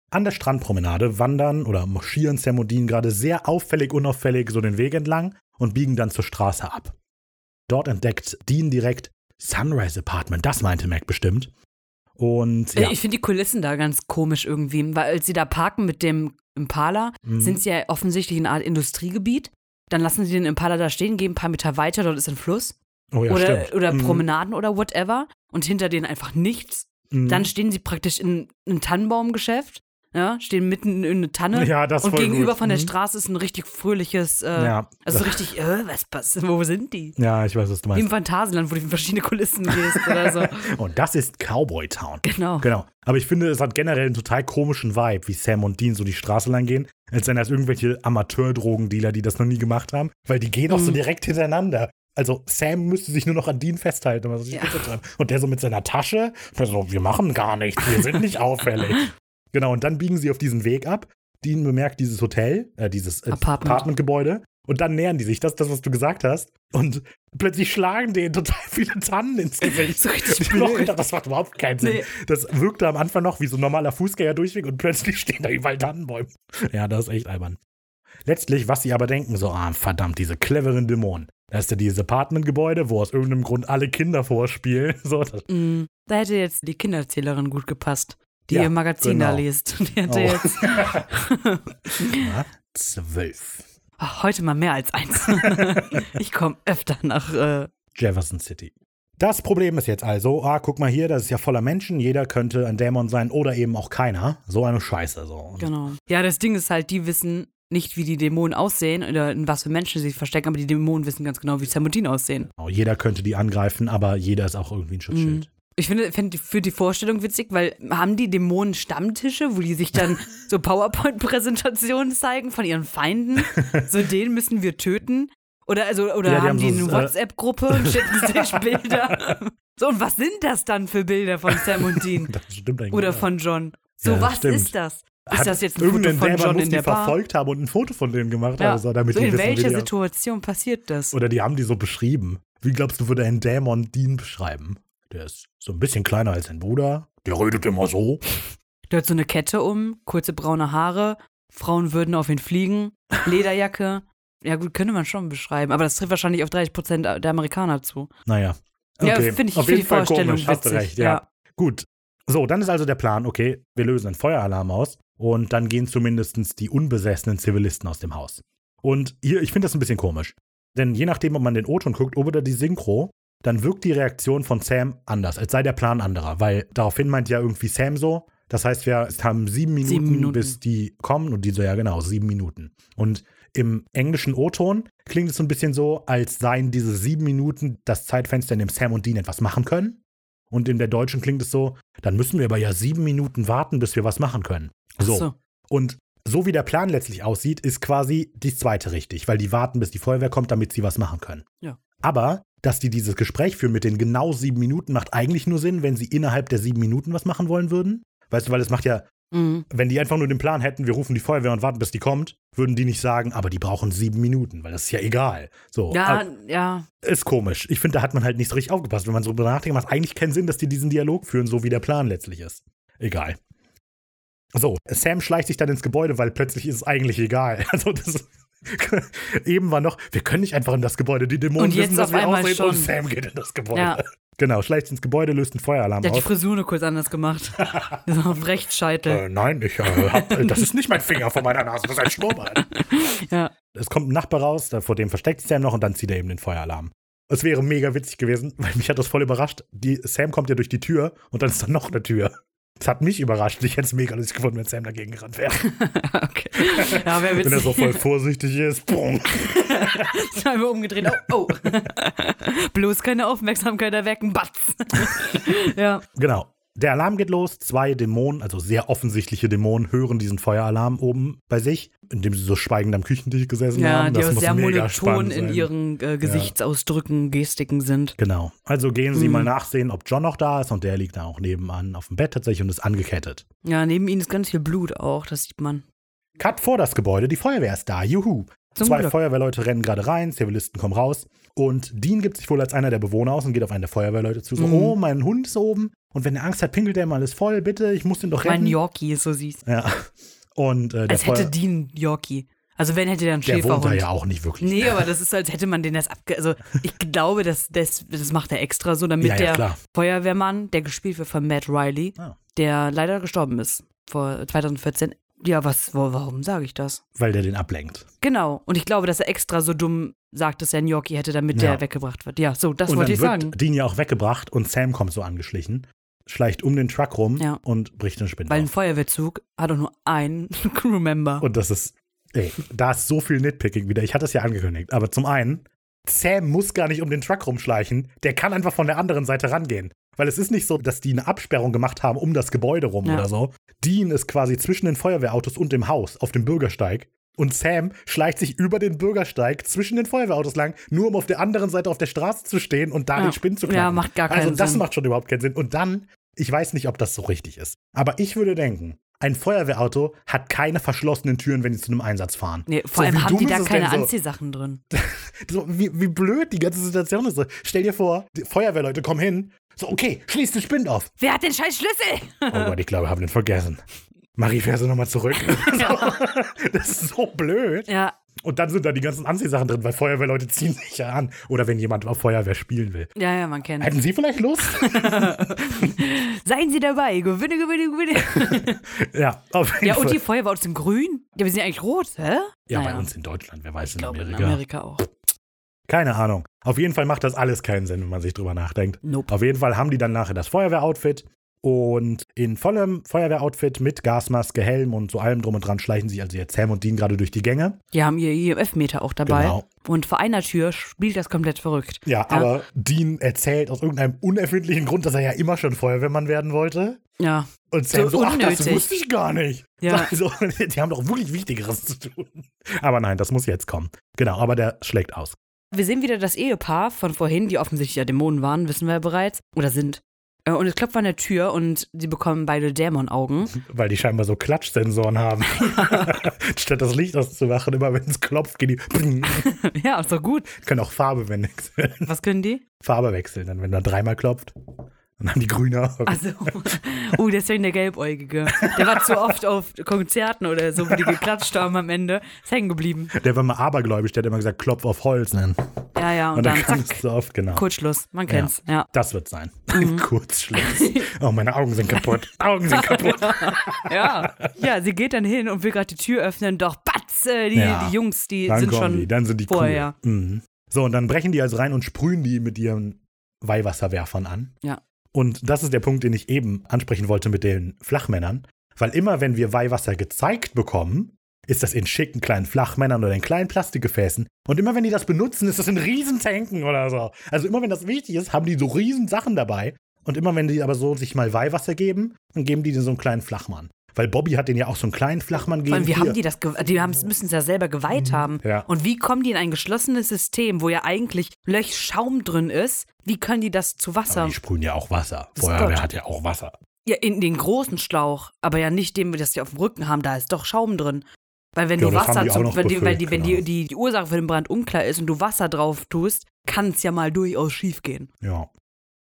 An der Strandpromenade wandern oder marschieren Sam und Dean gerade sehr auffällig, unauffällig so den Weg entlang und biegen dann zur Straße ab. Dort entdeckt Dean direkt Sunrise Apartment, das meinte Mac bestimmt. Und ja, Äh, Ich finde die Kulissen da ganz komisch irgendwie, weil als sie da parken mit dem Impala, Mhm. sind sie ja offensichtlich in einer Art Industriegebiet. Dann lassen sie den Impala da stehen, gehen ein paar Meter weiter, dort ist ein Fluss. Oh ja, oder stimmt. oder Mhm. Promenaden oder whatever. Und hinter denen einfach nichts. Mhm. Dann stehen sie praktisch in einem Tannenbaumgeschäft. Ja, stehen mitten in eine Tanne. ja, und gegenüber gut. von der Mhm. Straße ist ein richtig fröhliches, äh, Ja. also so richtig, äh, was passiert, wo sind die? Ja, ich weiß, was du Wie im meinst. Phantasialand, wo du in verschiedene Kulissen gehst oder so. [laughs] Und das ist Cowboy Town. Genau. Genau. Aber ich finde, es hat generell einen total komischen Vibe, wie Sam und Dean so die Straße lang gehen, als wären das irgendwelche Amateur-Drogendealer, die das noch nie gemacht haben, weil die gehen auch so Mhm. direkt hintereinander. Also Sam müsste sich nur noch an Dean festhalten, um was ich Ja. Und der so mit seiner Tasche, so, wir machen gar nichts, wir sind nicht [laughs] auffällig. Genau, und dann biegen sie auf diesen Weg ab. Dean bemerkt dieses Hotel, äh, dieses äh, Apartment. Apartmentgebäude. Und dann nähern die sich, das ist das, was du gesagt hast. Und plötzlich schlagen denen total [laughs] viele Tannen ins Gesicht. So richtig ich auch blöd. gedacht, das macht überhaupt keinen Sinn. Nee. Das wirkte am Anfang noch wie so ein normaler Fußgängerdurchweg und plötzlich stehen da überall Tannenbäume. Ja, das ist echt albern. Letztlich, was sie aber denken, so, ah, verdammt, diese cleveren Dämonen. Da ist ja dieses Apartmentgebäude, wo aus irgendeinem Grund alle Kinder vorspielen. [laughs] So, Mm, Da hätte jetzt die Kinderzählerin gut gepasst, die Ja, ihr Magazin da genau. liest. [laughs] Die hätte Oh. jetzt [laughs] ja, zwölf. Ach, heute mal mehr als eins. ich komme öfter nach. Äh, Jefferson City. Das Problem ist jetzt also, ah, guck mal hier, das ist ja voller Menschen, jeder könnte ein Dämon sein oder eben auch keiner. So eine Scheiße. So. Genau. Ja, das Ding ist halt, die wissen nicht, wie die Dämonen aussehen oder in was für Menschen sie sich verstecken, aber die Dämonen wissen ganz genau, wie Sam und Dean aussehen. Genau, jeder könnte die angreifen, aber jeder ist auch irgendwie ein Schutzschild. Ich finde, finde für die Vorstellung witzig, weil haben die Dämonen Stammtische, wo die sich dann [laughs] so PowerPoint-Präsentationen zeigen von ihren Feinden? [laughs] So den müssen wir töten? Oder also oder Ja, die haben haben die so, eine äh, WhatsApp-Gruppe und schicken [laughs] sich Bilder? So, und was sind das dann für Bilder von Sam und Dean? Das stimmt eigentlich. Oder ja. von John? So, Ja, was stimmt. ist das? Ist Hat das jetzt ein Foto irgendein von Dämon John muss in die der Bar? verfolgt haben und ein Foto von denen gemacht Ja. haben, so, damit so, die in wissen, welcher Situation passiert das? Oder die haben die so beschrieben. Wie glaubst du, würde ein Dämon Dean beschreiben? Der ist so ein bisschen kleiner als sein Bruder. Der redet immer so. Der hat so eine Kette um, kurze braune Haare, Frauen würden auf ihn fliegen, Lederjacke. Ja gut, könnte man schon beschreiben, aber das trifft wahrscheinlich auf 30 Prozent der Amerikaner zu. Naja. Ja, Okay. finde ich Auf für jeden die Fall Vorstellung komisch, hast du witzig. recht, ja. Gut. So, dann ist also der Plan, okay, wir lösen einen Feueralarm aus und dann gehen zumindest die unbesessenen Zivilisten aus dem Haus. Und hier, ich finde das ein bisschen komisch. Denn je nachdem, ob man den O-Ton guckt oder die Synchro, dann wirkt die Reaktion von Sam anders, als sei der Plan anderer. Weil daraufhin meint ja irgendwie Sam so, das heißt, wir haben sieben Minuten, Sieben Minuten. bis die kommen und die so, ja genau, sieben Minuten. Und im englischen O-Ton klingt es so ein bisschen so, als seien diese sieben Minuten das Zeitfenster, in dem Sam und Dean etwas machen können. Und in der deutschen klingt es so, dann müssen wir aber ja sieben Minuten warten, bis wir was machen können. So. so. Und so wie der Plan letztlich aussieht, ist quasi die zweite richtig, weil die warten, bis die Feuerwehr kommt, damit sie was machen können. Ja. Aber, dass die dieses Gespräch führen mit den genau sieben Minuten, macht eigentlich nur Sinn, wenn sie innerhalb der sieben Minuten was machen wollen würden. Weißt du, weil es macht ja, Mhm. wenn die einfach nur den Plan hätten, wir rufen die Feuerwehr und warten, bis die kommt, würden die nicht sagen, aber die brauchen sieben Minuten, weil das ist ja egal. So. Ja, ja. ist komisch. Ich finde, da hat man halt nicht so richtig aufgepasst. Wenn man so drüber nachdenkt, macht eigentlich keinen Sinn, dass die diesen Dialog führen, so wie der Plan letztlich ist. Egal. So, Sam schleicht sich dann ins Gebäude, weil plötzlich ist es eigentlich egal. [laughs] Also das [laughs] eben war noch, wir können nicht einfach in das Gebäude, die Dämonen Und jetzt wissen, dass auf wir einmal aussehen und schon. Sam geht in das Gebäude. Ja. Genau, schleicht ins Gebäude, löst einen Feueralarm Der hat die aus. Frisur nur kurz anders gemacht. [laughs] so auf Rechtsscheitel. Äh, nein, ich äh, hab, äh, das ist nicht mein Finger vor meiner Nase, das ist ein Schnurrbart. Ja. Es kommt ein Nachbar raus, vor dem versteckt sich Sam noch und dann zieht er eben den Feueralarm. Es wäre mega witzig gewesen, weil mich hat das voll überrascht. Die, Sam kommt ja durch die Tür und dann ist da noch eine Tür. Das hat mich überrascht. Ich hätte es mega lustig gefunden, wenn Sam dagegen gerannt wäre. [laughs] okay. Ja, wäre Wenn er so voll vorsichtig ist. Boom. [laughs] Einmal umgedreht. Oh, oh. [laughs] Bloß keine Aufmerksamkeit erwecken. Batz. ja. Genau. Der Alarm geht los. Zwei Dämonen, also sehr offensichtliche Dämonen, hören diesen Feueralarm oben bei sich, indem sie so schweigend am Küchentisch gesessen Ja, haben. die Das auch muss sehr monoton in ihren äh, Gesichtsausdrücken, Gestiken sind. Genau. Also gehen sie Mhm. mal nachsehen, ob John noch da ist und der liegt da auch nebenan auf dem Bett tatsächlich und ist angekettet. Ja, neben ihnen ist ganz viel Blut auch, das sieht man. Cut vor das Gebäude, die Feuerwehr ist da, juhu. Zum Zwei Glück. Feuerwehrleute rennen gerade rein, Zivilisten kommen raus und Dean gibt sich wohl als einer der Bewohner aus und geht auf einen der Feuerwehrleute zu, so, Mhm. oh, mein Hund ist oben Und wenn er Angst hat, pinkelt er mal, ist voll, bitte, ich muss den doch retten. Mein Yorkie ist so süß. ja. Und äh, Als hätte die einen Yorkie. Also wenn hätte der einen der wohnt Schäferhund. da ja auch nicht wirklich. Nee, aber das ist als hätte man den das abge... Also ich glaube, das, das, das macht er extra so, damit Ja, ja, der klar. Feuerwehrmann, der gespielt wird von Matt Riley, Ah. der leider gestorben ist vor 2014. Ja, was, warum sage ich das? Weil der den ablenkt. Genau. Und ich glaube, dass er extra so dumm sagt, dass er einen Yorkie hätte, damit Ja. der weggebracht wird. Ja, so, das und wollte dann ich wird sagen. Dean ja auch weggebracht und Sam kommt so angeschlichen, schleicht um den Truck rum Ja. und bricht den Spind Weil ein auf. Feuerwehrzug hat doch nur einen [laughs] Crewmember. Und das ist, ey, da ist so viel Nitpicking wieder. Ich hatte es ja angekündigt. Aber zum einen, Sam muss gar nicht um den Truck rumschleichen. Der kann einfach von der anderen Seite rangehen. Weil es ist nicht so, dass die eine Absperrung gemacht haben um das Gebäude rum Ja. oder so. Dean ist quasi zwischen den Feuerwehrautos und dem Haus auf dem Bürgersteig. Und Sam schleicht sich über den Bürgersteig zwischen den Feuerwehrautos lang, nur um auf der anderen Seite auf der Straße zu stehen und da Ja. den Spind zu knacken. Ja, macht gar Also keinen das Sinn. macht schon überhaupt keinen Sinn. Und dann, ich weiß nicht, ob das so richtig ist. Aber ich würde denken, ein Feuerwehrauto hat keine verschlossenen Türen, wenn sie zu einem Einsatz fahren. Nee, vor So, allem haben die da keine so? Anziehsachen drin. [laughs] So, wie, wie blöd die ganze Situation ist. Stell dir vor, die Feuerwehrleute kommen hin. So, okay, schließ den Spind auf. Wer hat den scheiß Schlüssel? Oh Gott, ich glaube, wir haben den vergessen. Marie, fährst du nochmal zurück? [laughs] [laughs] das ist so blöd. Ja, Und dann sind da die ganzen Anziehsachen drin, weil Feuerwehrleute [laughs] ziehen sich ja an. Oder wenn jemand auf Feuerwehr spielen will. ja, ja, man kennt. Hätten Sie vielleicht Lust? [laughs] Seien Sie dabei. Gewinne, gewinne, gewinne. ja, auf jeden ja, und Fall. die Feuerwehrautos sind grün? Ja, wir sind eigentlich rot, hä? ja, Naja, bei uns in Deutschland, wer weiß Ich in glaube, in Amerika. Amerika auch. Keine Ahnung. Auf jeden Fall macht das alles keinen Sinn, wenn man sich drüber nachdenkt. Nope. Auf jeden Fall haben die dann nachher das Feuerwehroutfit und in vollem Feuerwehroutfit mit Gasmaske, Helm und so allem drum und dran schleichen sich also jetzt Sam und Dean gerade durch die Gänge. Die haben ihr IMF-Meter auch dabei. Genau. Und vor einer Tür spielt das komplett verrückt. Ja, aber Dean erzählt aus irgendeinem unerfindlichen Grund, dass er ja immer schon Feuerwehrmann werden wollte. Ja. Und Sam So so, ach, das wusste ich gar nicht. Ja. [laughs] Also, die haben doch wirklich Wichtigeres zu tun. Aber nein, das muss jetzt kommen. Genau, aber der schlägt aus. Wir sehen wieder das Ehepaar von vorhin, die offensichtlich ja Dämonen waren, wissen wir ja bereits. Oder sind. Äh, Und es klopft an der Tür und sie bekommen beide Dämonaugen. [laughs] Weil die scheinbar so Klatschsensoren haben. [laughs] [laughs] Statt das Licht auszumachen, immer wenn es klopft, gehen die. ja, ist doch gut. können auch Farbe wechseln. Was können die? Farbe wechseln, dann wenn er dreimal klopft. Dann haben die grüne Augen. Also, uh, deswegen der Gelbäugige. Der war zu oft auf Konzerten oder so, wo die geklatscht haben am Ende. Ist hängen geblieben. Der war mal abergläubisch, der hat immer gesagt, klopf auf Holz. Ne? Ja, ja, und, Und dann dann zack, es so oft, genau. Kurzschluss. Man kennt's, ja. Das wird sein. Mhm. [laughs] Kurzschluss. Oh, meine Augen sind kaputt. Augen sind kaputt. [laughs] Ja. Ja, sie geht dann hin und will gerade die Tür öffnen, doch batz, äh, die, Ja. die Jungs, die Dann sind schon die, dann sind die vorher. cool. Mhm. So, und dann brechen die also rein und sprühen die mit ihren Weihwasserwerfern an. Ja. Und das ist der Punkt, den ich eben ansprechen wollte mit den Flachmännern. Weil immer, wenn wir Weihwasser gezeigt bekommen, ist das in schicken kleinen Flachmännern oder in kleinen Plastikgefäßen. Und immer, wenn die das benutzen, ist das in Riesentanken oder so. Also immer, wenn das wichtig ist, haben die so riesen Sachen dabei. Und immer, wenn die aber so sich mal Weihwasser geben, dann geben die den so einen kleinen Flachmann. Weil Bobby hat den ja auch so einen kleinen Flachmann gegeben. wie Hier. haben die das, die müssen es ja selber geweiht haben. Ja. Und wie kommen die in ein geschlossenes System, wo ja eigentlich Löch Schaum drin ist? Wie können die das zu Wasser? Aber die sprühen ja auch Wasser. Das Feuerwehr hat ja auch Wasser. Ja, in den großen Schlauch, aber ja nicht dem, das die auf dem Rücken haben, da ist doch Schaum drin. Weil wenn Ja, du Wasser, die zum, wenn, die, weil die, befüllt, wenn die, genau. die, die Ursache für den Brand unklar ist und du Wasser drauf tust, kann es ja mal durchaus schief gehen. Ja.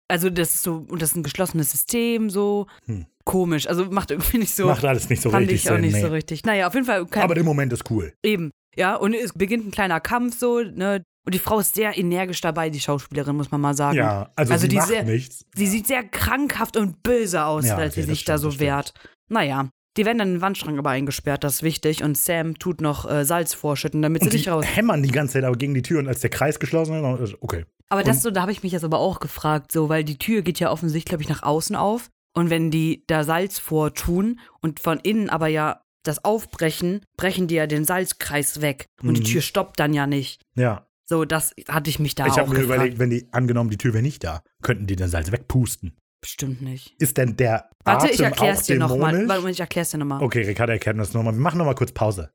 Also das ist so, und das ist ein geschlossenes System, so Hm. Komisch. Also macht irgendwie nicht so, Macht alles nicht so fand richtig ich auch Sinn. nicht nee. so richtig. Naja, auf jeden Fall kein, Aber der Moment ist cool. eben. Ja, und es beginnt ein kleiner Kampf so, ne? Und die Frau ist sehr energisch dabei, die Schauspielerin, muss man mal sagen. Ja, also, Also sie die macht sehr- nichts. Sie sieht sehr krankhaft und böse aus, Ja, als okay, sie sich da so stimmt. wehrt. Naja, die werden dann in den Wandschrank aber eingesperrt, das ist wichtig. Und Sam tut noch äh, Salz vorschütten, damit sie Und die nicht raus. hämmern die ganze Zeit aber gegen die Tür und als der Kreis geschlossen ist, ist okay. Aber das und- so, da habe ich mich jetzt aber auch gefragt, so, weil die Tür geht ja offensichtlich, glaube ich, nach außen auf. Und wenn die da Salz vortun und von innen aber ja das aufbrechen, brechen die ja den Salzkreis weg. Und die Mhm. Tür stoppt dann ja nicht. Ja, So, das hatte ich mich da ich auch habe mir gefragt. überlegt, wenn die, angenommen, die Tür wäre nicht da, könnten die den Salz wegpusten. Bestimmt nicht. Ist denn der Warte, Atem ich erklär's auch dir nochmal. Warte, ich erklär's dir nochmal. Okay, Ricardo erkennt das nochmal. Wir machen nochmal kurz Pause.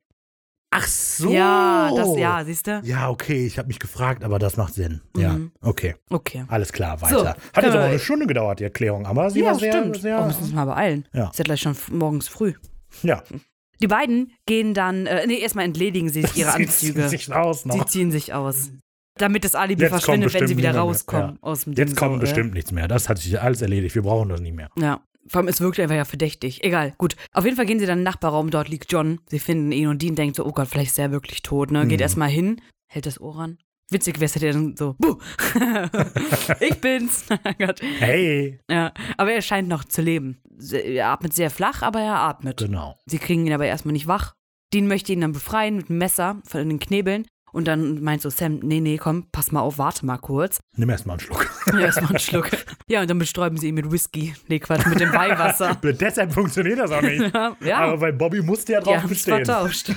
Ach so. Ja, das, ja, siehst du? Ja, okay, ich habe mich gefragt, aber das macht Sinn. Ja, Mhm. okay. Okay. Alles klar, So, weiter. Hat jetzt aber eine Stunde gedauert, die Erklärung, aber sie ja, war sehr, stimmt. sehr oh, müssen wir uns mal beeilen. Ja. Ist ja gleich schon morgens früh. ja. Die beiden gehen dann, äh, nee, erstmal entledigen sie sich [laughs] ihre Sie Anzüge. ziehen sich aus Sie noch. ziehen sich aus. Damit das Alibi Jetzt verschwindet, wenn sie wieder rauskommen aus dem Jetzt Ding kommt so, bestimmt nichts mehr. Das hat sich alles erledigt. Wir brauchen das nicht mehr. Ja. Vor allem, es wirkt einfach ja verdächtig. Egal, gut. Auf jeden Fall gehen sie dann in den Nachbarraum, dort liegt John. Sie finden ihn und Dean denkt so, oh Gott, vielleicht ist er wirklich tot, ne? Geht Mhm. erstmal hin, hält das Ohr an. Witzig wäre es, er dann so, Buh. [laughs] ich bin's. [laughs] Oh Gott. Hey! Ja, aber er scheint noch zu leben. Er atmet sehr flach, aber er atmet. Genau. Sie kriegen ihn aber erstmal nicht wach. Dean möchte ihn dann befreien mit dem Messer von den Knebeln. Und dann meint so Sam, nee, nee, komm, pass mal auf, warte mal kurz. Nimm erstmal einen Schluck. [laughs] Ja, erstmal einen Schluck. Ja, und dann bestäuben sie ihn mit Whisky. Nee, Quatsch, mit dem Weihwasser. [laughs] Deshalb funktioniert das auch nicht. [laughs] Ja, ja. Aber weil Bobby musste ja drauf bestehen. vertauscht.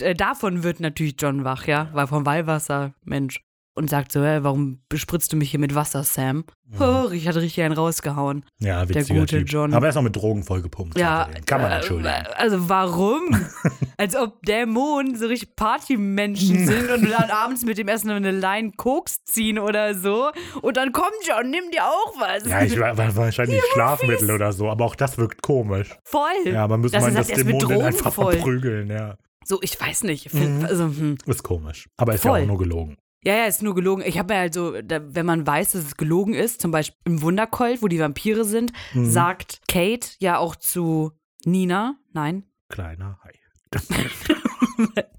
Äh, Davon wird natürlich John wach, ja, weil vom Weihwasser, Mensch. Und sagt so, hä, warum bespritzt du mich hier mit Wasser, Sam? Oh, ich hatte richtig einen rausgehauen. Ja, witziger gute typ. John. Aber er ist auch mit Drogen vollgepumpt. Ja. Kann man äh, entschuldigen. Also warum? [laughs] Als ob Dämonen so richtig Partymenschen [laughs] sind und dann abends mit dem Essen noch eine Line Koks ziehen oder so. Und dann komm John, nimm dir auch was. Ja, ich war, wahrscheinlich Schlafmittel oder so, aber auch das wirkt komisch. Voll. Ja, man müsste ist das Dämonen einfach voll. verprügeln, ja. So, ich weiß nicht. Find, Mhm. also, hm. Ist komisch. Aber ist ja Voll. auch nur gelogen. Ja, ja, ist nur gelogen. Ich habe mir halt so, da, wenn man weiß, dass es gelogen ist, zum Beispiel im Wundercolt, wo die Vampire sind, Mhm. sagt Kate ja auch zu Nina, nein, Kleiner Hai. [laughs]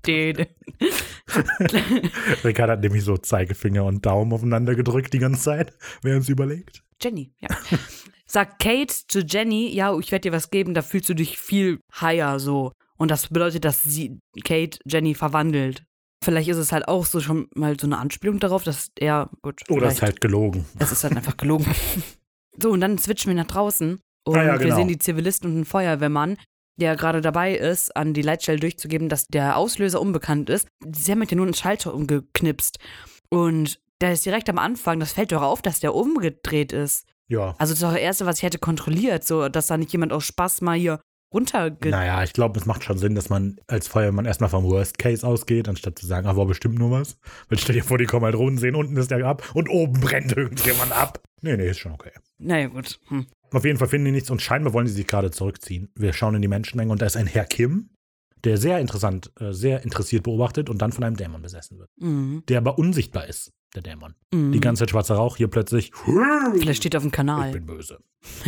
den, [laughs] Rickard hat nämlich so Zeigefinger und Daumen aufeinander gedrückt die ganze Zeit, während sie überlegt. Jenny, ja. Sagt Kate zu Jenny, ja, ich werde dir was geben, da fühlst du dich viel higher so. Und das bedeutet, dass sie Kate Jenny verwandelt. Vielleicht ist es halt auch so schon mal so eine Anspielung darauf, dass er, gut, Oder vielleicht, ist halt gelogen. es ist halt einfach gelogen. [laughs] so, und dann switchen wir nach draußen und Ah ja, wir genau. sehen die Zivilisten und einen Feuerwehrmann, der gerade dabei ist, an die Leitstelle durchzugeben, dass der Auslöser unbekannt ist. Sie haben ja nur einen Schalter umgeknipst. Und der ist direkt am Anfang, das fällt doch auf, dass der umgedreht ist. Ja. Also das ist doch das Erste, was ich hätte kontrolliert, so dass da nicht jemand aus Spaß mal hier runterge... Naja, ich glaube, es macht schon Sinn, dass man als Feuermann erstmal vom Worst Case ausgeht, anstatt zu sagen, ah, war bestimmt nur was. Weil stell dir vor, die kommen halt runter, sehen, unten ist der ab und oben brennt [laughs] irgendjemand ab. Nee, nee, ist schon okay. Naja, gut. Hm. Auf jeden Fall finden die nichts und scheinbar wollen die sich gerade zurückziehen. Wir schauen in die Menschenmenge und da ist ein Herr Kim, der sehr interessant, äh, sehr interessiert beobachtet und dann von einem Dämon besessen wird. Mhm. Der aber unsichtbar ist, der Dämon. Mhm. Die ganze Zeit schwarzer Rauch, hier plötzlich. Vielleicht steht er auf dem Ich Kanal. bin böse.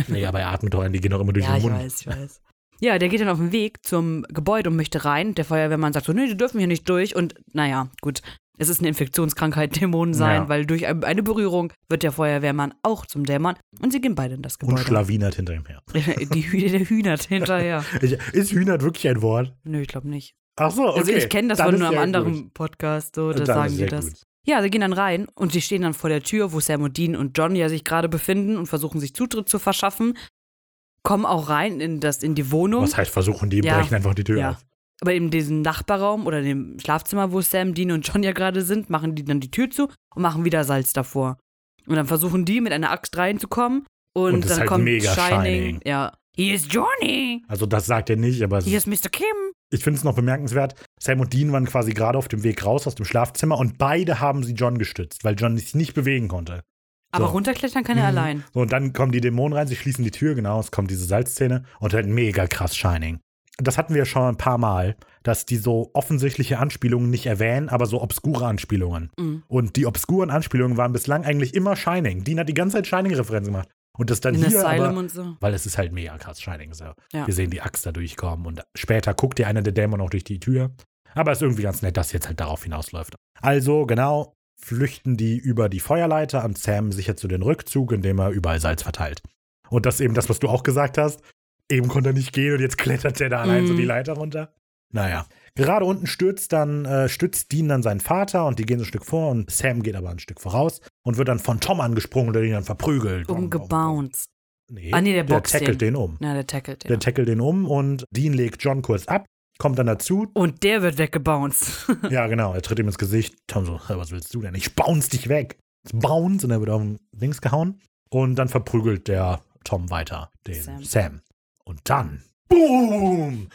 Nee, aber er atmet doch ein, die gehen doch immer durch Ja, den ich Mund. weiß, ich weiß. Ja, der geht dann auf den Weg zum Gebäude und möchte rein. Der Feuerwehrmann sagt so, nee, die dürfen hier nicht durch. Und naja, gut, es ist eine Infektionskrankheit, [laughs] Dämonen sein, Ja. weil durch ein- eine Berührung wird der Feuerwehrmann auch zum Dämon. Und sie gehen beide in das Und Gebäude. schlawinert hinter ihm her. [laughs] die Hü der hühnert hinterher. [laughs] Ist Hühnert wirklich ein Wort? Nö, ich glaube nicht. Ach so, okay. Also ich kenne das Dann von einem anderen gut. Podcast, so, da sagen die das. gut. Ja, sie gehen dann rein und sie stehen dann vor der Tür, wo Sam und Dean und John ja sich gerade befinden und versuchen sich Zutritt zu verschaffen. Kommen auch rein in, das, in die Wohnung. Was heißt versuchen, die Ja. brechen einfach die Tür Ja. auf. Aber in diesem Nachbarraum oder dem Schlafzimmer, wo Sam, Dean und John ja gerade sind, machen die dann die Tür zu und machen wieder Salz davor. Und dann versuchen die mit einer Axt reinzukommen und, Und dann halt kommt mega Shining. Shining. Ja. Hier ist Johnny. Also das sagt er nicht, aber Hier ist, ist Mr. Kim. ich finde es noch bemerkenswert. Sam und Dean waren quasi gerade auf dem Weg raus aus dem Schlafzimmer und beide haben sie John gestützt, weil John sich nicht bewegen konnte. Aber So. runterklettern kann er Mhm. allein. So, und dann kommen die Dämonen rein, sie schließen die Tür, genau, es kommt diese Salzszene und halt mega krass Shining. Das hatten wir schon ein paar Mal, dass die so offensichtliche Anspielungen nicht erwähnen, aber so obskure Anspielungen. Mhm. Und die obskuren Anspielungen waren bislang eigentlich immer Shining. Dean hat die ganze Zeit Shining-Referenzen gemacht. Und das dann In hier Asylum aber, und so. weil es ist halt mega krass Shining. So. Ja. Wir sehen die Axt da durchkommen und später guckt dir einer der Dämonen auch durch die Tür. Aber es ist irgendwie ganz nett, dass jetzt halt darauf hinausläuft. Also, genau, flüchten die über die Feuerleiter und Sam sichert zu den Rückzug, indem er überall Salz verteilt. Und das ist eben das, was du auch gesagt hast. Eben konnte er nicht gehen und jetzt klettert er da allein so Mhm. die Leiter runter. Naja. Gerade unten stürzt dann, äh, stützt Dean dann seinen Vater und die gehen so ein Stück vor und Sam geht aber ein Stück voraus und wird dann von Tom angesprungen, der ihn dann verprügelt. Umgebounced. Nee, Ah, nee, der der tackelt den. den um. Na, der tackelt den. Der tackelt den um und Dean legt John kurz ab, kommt dann dazu. und der wird weggebounced. [laughs] ja, genau, er tritt ihm ins Gesicht. Tom so, "Hä, was willst du denn? Ich bounce dich weg. Bounce und er wird auf den Dings gehauen. Und dann verprügelt der Tom weiter den Sam. Sam. Und dann, boom!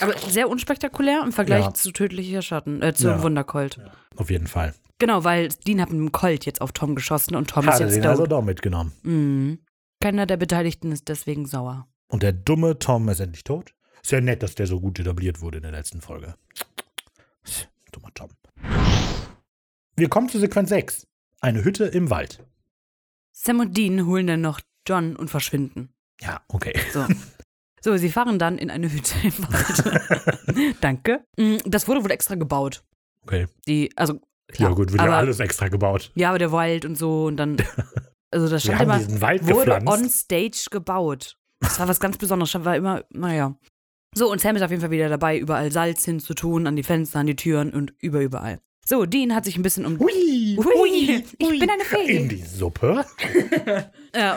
Aber sehr unspektakulär im Vergleich Ja. zu tödlicher Schatten, äh, zu Ja. Wundercolt. Auf jeden Fall. Genau, weil Dean hat mit einem Colt jetzt auf Tom geschossen und Tom ist Hat er jetzt den tot. also doch mitgenommen. Mhm. Keiner der Beteiligten ist deswegen sauer. Und der dumme Tom ist endlich tot. Ist ja nett, dass der so gut etabliert wurde in der letzten Folge. Dummer Tom. Wir kommen zu Sequenz 6. Eine Hütte im Wald. Sam und Dean holen dann noch John und verschwinden. Ja, okay. So. So, sie fahren dann in eine Hütte im Wald. [laughs] Danke. Mm, Das wurde wohl extra gebaut. Okay. Die, also, klar. ja, gut, wird ja aber, alles extra gebaut. Ja, aber der Wald und so und dann. [laughs] Also, das Wir stand haben immer. diesen Wald Wurde gepflanzt. on stage gebaut. Das war was ganz Besonderes. War immer, naja. So, und Sam ist auf jeden Fall wieder dabei, überall Salz hinzutun, an die Fenster, an die Türen und über überall. So, Dean hat sich ein bisschen um. Hui, Hui, ich bin eine Fee. In die Suppe? [laughs]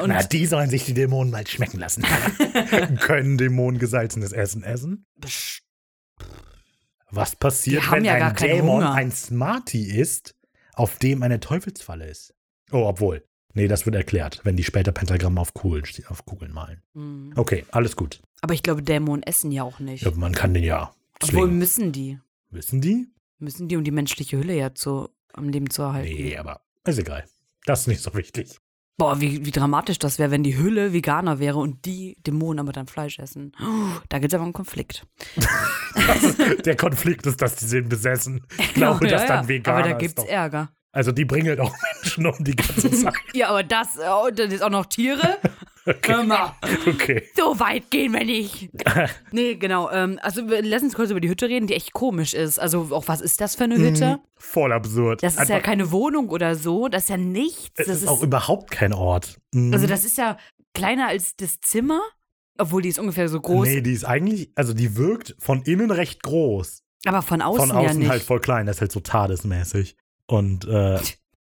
Und Na, die sollen sich die Dämonen mal schmecken lassen. [laughs] Können Dämonen gesalzenes Essen essen? Was passiert, wenn ja ein Dämon Hunger. ein Smarty ist, auf dem eine Teufelsfalle ist? Oh, obwohl. Nee, das wird erklärt, wenn die später Pentagramme auf Kugeln, auf Kugeln malen. hm. Okay, alles gut. Aber ich glaube, Dämonen essen ja auch nicht. Ja, man kann den ja Obwohl zwingen. müssen die. Wissen die? Müssen die, um die menschliche Hülle ja zu, am Leben zu erhalten. Nee, aber ist egal. Das ist nicht so wichtig. Boah, wie, wie dramatisch das wäre, wenn die Hülle Veganer wäre und die Dämonen aber dann Fleisch essen. Oh, da gibt es aber einen Konflikt. Der Konflikt ist, dass die sind besessen. Ich [laughs] glaube, Ja, dass ja, dann Veganer Aber da ist gibt's doch. Ärger. Also die bringen halt auch [laughs] Menschen um die ganze [laughs] Zeit. Ja, aber das, oh, das ist auch noch Tiere. [laughs] Hör mal, Okay. so weit gehen wir nicht. nee, genau. Ähm, also lass uns kurz über die Hütte reden, die echt komisch ist. Also auch was ist das für eine Hütte? Voll absurd. Das ist ja Einfach- keine Wohnung oder so. Das ist ja nichts. Das ist ist, auch überhaupt kein Ort. Mhm. also das ist ja kleiner als das Zimmer, obwohl die ist ungefähr so groß. Nee, die ist eigentlich, also die wirkt von innen recht groß. Aber von außen, von außen ja nicht. halt voll klein. Das ist halt so tadesmäßig. Und äh,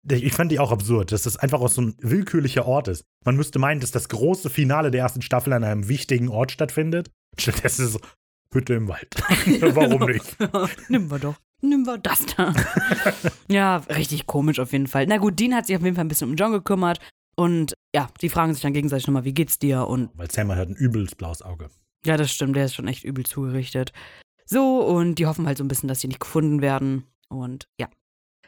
ich fand die auch absurd, dass das einfach auch so ein willkürlicher Ort ist. Man müsste meinen, dass das große Finale der ersten Staffel an einem wichtigen Ort stattfindet. Stattdessen ist es so, Hütte im Wald. [laughs] Warum nicht? [laughs] Nimm wir doch. Nimm wir das da. [laughs] ja, richtig komisch auf jeden Fall. Na gut, Dean hat sich auf jeden Fall ein bisschen um John gekümmert. Und ja, die fragen sich dann gegenseitig nochmal, wie geht's dir? Und Weil Sam hat ein übelst blaues Auge. ja, das stimmt, der ist schon echt übel zugerichtet. So, und die hoffen halt so ein bisschen, dass sie nicht gefunden werden. Und ja.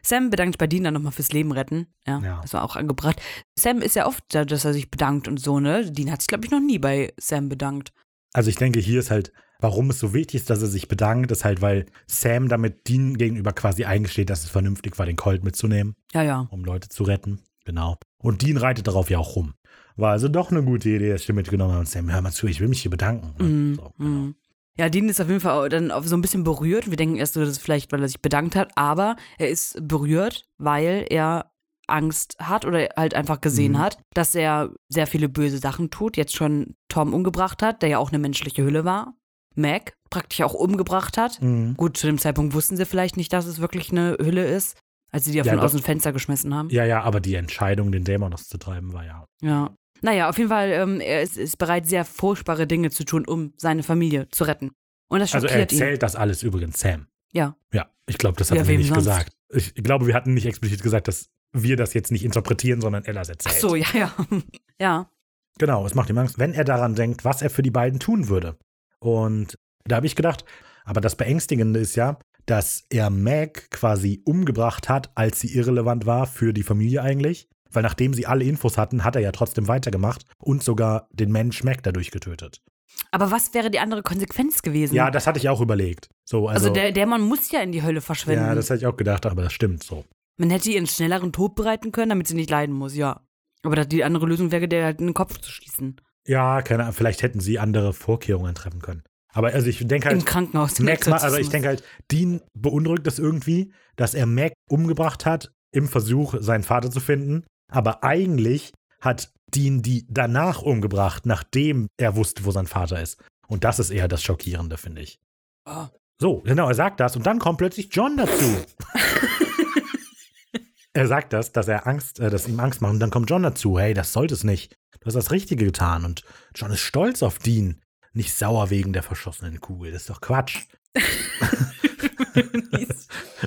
Sam bedankt bei Dean dann nochmal fürs Leben retten. Ja, Ja. das war auch angebracht. Sam ist ja oft da, dass er sich bedankt und so, ne? Dean hat sich, glaube ich, noch nie bei Sam bedankt. Also ich denke, hier ist halt, warum es so wichtig ist, dass er sich bedankt, ist halt, weil Sam damit Dean gegenüber quasi eingesteht, dass es vernünftig war, den Colt mitzunehmen, Ja, ja. um Leute zu retten. Genau. Und Dean reitet darauf ja auch rum. War also doch eine gute Idee, dass ich den mitgenommen habe. Und Sam, hör mal zu, ich will mich hier bedanken. Mhm, So, genau. mhm. Ja, Dean ist auf jeden Fall dann auf so ein bisschen berührt. Wir denken erst so, das ist vielleicht, weil er sich bedankt hat, aber er ist berührt, weil er Angst hat oder halt einfach gesehen Mhm. hat, dass er sehr viele böse Sachen tut. Jetzt schon Tom umgebracht hat, der ja auch eine menschliche Hülle war. Mac praktisch auch umgebracht hat. Mhm. Gut, zu dem Zeitpunkt wussten sie vielleicht nicht, dass es wirklich eine Hülle ist, als sie die auf Ja, aus dem Fenster geschmissen haben. Ja, ja, aber die Entscheidung, den Dämon auszutreiben, war ja. Ja. Naja, auf jeden Fall, ähm, er ist, ist bereit, sehr furchtbare Dinge zu tun, um seine Familie zu retten. Und das Also er schockiert ihn. erzählt das alles übrigens Sam. Ja. Ja, ich glaube, das Ja, hatten wir wem nicht sonst? gesagt. Ich glaube, wir hatten nicht explizit gesagt, dass wir das jetzt nicht interpretieren, sondern er das Ach erzählt. so, ja, ja. [laughs] ja. Genau, es macht ihm Angst, wenn er daran denkt, was er für die beiden tun würde. Und da habe ich gedacht, aber das Beängstigende ist ja, dass er Meg quasi umgebracht hat, als sie irrelevant war für die Familie eigentlich. Weil nachdem sie alle Infos hatten, hat er ja trotzdem weitergemacht und sogar den Mensch Meg dadurch getötet. Aber was wäre die andere Konsequenz gewesen? Ja, das hatte ich auch überlegt. So, also, also, der, der Mann muss ja in die Hölle verschwinden. ja, das hätte ich auch gedacht, aber das stimmt so. Man hätte ihr einen schnelleren Tod bereiten können, damit sie nicht leiden muss, ja. Aber die andere Lösung wäre, der halt in den Kopf zu schießen. Ja, keine Ahnung, vielleicht hätten sie andere Vorkehrungen treffen können. Aber also ich denke Im halt, Krankenhaus. den Mac, ma- also ich denke halt, Dean beunruhigt es irgendwie, dass er Mac umgebracht hat im Versuch, seinen Vater zu finden. Aber eigentlich hat Dean die danach umgebracht, nachdem er wusste, wo sein Vater ist. Und das ist eher das Schockierende, finde ich. Oh. So, genau, er sagt das und dann kommt plötzlich John dazu. [laughs] er sagt das, dass er Angst, äh, dass ihm Angst macht und dann kommt John dazu. Hey, das sollte es nicht. Du hast das Richtige getan und John ist stolz auf Dean. Nicht sauer wegen der verschossenen Kugel. Das ist doch Quatsch. [laughs]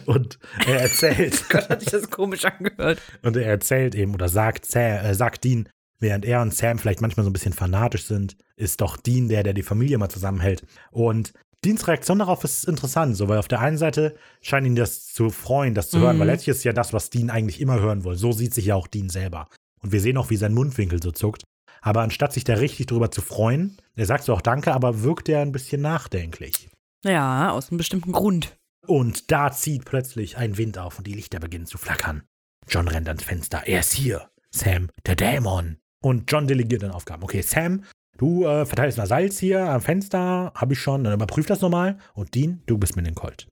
Und er erzählt, [laughs] Gott, hat sich das komisch angehört. und er erzählt eben oder sagt, Sam, äh, sagt Dean, während er und Sam vielleicht manchmal so ein bisschen fanatisch sind, ist doch Dean der, der die Familie mal zusammenhält. Und Deans Reaktion darauf ist interessant, so weil auf der einen Seite scheint ihn das zu freuen, das zu hören, Mhm. weil letztlich ist ja das, was Dean eigentlich immer hören will. So sieht sich ja auch Dean selber. Und wir sehen auch, wie sein Mundwinkel so zuckt. Aber anstatt sich da richtig drüber zu freuen, er sagt so auch Danke, aber wirkt er ein bisschen nachdenklich. Ja, aus einem bestimmten Grund. Und da zieht plötzlich ein Wind auf und die Lichter beginnen zu flackern. John rennt ans Fenster. Er ist hier. Sam, der Dämon. Und John delegiert dann Aufgaben. Okay, Sam, du äh, verteilst mal Salz hier am Fenster. Hab ich schon. Dann überprüf das nochmal. Und Dean, du bist mit dem Colt.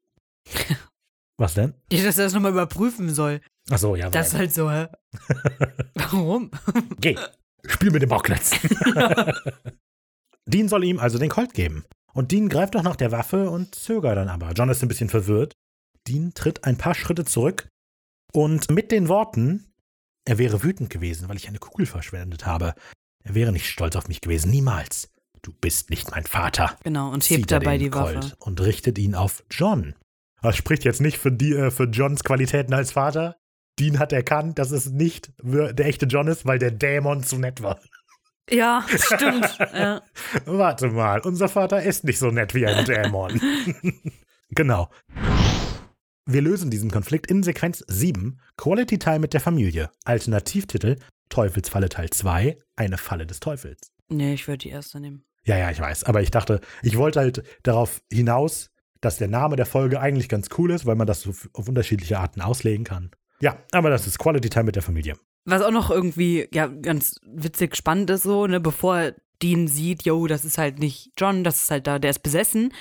[laughs] Was denn? Ja, dass er das nochmal überprüfen soll. Ach so, ja. Das ist halt so, hä? [laughs] Warum? Geh, spiel mit dem Bauklötzen. [laughs] Dean soll ihm also den Colt geben. Und Dean greift auch nach der Waffe und zögert dann aber. John ist ein bisschen verwirrt. Dean tritt ein paar Schritte zurück und mit den Worten, er wäre wütend gewesen, weil ich eine Kugel verschwendet habe. Er wäre nicht stolz auf mich gewesen, niemals. Du bist nicht mein Vater. Genau, und hebt dabei die Waffe. Colt Und richtet ihn auf John. Das spricht jetzt nicht für, die, äh, für Johns Qualitäten als Vater. Dean hat erkannt, dass es nicht der echte John ist, weil der Dämon zu nett war. Ja, stimmt. ja. [laughs] Warte mal, unser Vater ist nicht so nett wie ein Dämon. [laughs] genau. Wir lösen diesen Konflikt in Sequenz 7, Quality Time mit der Familie. Alternativtitel Teufelsfalle Teil 2, eine Falle des Teufels. Nee, ich würde die erste nehmen. Ja, ja, ich weiß. Aber ich dachte, ich wollte halt darauf hinaus, dass der Name der Folge eigentlich ganz cool ist, weil man das so auf unterschiedliche Arten auslegen kann. Ja, aber das ist Quality Time mit der Familie. Was auch noch irgendwie, ja, ganz witzig spannend ist so, ne, bevor Dean sieht, yo, das ist halt nicht John, das ist halt da, der ist besessen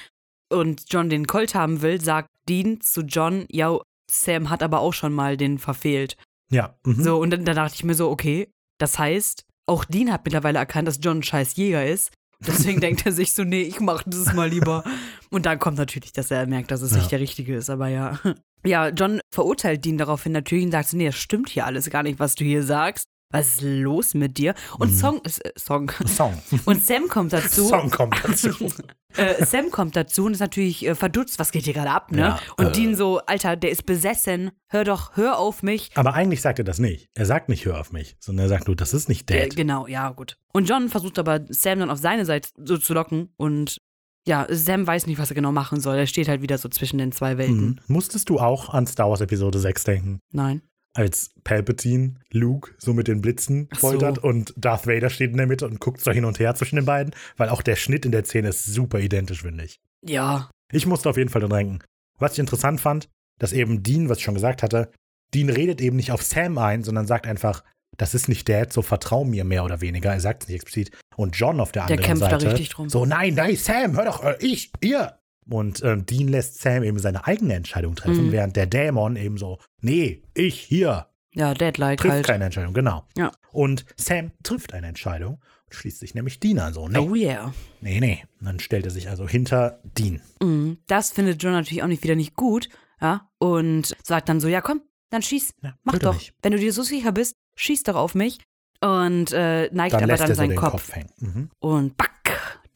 und John den Colt haben will, sagt Dean zu John, yo, Sam hat aber auch schon mal den verfehlt. Ja. Mhm. So, und dann, dann dachte ich mir so, okay, das heißt, auch Dean hat mittlerweile erkannt, dass John ein scheiß Jäger ist. Deswegen denkt er sich so, nee, ich mach das mal lieber. Und dann kommt natürlich, dass er merkt, dass es Ja. nicht der Richtige ist, aber ja. Ja, John verurteilt Dean daraufhin natürlich und sagt so, nee, das stimmt hier alles gar nicht, was du hier sagst. Was ist los mit dir? Und Mhm. Song, äh, Song. Song. Und Sam kommt dazu. Song kommt dazu. [laughs] Äh, Sam kommt dazu und ist natürlich äh, verdutzt, was geht hier gerade ab, ne? Ja, und äh. Dean so, Alter, der ist besessen, hör doch, hör auf mich. Aber eigentlich sagt er das nicht. Er sagt nicht, hör auf mich, sondern er sagt nur, das ist nicht Äh, Dad. genau, ja, gut. Und John versucht aber Sam dann auf seine Seite so zu locken und ja, Sam weiß nicht, was er genau machen soll. Er steht halt wieder so zwischen den zwei Welten. Mhm. Musstest du auch an Star Wars Episode 6 denken? Nein. Als Palpatine Luke so mit den Blitzen Ach so. foltert und Darth Vader steht in der Mitte und guckt so hin und her zwischen den beiden, weil auch der Schnitt in der Szene ist super identisch, finde ich. Ja. Ich musste auf jeden Fall dran denken. Was ich interessant fand, dass eben Dean, was ich schon gesagt hatte, Dean redet eben nicht auf Sam ein, sondern sagt einfach, das ist nicht Dad, so vertrau mir mehr oder weniger. Er sagt es nicht explizit. Und John auf der Der anderen kämpft da Seite richtig drum. so, nein, nein, Sam, hör doch, äh, ich, ihr. Und ähm, Dean lässt Sam eben seine eigene Entscheidung treffen, Mhm. während der Dämon eben so, nee, ich, hier, Ja, Dead-like trifft halt. keine Entscheidung, genau. Ja. Und Sam trifft eine Entscheidung und schließt sich nämlich Dean an. So, nee, Oh yeah. nee, nee. Und dann stellt er sich also hinter Dean. Mhm. Das findet John natürlich auch nicht wieder nicht gut, ja, und sagt dann so, ja komm, dann schieß, Ja, mach doch. nicht. Wenn du dir so sicher bist, schieß doch auf mich. Und äh, neigt Dann aber dann so seinen den Kopf. Kopf. Mhm. Und back,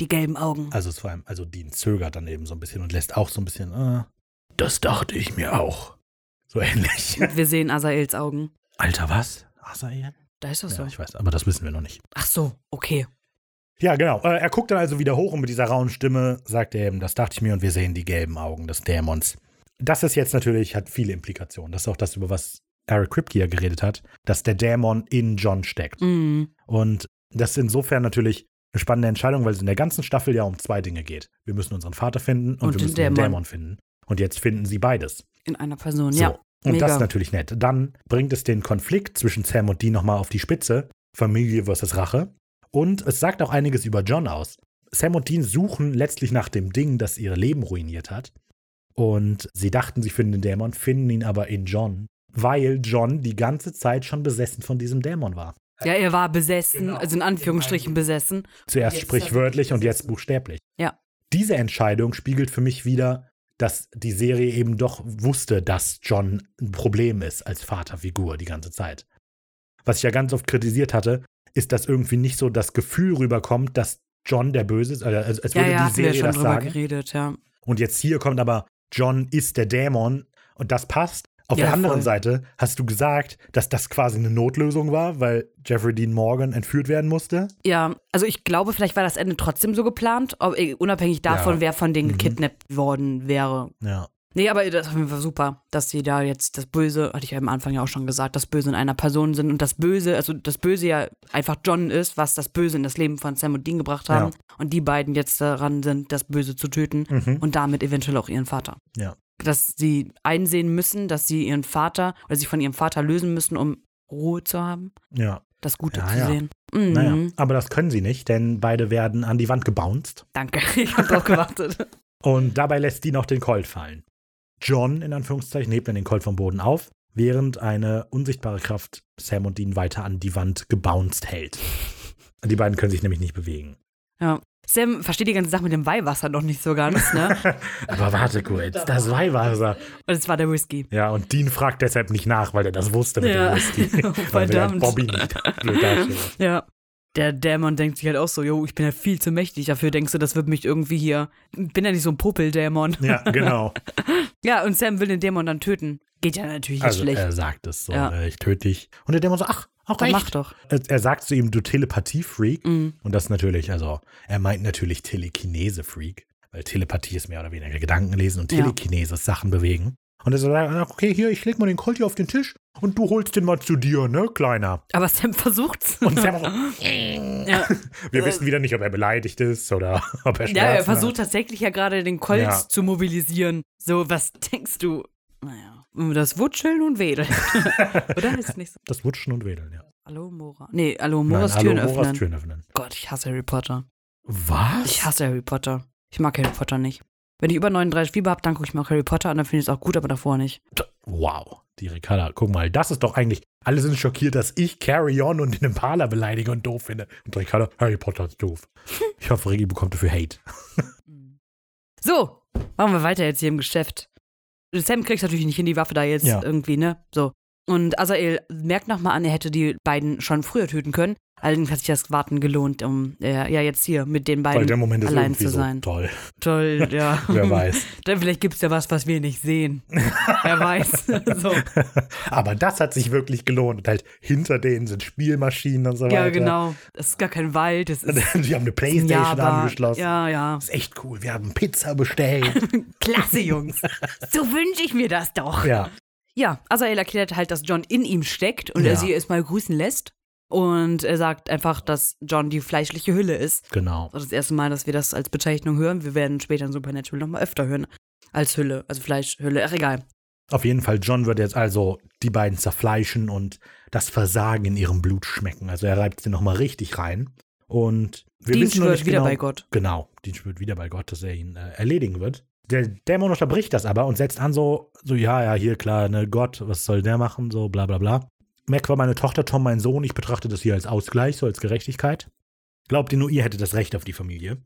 die gelben Augen. Also es vor allem, also Dean zögert dann eben so ein bisschen und lässt auch so ein bisschen, äh, das dachte ich mir auch. So ähnlich. Und wir sehen Asaels Augen. Alter, was? Asael? Da ist das Ja, so. ich weiß, aber das wissen wir noch nicht. Ach so, okay. Ja, genau. Äh, er guckt dann also wieder hoch und mit dieser rauen Stimme sagt er eben, das dachte ich mir und wir sehen die gelben Augen des Dämons. Das ist jetzt natürlich, hat viele Implikationen. Das ist auch das, über was Eric Kripke ja geredet hat, dass der Dämon in John steckt. Mhm. Und das ist insofern natürlich eine spannende Entscheidung, weil es in der ganzen Staffel ja um zwei Dinge geht. Wir müssen unseren Vater finden und, Und wir den müssen den Dämon. Dämon finden. Und jetzt finden sie beides. In einer Person, So. ja. Und mega. das ist natürlich nett. Dann bringt es den Konflikt zwischen Sam und Dean nochmal auf die Spitze. Familie versus Rache. Und es sagt auch einiges über John aus. Sam und Dean suchen letztlich nach dem Ding, das ihr Leben ruiniert hat. Und sie dachten, sie finden den Dämon, finden ihn aber in John, weil John die ganze Zeit schon besessen von diesem Dämon war. Ja, er war besessen, Genau. also in Anführungsstrichen besessen. Zuerst Jetzt sprichwörtlich und jetzt buchstäblich. Ja. Diese Entscheidung spiegelt für mich wieder, dass die Serie eben doch wusste, dass John ein Problem ist als Vaterfigur die ganze Zeit. Was ich ja ganz oft kritisiert hatte, ist, dass irgendwie nicht so das Gefühl rüberkommt, dass John der Böse ist, also als, als Ja, würde ja, die Serie schon das drüber sagen. geredet, ja. Und jetzt hier kommt aber, John ist der Dämon und das passt. Auf Ja, der anderen voll. Seite hast du gesagt, dass das quasi eine Notlösung war, weil Jeffrey Dean Morgan entführt werden musste. Ja, also ich glaube, vielleicht war das Ende trotzdem so geplant, ob, eh, unabhängig davon, Ja. wer von denen Mhm. gekidnappt worden wäre. Ja. Nee, aber das ist auf jeden Fall super, dass sie da jetzt das Böse, hatte ich ja am Anfang ja auch schon gesagt, das Böse in einer Person sind und das Böse, also das Böse ja einfach John ist, was das Böse in das Leben von Sam und Dean gebracht haben. Und die beiden jetzt daran sind, das Böse zu töten Mhm. und damit eventuell auch ihren Vater. Ja. Dass sie einsehen müssen, dass sie ihren Vater oder sich von ihrem Vater lösen müssen, um Ruhe zu haben, Ja. das Gute Ja, zu ja. sehen. Mhm. Naja, aber das können sie nicht, denn beide werden an die Wand gebounced Danke, [laughs] ich habe drauf gewartet. und dabei lässt Dean auch den Colt fallen. John, in Anführungszeichen, hebt dann den Colt vom Boden auf, während eine unsichtbare Kraft Sam und Dean weiter an die Wand gebounced hält. Die beiden können sich nämlich nicht bewegen. Ja. Sam versteht die ganze Sache mit dem Weihwasser noch nicht so ganz, ne? [laughs] Aber warte kurz, das Weihwasser. Und es war der Whisky. Ja, und Dean fragt deshalb nicht nach, weil er das wusste mit Ja. dem Whisky. Oh, halt verdammt. Bobby nicht. [laughs] Ja. Der Dämon denkt sich halt auch so, jo, ich bin ja viel zu mächtig dafür, denkst du, das wird mich irgendwie hier, bin ja nicht so ein Popel-Dämon. Ja, [laughs] genau. Ja, und Sam will den Dämon dann töten. Geht ja natürlich nicht Also schlecht. er sagt es so, Ja. äh, ich töte dich. Und der Dämon so, ach, auch Dann recht. mach doch. Er, er sagt zu ihm, du Telepathie-Freak. Mhm. Und das natürlich, also er meint natürlich Telekinese-Freak. Weil Telepathie ist mehr oder weniger Gedanken lesen und Ja. Telekinese ist Sachen bewegen. Und er sagt, okay, hier, ich leg mal den Colt hier auf den Tisch und du holst den mal zu dir, ne, Kleiner. Aber Sam versucht's. Und Sam [laughs] so, ja. [laughs] wir wissen wieder nicht, ob er beleidigt ist oder [laughs] ob er Schmerzen ja, er hat. versucht tatsächlich ja gerade den Colt Ja. zu mobilisieren. So, was denkst du? Naja, das Wutscheln und Wedeln. [laughs] Oder ist es nicht so? Das Wutschen und Wedeln, ja. Hallo Mora. Nee, hallo Moras Türen hallo, Moras öffnen. Türen öffnen. Gott, ich hasse Harry Potter. Was? Ich hasse Harry Potter. Ich mag Harry Potter nicht. Wenn ich über 39 Fieber habe, dann gucke ich mir auch Harry Potter an, dann finde ich es auch gut, aber davor nicht. Wow, die Ricarda, guck mal, das ist doch eigentlich, alle sind schockiert, dass ich Carry On und den Impala beleidige und doof finde. Und Ricarda, Harry Potter ist doof. Ich hoffe, Regi bekommt dafür Hate. [laughs] So, machen wir weiter jetzt hier im Geschäft. Sam kriegt natürlich nicht hin, die Waffe da jetzt Ja. irgendwie, ne? So. Und Azael merkt nochmal an, er hätte die beiden schon früher töten können. Allerdings hat sich das Warten gelohnt, um äh, ja jetzt hier mit den Weil beiden der Moment ist allein zu so sein. toll. Toll, [laughs] ja. Wer weiß. [laughs] Dann vielleicht gibt es ja was, was wir nicht sehen. Wer weiß. [laughs] so. Aber das hat sich wirklich gelohnt. Und halt hinter denen sind Spielmaschinen und so weiter. Ja, genau. Es ist gar kein Wald, es ist Die haben eine Playstation Java. angeschlossen. Ja, ja. Das ist echt cool. Wir haben Pizza bestellt. Klasse, Jungs. So wünsche ich mir das doch. ja. Ja, Azael erklärt halt, dass John in ihm steckt und Ja. er sie erstmal grüßen lässt. Und er sagt einfach, dass John die fleischliche Hülle ist. Genau. Das ist das erste Mal, dass wir das als Bezeichnung hören. Wir werden später in Supernatural nochmal öfter hören. Als Hülle, also Fleischhülle. Ach, egal. Auf jeden Fall, John wird jetzt also die beiden zerfleischen und das Versagen in ihrem Blut schmecken. Also er reibt sie nochmal richtig rein. Und wir Dean wissen noch nicht wieder genau, bei Gott. Genau, Dean schwört wieder bei Gott, dass er ihn äh, erledigen wird. Der Dämon unterbricht das aber und setzt an so, so, ja, ja, hier, klar, ne, Gott, was soll der machen, so, bla, bla, bla. Mac war meine Tochter, Tom mein Sohn, ich betrachte das hier als Ausgleich, so als Gerechtigkeit. Glaubt ihr nur, ihr hättet das Recht auf die Familie?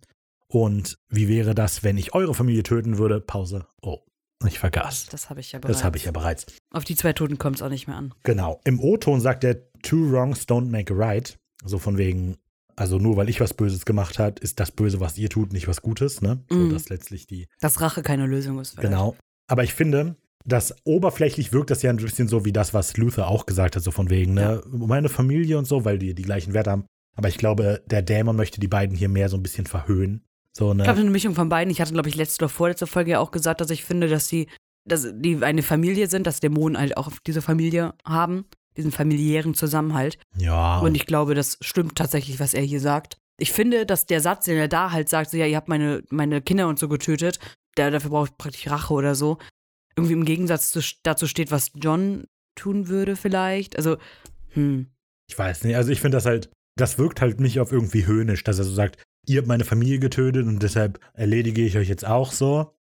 Und wie wäre das, wenn ich eure Familie töten würde? Pause. Oh, ich vergaß. Das habe ich ja bereits. Das habe ich ja bereits. Auf die zwei Toten kommt es auch nicht mehr an. Genau. Im O-Ton sagt er, two wrongs don't make a right. So von wegen, also nur weil ich was Böses gemacht habe, ist das Böse, was ihr tut, nicht was Gutes, ne? So, Mhm. dass letztlich die. Dass Rache keine Lösung ist. vielleicht. Genau. Aber ich finde, dass oberflächlich wirkt das ja ein bisschen so wie das, was Luther auch gesagt hat, so von wegen, ne? Meine Familie und so, weil die die gleichen Werte haben. Aber ich glaube, der Dämon möchte die beiden hier mehr so ein bisschen verhöhen. So, ne? Ich glaube, eine Mischung von beiden. Ich hatte, glaube ich, letzte oder vorletzte Folge ja auch gesagt, dass ich finde, dass sie, dass die eine Familie sind, dass Dämonen halt auch diese Familie haben, diesen familiären Zusammenhalt. ja. Und ich glaube, das stimmt tatsächlich, was er hier sagt. Ich finde, dass der Satz, den er da halt sagt, so, ja, ihr habt meine, meine Kinder und so getötet, der dafür braucht praktisch Rache oder so, irgendwie im Gegensatz zu, dazu steht, was John tun würde vielleicht. Also, hm. Ich weiß nicht, also ich finde das halt, das wirkt halt nicht auf irgendwie höhnisch, dass er so sagt, ihr habt meine Familie getötet und deshalb erledige ich euch jetzt auch so.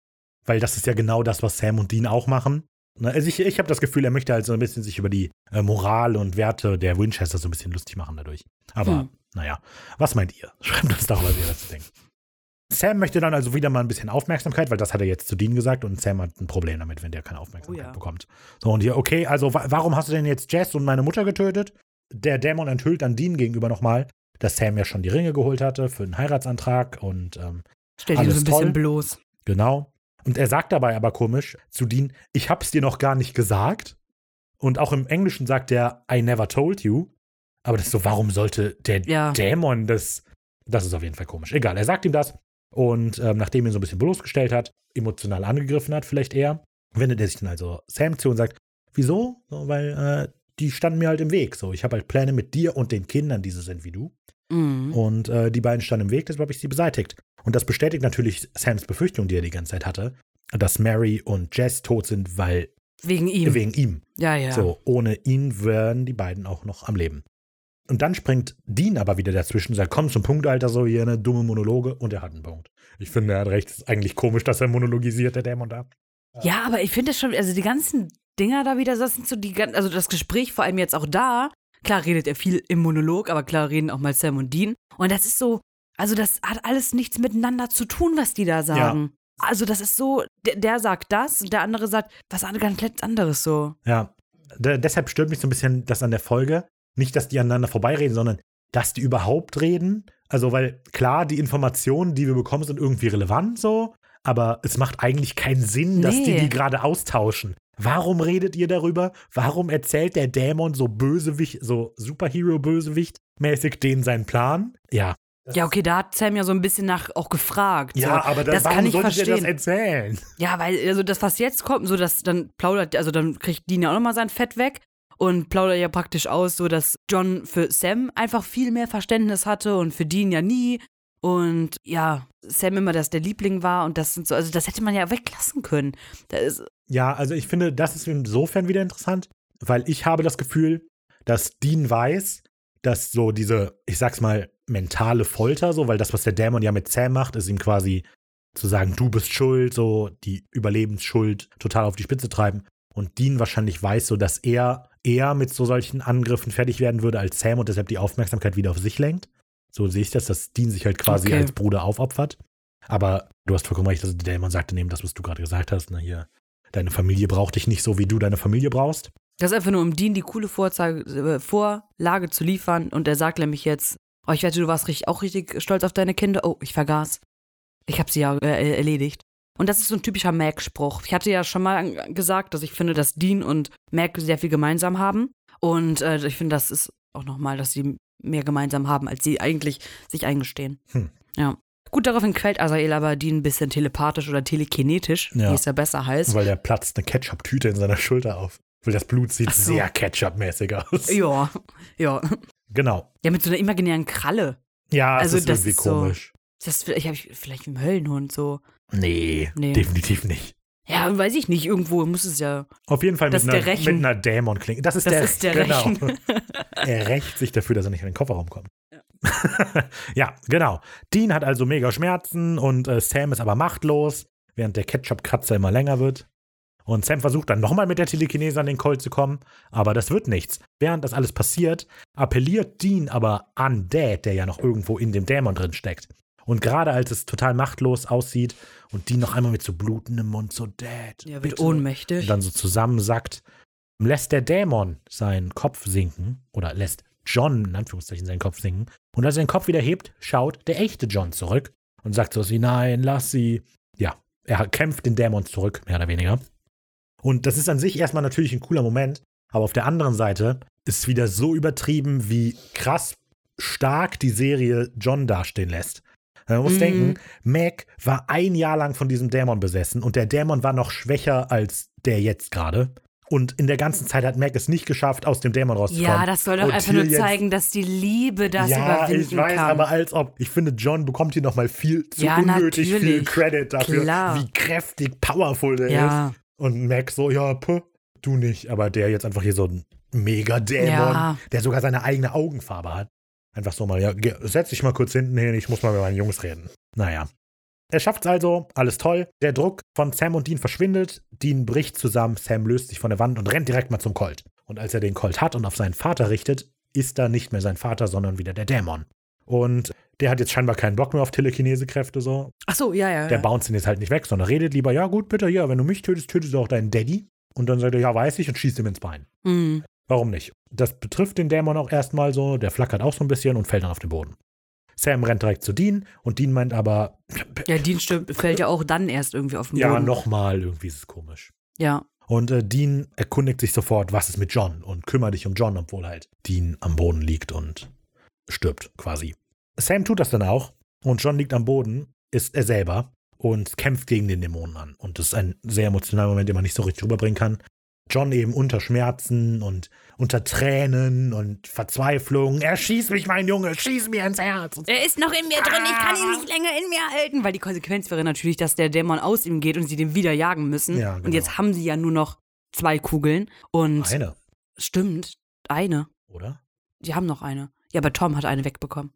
Weil das ist ja genau das, was Sam und Dean auch machen. Ne, Also ich, ich habe das Gefühl, er möchte halt so ein bisschen sich über die äh, Moral und Werte der Winchester so ein bisschen lustig machen dadurch. Aber Hm. naja, was meint ihr? [laughs] Schreibt uns doch, was ihr dazu denkt. Sam möchte dann also wieder mal ein bisschen Aufmerksamkeit, weil das hat er jetzt zu Dean gesagt und Sam hat ein Problem damit, wenn der keine Aufmerksamkeit Oh ja. bekommt. So, und hier, okay, also wa warum hast du denn jetzt Jess und meine Mutter getötet? Der Dämon enthüllt dann Dean gegenüber nochmal, dass Sam ja schon die Ringe geholt hatte für einen Heiratsantrag und ähm, Stellt ihn so ein bisschen toll. bloß. genau. Und er sagt dabei aber komisch zu Dean, ich hab's dir noch gar nicht gesagt. Und auch im Englischen sagt er, I never told you. Aber das ist so, warum sollte der Ja. Dämon das? Das ist auf jeden Fall komisch. Egal, er sagt ihm das. Und ähm, nachdem er ihn so ein bisschen bloßgestellt hat, emotional angegriffen hat, vielleicht eher, wendet er sich dann also Sam zu und sagt, wieso? So, weil äh, die standen mir halt im Weg. So, ich habe halt Pläne mit dir und den Kindern, die so sind wie du. Mhm. Und äh, die beiden standen im Weg, deshalb habe ich sie beseitigt. Und das bestätigt natürlich Sams Befürchtung, die er die ganze Zeit hatte, dass Mary und Jess tot sind, weil Wegen ihm. wegen ihm. ja, ja. So, ohne ihn wären die beiden auch noch am Leben. Und dann springt Dean aber wieder dazwischen und sagt, komm zum Punkt, Alter, so hier eine dumme Monologe. Und er hat einen Punkt. Ich finde, er hat recht. Es ist eigentlich komisch, dass er monologisiert, der Dämon da. Ja, aber ich finde das schon, also die ganzen Dinger da wieder, das sind so die also das Gespräch vor allem jetzt auch da. Klar redet er viel im Monolog, aber klar reden auch mal Sam und Dean. Und das ist so, also das hat alles nichts miteinander zu tun, was die da sagen. Also das ist so, der, der sagt das und der andere sagt was an- ganz anderes so. Ja, de deshalb stört mich so ein bisschen das an der Folge. Nicht, dass die aneinander vorbeireden, sondern dass die überhaupt reden. Also, weil klar, die Informationen, die wir bekommen, sind irgendwie relevant so, aber es macht eigentlich keinen Sinn, dass die Nee. die gerade austauschen. Warum redet ihr darüber? Warum erzählt der Dämon so Bösewicht, so Superhero-Bösewicht-mäßig denen seinen Plan? Ja. Ja, okay, da hat Sam ja so ein bisschen nach auch gefragt. Ja, so. aber das, das warum kann ich solltet ihr das verstehen. erzählen? Ja, weil, also das, was jetzt kommt, so dass dann plaudert, also dann kriegt Dean ja auch nochmal sein Fett weg und plaudert ja praktisch aus, so dass John für Sam einfach viel mehr Verständnis hatte und für Dean ja nie. Und ja, Sam immer das der Liebling war und das sind so, also das hätte man ja weglassen können. Ja, also ich finde, das ist insofern wieder interessant, weil ich habe das Gefühl, dass Dean weiß, dass so diese, ich sag's mal, mentale Folter, so, weil das, was der Dämon ja mit Sam macht, ist ihm quasi zu sagen, du bist schuld, so die Überlebensschuld total auf die Spitze treiben. Und Dean wahrscheinlich weiß so, dass er eher mit so solchen Angriffen fertig werden würde als Sam und deshalb die Aufmerksamkeit wieder auf sich lenkt. So sehe ich das, dass Dean sich halt quasi Okay. als Bruder aufopfert. Aber du hast vollkommen recht, also der Dämon sagte neben das, was du gerade gesagt hast, na hier, deine Familie braucht dich nicht so, wie du deine Familie brauchst. das ist einfach nur, um Dean die coole Vorzage, äh, Vorlage zu liefern und er sagt nämlich jetzt, oh, ich wette, du warst richtig, auch richtig stolz auf deine Kinder. Oh, ich vergaß. Ich habe sie ja äh, erledigt. Und das ist so ein typischer Mac-Spruch. Ich hatte ja schon mal gesagt, dass ich finde, dass Dean und Mac sehr viel gemeinsam haben. Und äh, ich finde, das ist auch nochmal, dass sie mehr gemeinsam haben, als sie eigentlich sich eingestehen. Hm. Ja. Gut, daraufhin quält Asael aber Dean ein bisschen telepathisch oder telekinetisch, Ja. wie es ja besser heißt. Weil der platzt eine Ketchup-Tüte in seiner Schulter auf. Weil das Blut sieht so. sehr Ketchup-mäßig aus. Ja, ja. Genau. Ja, mit so einer imaginären Kralle. Ja, Also es ist das irgendwie ist so- komisch. Das vielleicht habe ich vielleicht im Höllenhund so. Nee, Nee. definitiv nicht. Ja, weiß ich nicht. Irgendwo muss es ja. Auf jeden Fall mit einer, mit einer Dämon-Klinge. Das ist Das der, ist der genau. Rechen. [laughs] Er rächt sich dafür, dass er nicht in den Kofferraum kommt. [laughs] Ja, genau. Dean hat also mega Schmerzen und äh, Sam ist aber machtlos, während der Ketchup-Kratzer immer länger wird. Und Sam versucht dann nochmal mit der Telekinese an den Colt zu kommen, aber das wird nichts. Während das alles passiert, appelliert Dean aber an Dad, der ja noch irgendwo in dem Dämon drin steckt. Und gerade als es total machtlos aussieht und Dean noch einmal mit so blutendem Mund so Dad, Ja, wird bitte. ohnmächtig. und dann so zusammensackt, lässt der Dämon seinen Kopf sinken oder lässt John in Anführungszeichen seinen Kopf sinken. Und als er den Kopf wieder hebt, schaut der echte John zurück und sagt so wie, nein, lass sie. Ja, er kämpft den Dämon zurück, mehr oder weniger. Und das ist an sich erstmal natürlich ein cooler Moment, aber auf der anderen Seite ist es wieder so übertrieben, wie krass stark die Serie John dastehen lässt. Man muss Mhm. denken, Mac war ein Jahr lang von diesem Dämon besessen und der Dämon war noch schwächer als der jetzt gerade. Und in der ganzen Zeit hat Mac es nicht geschafft, aus dem Dämon rauszukommen. Ja, das soll doch Und einfach nur zeigen, dass die Liebe das ja, überwinden ich weiß, kann. aber als ob. Ich finde, John bekommt hier nochmal viel zu Ja, unnötig viel natürlich. Credit dafür, Klar. wie kräftig, powerful der ist. ja, Und Mac so, ja, puh, du nicht. Aber der jetzt einfach hier so ein Mega-Dämon, Ja. der sogar seine eigene Augenfarbe hat. Einfach so mal, ja, setz dich mal kurz hinten hin, ich muss mal mit meinen Jungs reden. Naja. Er schafft's also, alles toll. Der Druck von Sam und Dean verschwindet. Dean bricht zusammen, Sam löst sich von der Wand und rennt direkt mal zum Colt. Und als er den Colt hat und auf seinen Vater richtet, ist da nicht mehr sein Vater, sondern wieder der Dämon. Und der hat jetzt scheinbar keinen Bock mehr auf Telekinesekräfte so. Ach so, ja, ja. Der ja. bounce ihn jetzt halt nicht weg, sondern redet lieber, ja gut, bitte, ja, wenn du mich tötest, tötest du auch deinen Daddy. Und dann sagt er, ja, weiß ich, und schießt ihm ins Bein. Mhm. Warum nicht? Das betrifft den Dämon auch erstmal so, der flackert auch so ein bisschen und fällt dann auf den Boden. Sam rennt direkt zu Dean und Dean meint aber, [clears throat] Ja, Dean fällt ja auch dann erst irgendwie auf den ja, Boden. nochmal, irgendwie ist es komisch. Ja. Und äh, Dean erkundigt sich sofort, was ist mit John und kümmert dich um John, obwohl halt Dean am Boden liegt und stirbt quasi. Sam tut das dann auch und John liegt am Boden, ist er selber und kämpft gegen den Dämonen an. Und das ist ein sehr emotionaler Moment, den man nicht so richtig rüberbringen kann. John eben unter Schmerzen und unter Tränen und Verzweiflung. Er schießt mich, mein Junge, schieß mir ins Herz. Er ist noch in mir drin, ich kann ihn nicht länger in mir halten. Weil die Konsequenz wäre natürlich, dass der Dämon aus ihm geht und sie den wieder jagen müssen. Ja, genau. Und jetzt haben sie ja nur noch zwei Kugeln. Und Eine, stimmt, eine. oder? Die haben noch eine. Ja, aber Tom hat eine wegbekommen.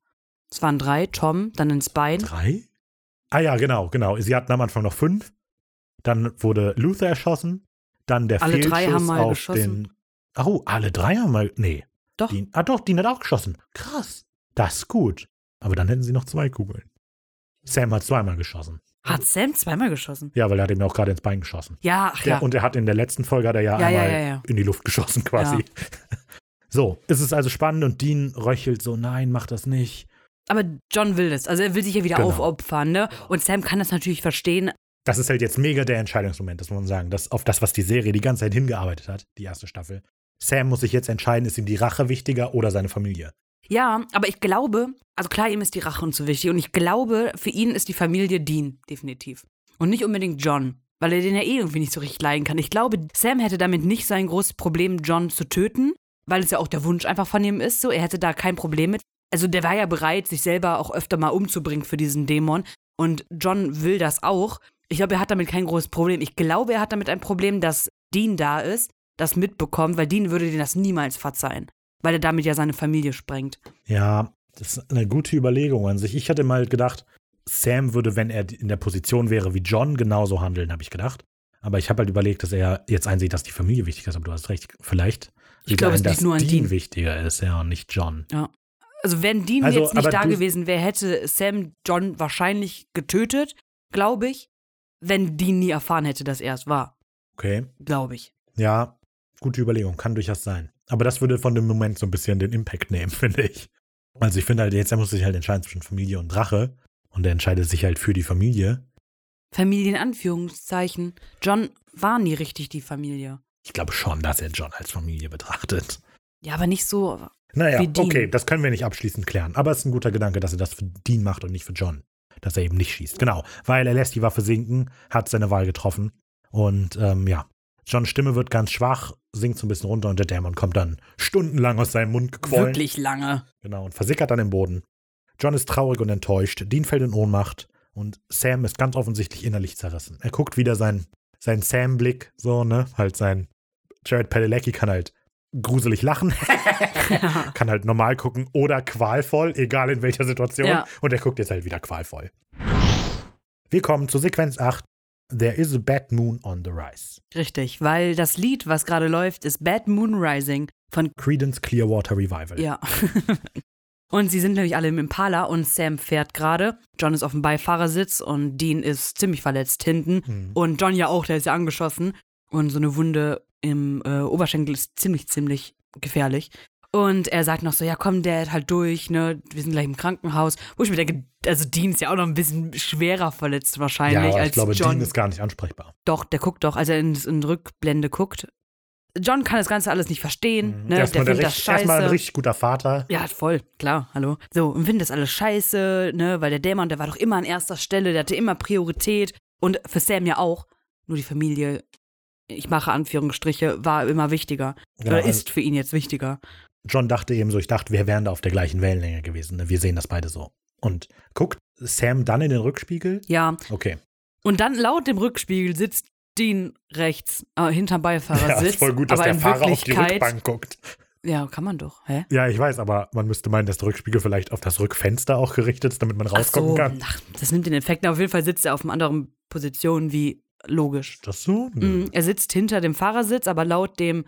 Es waren drei, Tom, dann ins Bein. Drei? Ah ja, genau, genau. Sie hatten am Anfang noch fünf. Dann wurde Luther erschossen. Dann der Alle Fehlschuss drei haben mal auf geschossen. den. Oh, alle drei haben mal. Nee. Doch. Dean, ah doch, Dean hat auch geschossen. Krass. Das ist gut. Aber dann hätten sie noch zwei Kugeln. Sam hat zweimal geschossen. Hat Sam zweimal geschossen? Ja, weil er hat ihm auch gerade ins Bein geschossen. Ja, ach Der, ja. Und er hat in der letzten Folge hat er ja, Ja, einmal ja, ja. in die Luft geschossen quasi. [laughs] So, es ist also spannend und Dean röchelt so, nein, mach das nicht. Aber John will das. Also er will sich ja wieder Genau. aufopfern, ne? Und Sam kann das natürlich verstehen. Das ist halt jetzt mega der Entscheidungsmoment, das muss man sagen. Das, auf das, was die Serie die ganze Zeit hingearbeitet hat, die erste Staffel. Sam muss sich jetzt entscheiden, ist ihm die Rache wichtiger oder seine Familie. Ja, aber ich glaube, also klar, ihm ist die Rache und so wichtig. Und ich glaube, für ihn ist die Familie Dean, definitiv. Und nicht unbedingt John, weil er den ja eh irgendwie nicht so richtig leiden kann. Ich glaube, Sam hätte damit nicht so ein großes Problem, John zu töten, weil es ja auch der Wunsch einfach von ihm ist. So, er hätte da kein Problem mit. Also der war ja bereit, sich selber auch öfter mal umzubringen für diesen Dämon. Und John will das auch. Ich glaube, er hat damit kein großes Problem. Ich glaube, er hat damit ein Problem, dass Dean da ist, das mitbekommt, weil Dean würde dir das niemals verzeihen. Weil er damit ja seine Familie sprengt. Ja, das ist eine gute Überlegung an sich. Ich hatte mal gedacht, Sam würde, wenn er in der Position wäre wie John, genauso handeln, habe ich gedacht. Aber ich habe halt überlegt, dass er jetzt einsieht, dass die Familie wichtig ist. Aber du hast recht, vielleicht. Ich glaube, es liegt dass nur an Dean Dean. wichtiger ist, ja, und nicht John. Also wenn Dean Also, jetzt nicht da gewesen wäre, hätte Sam John wahrscheinlich getötet, glaube ich. Wenn Dean nie erfahren hätte, dass er es war. Okay. Glaube ich. Ja, gute Überlegung, kann durchaus sein. Aber das würde von dem Moment so ein bisschen den Impact nehmen, [laughs] finde ich. Also ich finde halt, jetzt er muss sich halt entscheiden zwischen Familie und Rache. Und er entscheidet sich halt für die Familie. Familie in Anführungszeichen. John war nie richtig die Familie. Ich glaube schon, dass er John als Familie betrachtet. Ja, aber nicht so. Naja, okay, das können wir nicht abschließend klären. Aber es ist ein guter Gedanke, dass er das für Dean macht und nicht für John. Dass er eben nicht schießt. Genau, weil er lässt die Waffe sinken, hat seine Wahl getroffen. Und ähm, ja, Johns Stimme wird ganz schwach, sinkt so ein bisschen runter und der Dämon kommt dann stundenlang aus seinem Mund gequollen. Wirklich lange. Genau, und versickert dann im Boden. John ist traurig und enttäuscht, Dean fällt in Ohnmacht und Sam ist ganz offensichtlich innerlich zerrissen. Er guckt wieder seinen sein Sam-Blick, so, ne? Halt sein Jared Padalecki kann halt gruselig lachen, [laughs] kann halt normal gucken oder qualvoll, egal in welcher Situation. Ja. Und er guckt jetzt halt wieder qualvoll. Wir kommen zu Sequenz 8. There is a bad moon on the rise. Richtig, weil das Lied, was gerade läuft, ist Bad Moon Rising von Credence Clearwater Revival. Ja. [laughs] und sie sind nämlich alle im Impala und Sam fährt gerade. John ist auf dem Beifahrersitz und Dean ist ziemlich verletzt hinten. Mhm. Und John ja auch, der ist ja angeschossen. Und so eine Wunde im äh, Oberschenkel ist ziemlich, ziemlich gefährlich. Und er sagt noch so, ja komm, Dad, halt durch, ne, wir sind gleich im Krankenhaus. Wo ich mir denke, also Dean ist ja auch noch ein bisschen schwerer verletzt wahrscheinlich Ja, als ich glaube, John. Dean ist gar nicht ansprechbar. Doch, der guckt doch, als er in, in Rückblende guckt. John kann das Ganze alles nicht verstehen, ne, der Mhm. Erstmal, findet der das richtig, scheiße. erstmal ein richtig guter Vater. Ja, voll, klar, hallo. So, und findet das alles scheiße, ne, weil der Dämon, der war doch immer an erster Stelle, der hatte immer Priorität. Und für Sam ja auch. Nur die Familie, ich mache Anführungsstriche, war immer wichtiger. Genau, Oder also ist für ihn jetzt wichtiger. John dachte eben so, ich dachte, wir wären da auf der gleichen Wellenlänge gewesen. Ne? Wir sehen das beide so. Und guckt Sam dann in den Rückspiegel? Ja. Okay. Und dann laut dem Rückspiegel sitzt Dean rechts, äh, hinterm [laughs] Ja, Beifahrersitz. ist voll gut, dass der Fahrer auf die Rückbank guckt. Ja, kann man doch, hä? Ja, ich weiß, aber man müsste meinen, dass der Rückspiegel vielleicht auf das Rückfenster auch gerichtet ist, damit man Ach rausgucken so, kann. ach, das nimmt den Effekt. Auf jeden Fall sitzt er auf einer anderen Position wie logisch. Ist das so? Mhm, Er sitzt hinter dem Fahrersitz, aber laut dem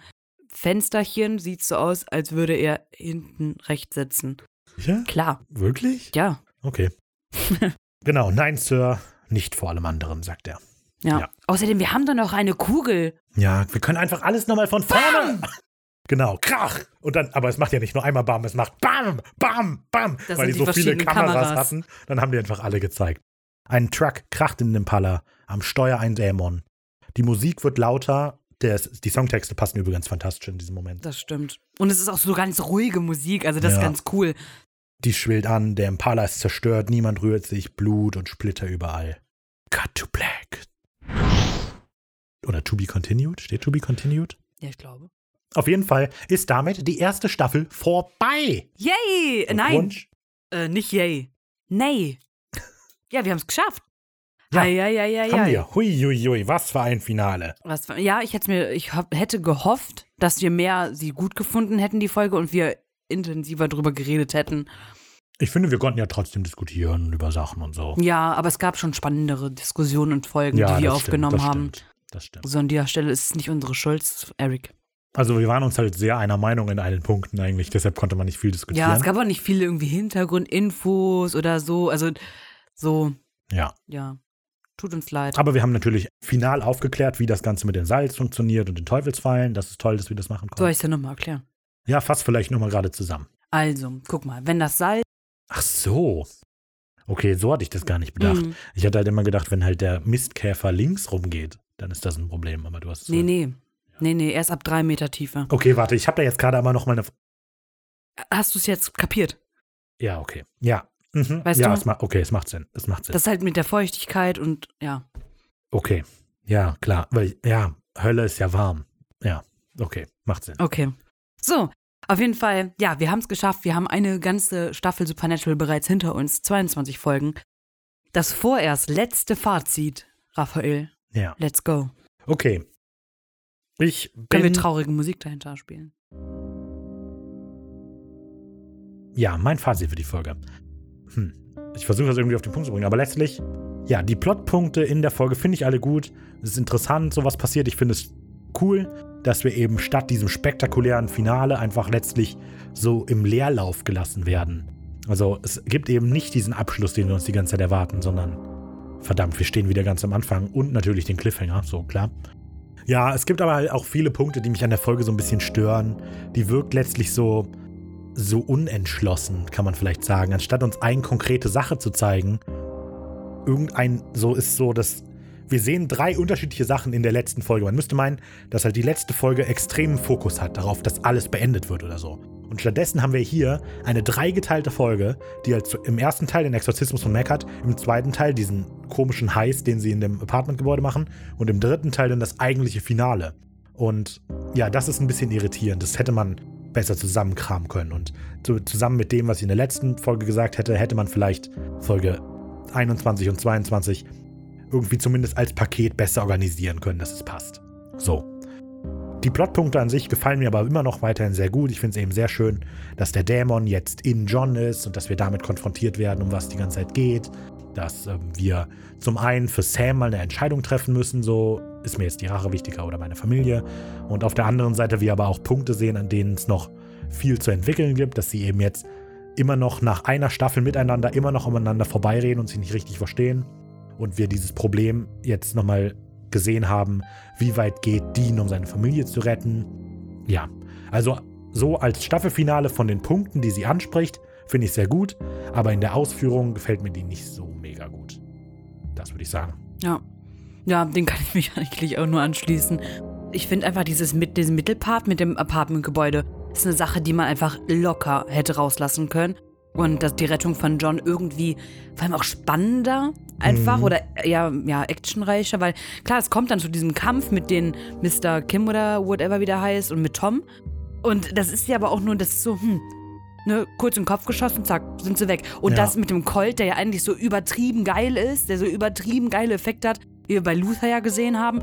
Fensterchen sieht es so aus, als würde er hinten rechts sitzen. Ja? Klar, Wirklich? ja. Okay. [laughs] genau, nein, Sir, nicht vor allem anderen, sagt er. Ja. Ja. Außerdem, wir haben doch noch eine Kugel. Ja, wir können einfach alles nochmal von vorne. [laughs] Genau, krach. Und dann, aber es macht ja nicht nur einmal Bam, es macht Bam, Bam, Bam. Das weil die die so viele Kameras, Kameras. hatten. Dann haben die einfach alle gezeigt. Ein Truck kracht in den Impala, am Steuer ein Dämon. Die Musik wird lauter. Der, die Songtexte passen übrigens fantastisch in diesem Moment. Das stimmt. Und es ist auch so ganz ruhige Musik, also das ist Ja. ganz cool. Die schwillt an, der Impala ist zerstört, niemand rührt sich, Blut und Splitter überall. Cut to black. Oder to be continued? Steht to be continued? Ja, ich glaube. Auf jeden Fall ist damit die erste Staffel vorbei. Yay! Nein, äh, nicht yay. Nee. Ja, wir haben es geschafft. Ja, ja, ja, ja, Haben wir. Hui, hui, hui, was für ein Finale. Was, ja, ich hätte mir, ich hätte gehofft, dass wir mehr sie gut gefunden hätten, die Folge, und wir intensiver drüber geredet hätten. Ich finde, wir konnten ja trotzdem diskutieren über Sachen und so. Ja, aber es gab schon spannendere Diskussionen und Folgen, ja, die wir aufgenommen stimmt, das haben. Stimmt, das stimmt. So an dieser Stelle ist es nicht unsere Schuld, Eric. Also wir waren uns halt sehr einer Meinung in allen Punkten eigentlich, deshalb konnte man nicht viel diskutieren. Ja, es gab auch nicht viele irgendwie Hintergrundinfos oder so. Also so, ja. ja. Tut uns leid. Aber wir haben natürlich final aufgeklärt, wie das Ganze mit den Salz funktioniert und den Teufelsfallen. Das ist toll, dass wir das machen Soll konnten. ich es dir nochmal erklären? Ja, fass vielleicht nochmal gerade zusammen. Also, guck mal, wenn das Salz. Ach so. Okay, so hatte ich das gar nicht bedacht. Mm, Ich hatte halt immer gedacht, wenn halt der Mistkäfer links rumgeht, dann ist das ein Problem. Aber du hast es nee, halt- nee. Nee, nee, erst ab drei Meter Tiefe. Okay, warte, ich habe da jetzt gerade aber noch mal eine. Hast du es jetzt kapiert? Ja, okay. Ja. Mhm. Weißt ja, du? Es okay, es macht Sinn. Es macht Sinn. Das ist halt mit der Feuchtigkeit und ja. okay. Ja, klar. Weil, ja, Hölle ist ja warm. Ja, okay. Macht Sinn. Okay. So, auf jeden Fall, ja, wir haben es geschafft. Wir haben eine ganze Staffel Supernatural bereits hinter uns. 22 Folgen. Das vorerst letzte Fazit, Raphael. Ja. Let's go. Okay. Ich Können wir bin. traurige Musik dahinter spielen? Ja, mein Fazit für die Folge. Hm. Ich versuche das irgendwie auf den Punkt zu bringen, aber letztlich, ja, die Plotpunkte in der Folge finde ich alle gut. Es ist interessant, so was passiert. Ich finde es cool, dass wir eben statt diesem spektakulären Finale einfach letztlich so im Leerlauf gelassen werden. Also es gibt eben nicht diesen Abschluss, den wir uns die ganze Zeit erwarten, sondern verdammt, wir stehen wieder ganz am Anfang und natürlich den Cliffhanger, so klar. Ja, es gibt aber auch viele Punkte, die mich an der Folge so ein bisschen stören. Die wirkt letztlich so, so unentschlossen, kann man vielleicht sagen. Anstatt uns eine konkrete Sache zu zeigen, irgendein, so ist so, dass wir sehen drei unterschiedliche Sachen in der letzten Folge. Man müsste meinen, dass halt die letzte Folge extremen Fokus hat darauf, dass alles beendet wird oder so. Und stattdessen haben wir hier eine dreigeteilte Folge, die halt im ersten Teil den Exorzismus von Mac hat, im zweiten Teil diesen komischen Heist, den sie in dem Apartmentgebäude machen und im dritten Teil dann das eigentliche Finale. Und ja, das ist ein bisschen irritierend. Das hätte man besser zusammenkramen können. Und zu, zusammen mit dem, was ich in der letzten Folge gesagt hätte, hätte man vielleicht Folge 21 und 22 irgendwie zumindest als Paket besser organisieren können, dass es passt. So. Die Plotpunkte an sich gefallen mir aber immer noch weiterhin sehr gut. Ich finde es eben sehr schön, dass der Dämon jetzt in John ist und dass wir damit konfrontiert werden, um was die ganze Zeit geht. Dass ähm, wir zum einen für Sam mal eine Entscheidung treffen müssen, so ist mir jetzt die Rache wichtiger oder meine Familie. Und auf der anderen Seite wir aber auch Punkte sehen, an denen es noch viel zu entwickeln gibt, dass sie eben jetzt immer noch nach einer Staffel miteinander immer noch umeinander vorbeireden und sich nicht richtig verstehen. Und wir dieses Problem jetzt nochmal gesehen haben, wie weit geht Dean, um seine Familie zu retten. Ja, also so als Staffelfinale von den Punkten, die sie anspricht, finde ich sehr gut, aber in der Ausführung gefällt mir die nicht so würde ich sagen. Ja. Ja, den kann ich mich [laughs] eigentlich auch nur anschließen. Ich finde einfach dieses mit diesem Mittelpart mit dem Apartmentgebäude ist eine Sache, die man einfach locker hätte rauslassen können. Und dass die Rettung von John irgendwie vor allem auch spannender einfach Mhm. oder ja, ja, actionreicher, weil klar, es kommt dann zu diesem Kampf mit den Mr. Kim oder whatever wie der heißt und mit Tom. Und das ist ja aber auch nur, das ist so, hm, ne, kurz in den Kopf geschossen, zack, sind sie weg. Und Ja. das mit dem Colt, der ja eigentlich so übertrieben geil ist, der so übertrieben geile Effekte hat, wie wir bei Luther ja gesehen haben.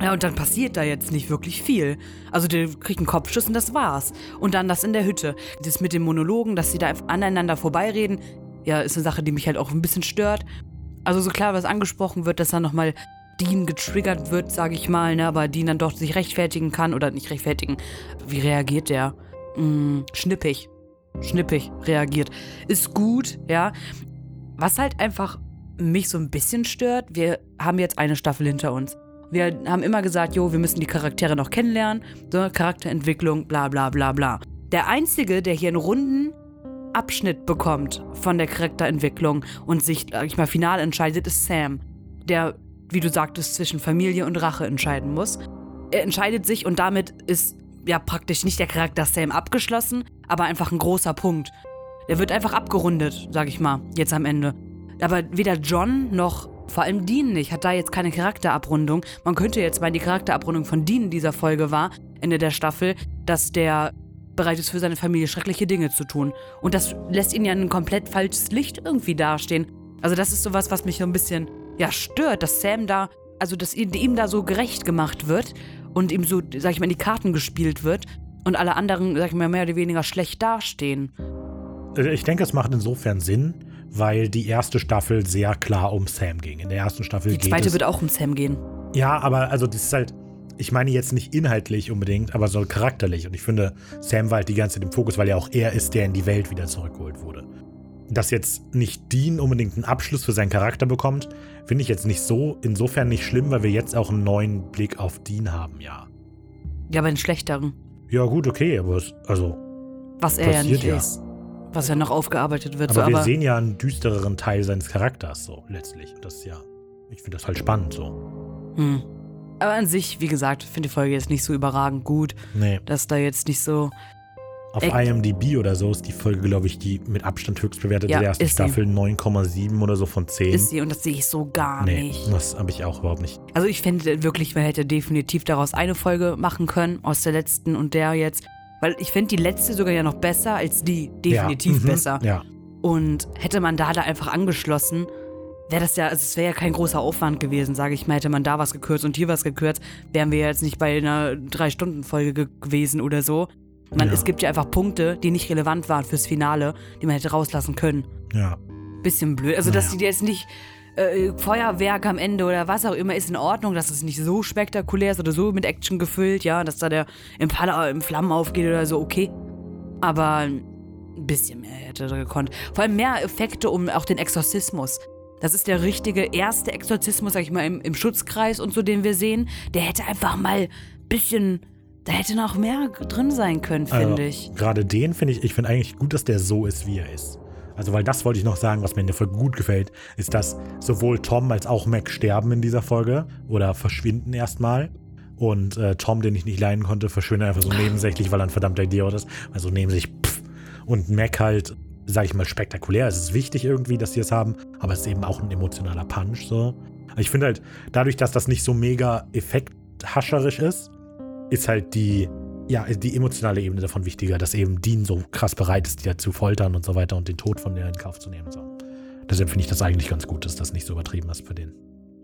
Ja, und dann passiert da jetzt nicht wirklich viel. Also der kriegt einen Kopfschuss und das war's. Und dann das in der Hütte. Das mit den Monologen, dass sie da aneinander vorbeireden, ja, ist eine Sache, die mich halt auch ein bisschen stört. Also so klar, was angesprochen wird, dass dann nochmal Dean getriggert wird, sage ich mal, ne, aber Dean dann doch sich rechtfertigen kann oder nicht rechtfertigen. Wie reagiert der? Hm, schnippig. Schnippig reagiert. Ist gut, ja. Was halt einfach mich so ein bisschen stört, wir haben jetzt eine Staffel hinter uns. Wir haben immer gesagt, jo, wir müssen die Charaktere noch kennenlernen, so Charakterentwicklung, bla bla bla bla. Der Einzige, der hier einen runden Abschnitt bekommt von der Charakterentwicklung und sich, sag ich mal, final entscheidet, ist Sam. Der, wie du sagtest, zwischen Familie und Rache entscheiden muss. Er entscheidet sich und damit ist ja praktisch nicht der Charakter Sam abgeschlossen, aber einfach ein großer Punkt. Der wird einfach abgerundet, sag ich mal, jetzt am Ende. Aber weder John noch Vor allem Dean nicht, hat da jetzt keine Charakterabrundung. Man könnte jetzt meinen, die Charakterabrundung von Dean in dieser Folge war, Ende der Staffel, dass der bereit ist für seine Familie schreckliche Dinge zu tun. Und das lässt ihn ja in ein komplett falsches Licht irgendwie dastehen. Also das ist sowas, was mich so ein bisschen, ja, stört, dass Sam da, also dass ihm da so gerecht gemacht wird und ihm so, sag ich mal, in die Karten gespielt wird und alle anderen, sag ich mal, mehr oder weniger schlecht dastehen. Äh, ich denke, es macht insofern Sinn, weil die erste Staffel sehr klar um Sam ging. In der ersten Staffel Die zweite wird auch um Sam gehen. Ja, aber also das ist halt, ich meine jetzt nicht inhaltlich unbedingt, aber so charakterlich. Und ich finde, Sam war halt die ganze Zeit im Fokus, weil ja auch er ist, der in die Welt wieder zurückgeholt wurde. Dass jetzt nicht Dean unbedingt einen Abschluss für seinen Charakter bekommt, finde ich jetzt nicht so, insofern nicht schlimm, weil wir jetzt auch einen neuen Blick auf Dean haben, ja. Ja, aber einen schlechteren. Ja, gut, okay, aber es, also, Was er ja nicht ja. ist. Was ja noch aufgearbeitet wird. aber so, wir aber sehen ja einen düstereren Teil seines Charakters, so letztlich. Und das ist ja, ich finde das halt spannend, so. Hm. Aber an sich, wie gesagt, finde die Folge jetzt nicht so überragend gut, Nee, dass da jetzt nicht so. Auf Echt? IMDb oder so ist die Folge, glaube ich, die mit Abstand höchst bewertete Ja, der ersten. Staffel 9,7 oder so von 10. ist sie und das sehe ich so gar nee, nicht. das habe ich auch überhaupt nicht. Also ich finde wirklich, man hätte definitiv daraus eine Folge machen können, aus der letzten und der jetzt. Weil ich finde die letzte sogar ja noch besser als die. Definitiv ja, mhm, besser. Ja, Und hätte man da da einfach angeschlossen, wäre das ja, also es wäre ja kein großer Aufwand gewesen, sage ich mal. Hätte man da was gekürzt und hier was gekürzt, wären wir jetzt nicht bei einer Drei-Stunden-Folge ge gewesen oder so. Man, Ja. Es gibt ja einfach Punkte, die nicht relevant waren fürs Finale, die man hätte rauslassen können. ja. Bisschen blöd. Also, dass Naja. die jetzt nicht äh, Feuerwerk am Ende oder was auch immer ist in Ordnung, dass es nicht so spektakulär ist oder so mit Action gefüllt, ja, dass da der Impala in Flammen aufgeht oder so, okay. Aber ein bisschen mehr hätte er gekonnt. Vor allem mehr Effekte um auch den Exorzismus. Das ist der richtige erste Exorzismus, sag ich mal, im, im Schutzkreis und so, den wir sehen. Der hätte einfach mal ein bisschen. Da hätte noch mehr drin sein können, finde Also, ich. Gerade den finde ich, ich finde eigentlich gut, dass der so ist, wie er ist. Also, weil das wollte ich noch sagen, was mir in der Folge gut gefällt, ist, dass sowohl Tom als auch Mac sterben in dieser Folge oder verschwinden erstmal. Und äh, Tom, den ich nicht leiden konnte, verschwindet einfach so [laughs] nebensächlich, weil er ein verdammter Idiot ist. Also neben sich, pff. Und Mac halt, sag ich mal, spektakulär. Es ist wichtig irgendwie, dass sie es haben, aber es ist eben auch ein emotionaler Punch so. Also ich finde halt, dadurch, dass das nicht so mega effekthascherisch ist, ist halt die, ja, die emotionale Ebene davon wichtiger, dass eben Dean so krass bereit ist, die ja zu foltern und so weiter und den Tod von der in Kauf zu nehmen. So. Deshalb finde ich das eigentlich ganz gut, dass das nicht so übertrieben ist für den.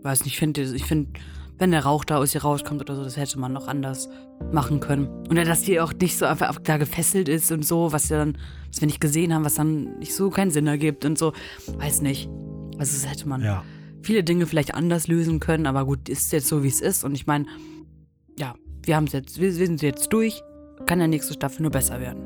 weiß nicht, ich finde, ich find, wenn der Rauch da aus ihr rauskommt oder so, das hätte man noch anders machen können. Und ja, dass die auch nicht so einfach da gefesselt ist und so, was ja dann, was wir nicht gesehen haben, was dann nicht so keinen Sinn ergibt und so, weiß nicht. Also das hätte man Ja. viele Dinge vielleicht anders lösen können, aber gut, ist jetzt so, wie es ist. Und ich meine, ja, wir haben es jetzt, wir, wir sind jetzt durch. Kann der nächste Staffel nur besser werden.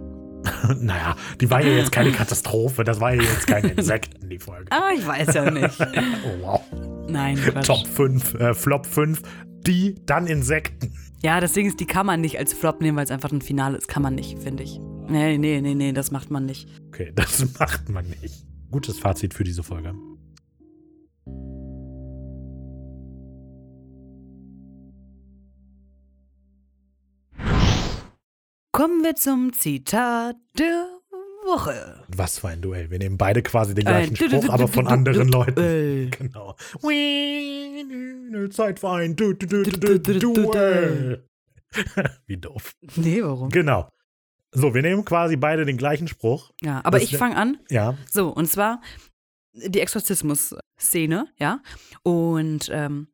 [laughs] naja, die war ja jetzt keine [laughs] Katastrophe, das war ja jetzt keine Insekten, die Folge. Ah, ich weiß ja nicht. [laughs] Oh wow. Nein, Quatsch. Top 5, äh, Flop 5, die, dann Insekten. Ja, das Ding ist, die kann man nicht als Flop nehmen, weil es einfach ein Finale ist. Kann man nicht, finde ich. Nee, nee, nee, nee, das macht man nicht. Okay, das macht man nicht. Gutes Fazit für diese Folge. Kommen wir zum Zitat der Woche. Was für ein Duell. Wir nehmen beide quasi den Äh, gleichen du- Spruch, aber von anderen Leuten. äh. [laughs] Genau. Zeit für ein du, du, du, du, du, Duell. [laughs] Wie doof. Nee, warum? Genau. So, wir nehmen quasi beide den gleichen Spruch. Ja, aber ich fange an. Ja. So, und zwar die Exorzismus-Szene, ja. Und ähm,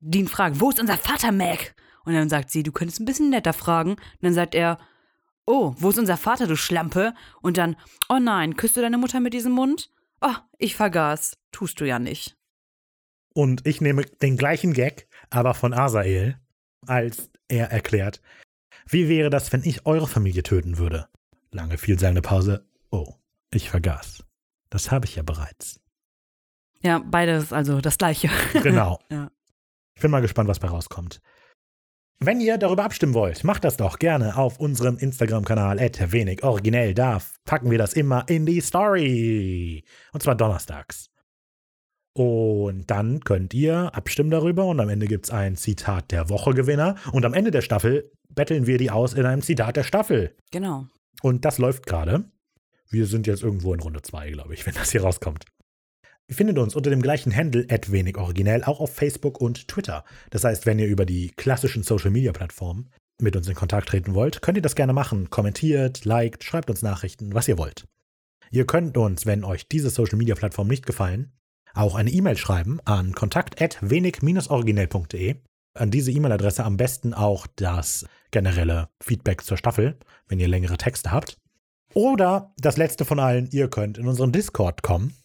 Dean fragt, wo ist unser Vater, Mac? Und dann sagt sie, du könntest ein bisschen netter fragen. Und dann sagt er, oh, wo ist unser Vater, du Schlampe? Und dann, oh nein, küsst du deine Mutter mit diesem Mund? Oh, ich vergaß. Tust du ja nicht. Und ich nehme den gleichen Gag, aber von Asael, als er erklärt, wie wäre das, wenn ich eure Familie töten würde? Lange vielsagende Pause. Oh, ich vergaß. Das habe ich ja bereits. Ja, beides also das Gleiche. Genau. [laughs] Ja. Ich bin mal gespannt, was bei rauskommt. Wenn ihr darüber abstimmen wollt, macht das doch gerne auf unserem Instagram-Kanal wenig originell. Da packen wir das immer in die Story. Und zwar donnerstags. Und dann könnt ihr abstimmen darüber und am Ende gibt es ein Zitat der Woche-Gewinner. Und am Ende der Staffel betteln wir die aus in einem Zitat der Staffel. Genau. Und das läuft gerade. Wir sind jetzt irgendwo in Runde 2, glaube ich, wenn das hier rauskommt. Ihr findet uns unter dem gleichen Handle wenig originell auch auf Facebook und Twitter. Das heißt, wenn ihr über die klassischen Social Media Plattformen mit uns in Kontakt treten wollt, könnt ihr das gerne machen. Kommentiert, liked, schreibt uns Nachrichten, was ihr wollt. Ihr könnt uns, wenn euch diese Social Media Plattform nicht gefallen, auch eine E-Mail schreiben an kontakt@wenig-originell.de. An diese E-Mail-Adresse am besten auch das generelle Feedback zur Staffel, wenn ihr längere Texte habt. Oder das letzte von allen, ihr könnt in unseren Discord kommen.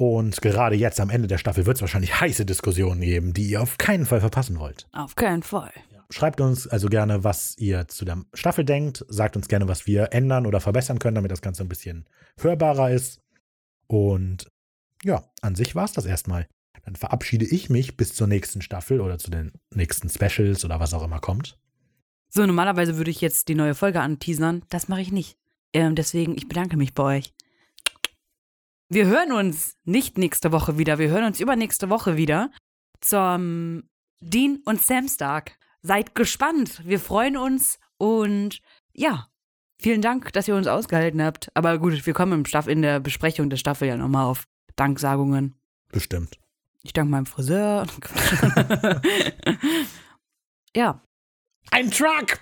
Und gerade jetzt am Ende der Staffel wird es wahrscheinlich heiße Diskussionen geben, die ihr auf keinen Fall verpassen wollt. Auf keinen Fall. Schreibt uns also gerne, was ihr zu der Staffel denkt. Sagt uns gerne, was wir ändern oder verbessern können, damit das Ganze ein bisschen hörbarer ist. Und ja, an sich war es das erstmal. Dann verabschiede ich mich bis zur nächsten Staffel oder zu den nächsten Specials oder was auch immer kommt. So, normalerweise würde ich jetzt die neue Folge anteasern. Das mache ich nicht. Ähm, deswegen, ich bedanke mich bei euch. Wir hören uns nicht nächste Woche wieder. Wir hören uns übernächste Woche wieder zum Dean und Sam Stark. Seid gespannt. Wir freuen uns und ja, vielen Dank, dass ihr uns ausgehalten habt. Aber gut, wir kommen im Staff in der Besprechung der Staffel ja nochmal auf Danksagungen. Bestimmt. Ich danke meinem Friseur. [laughs] [laughs] ja. Ein Truck!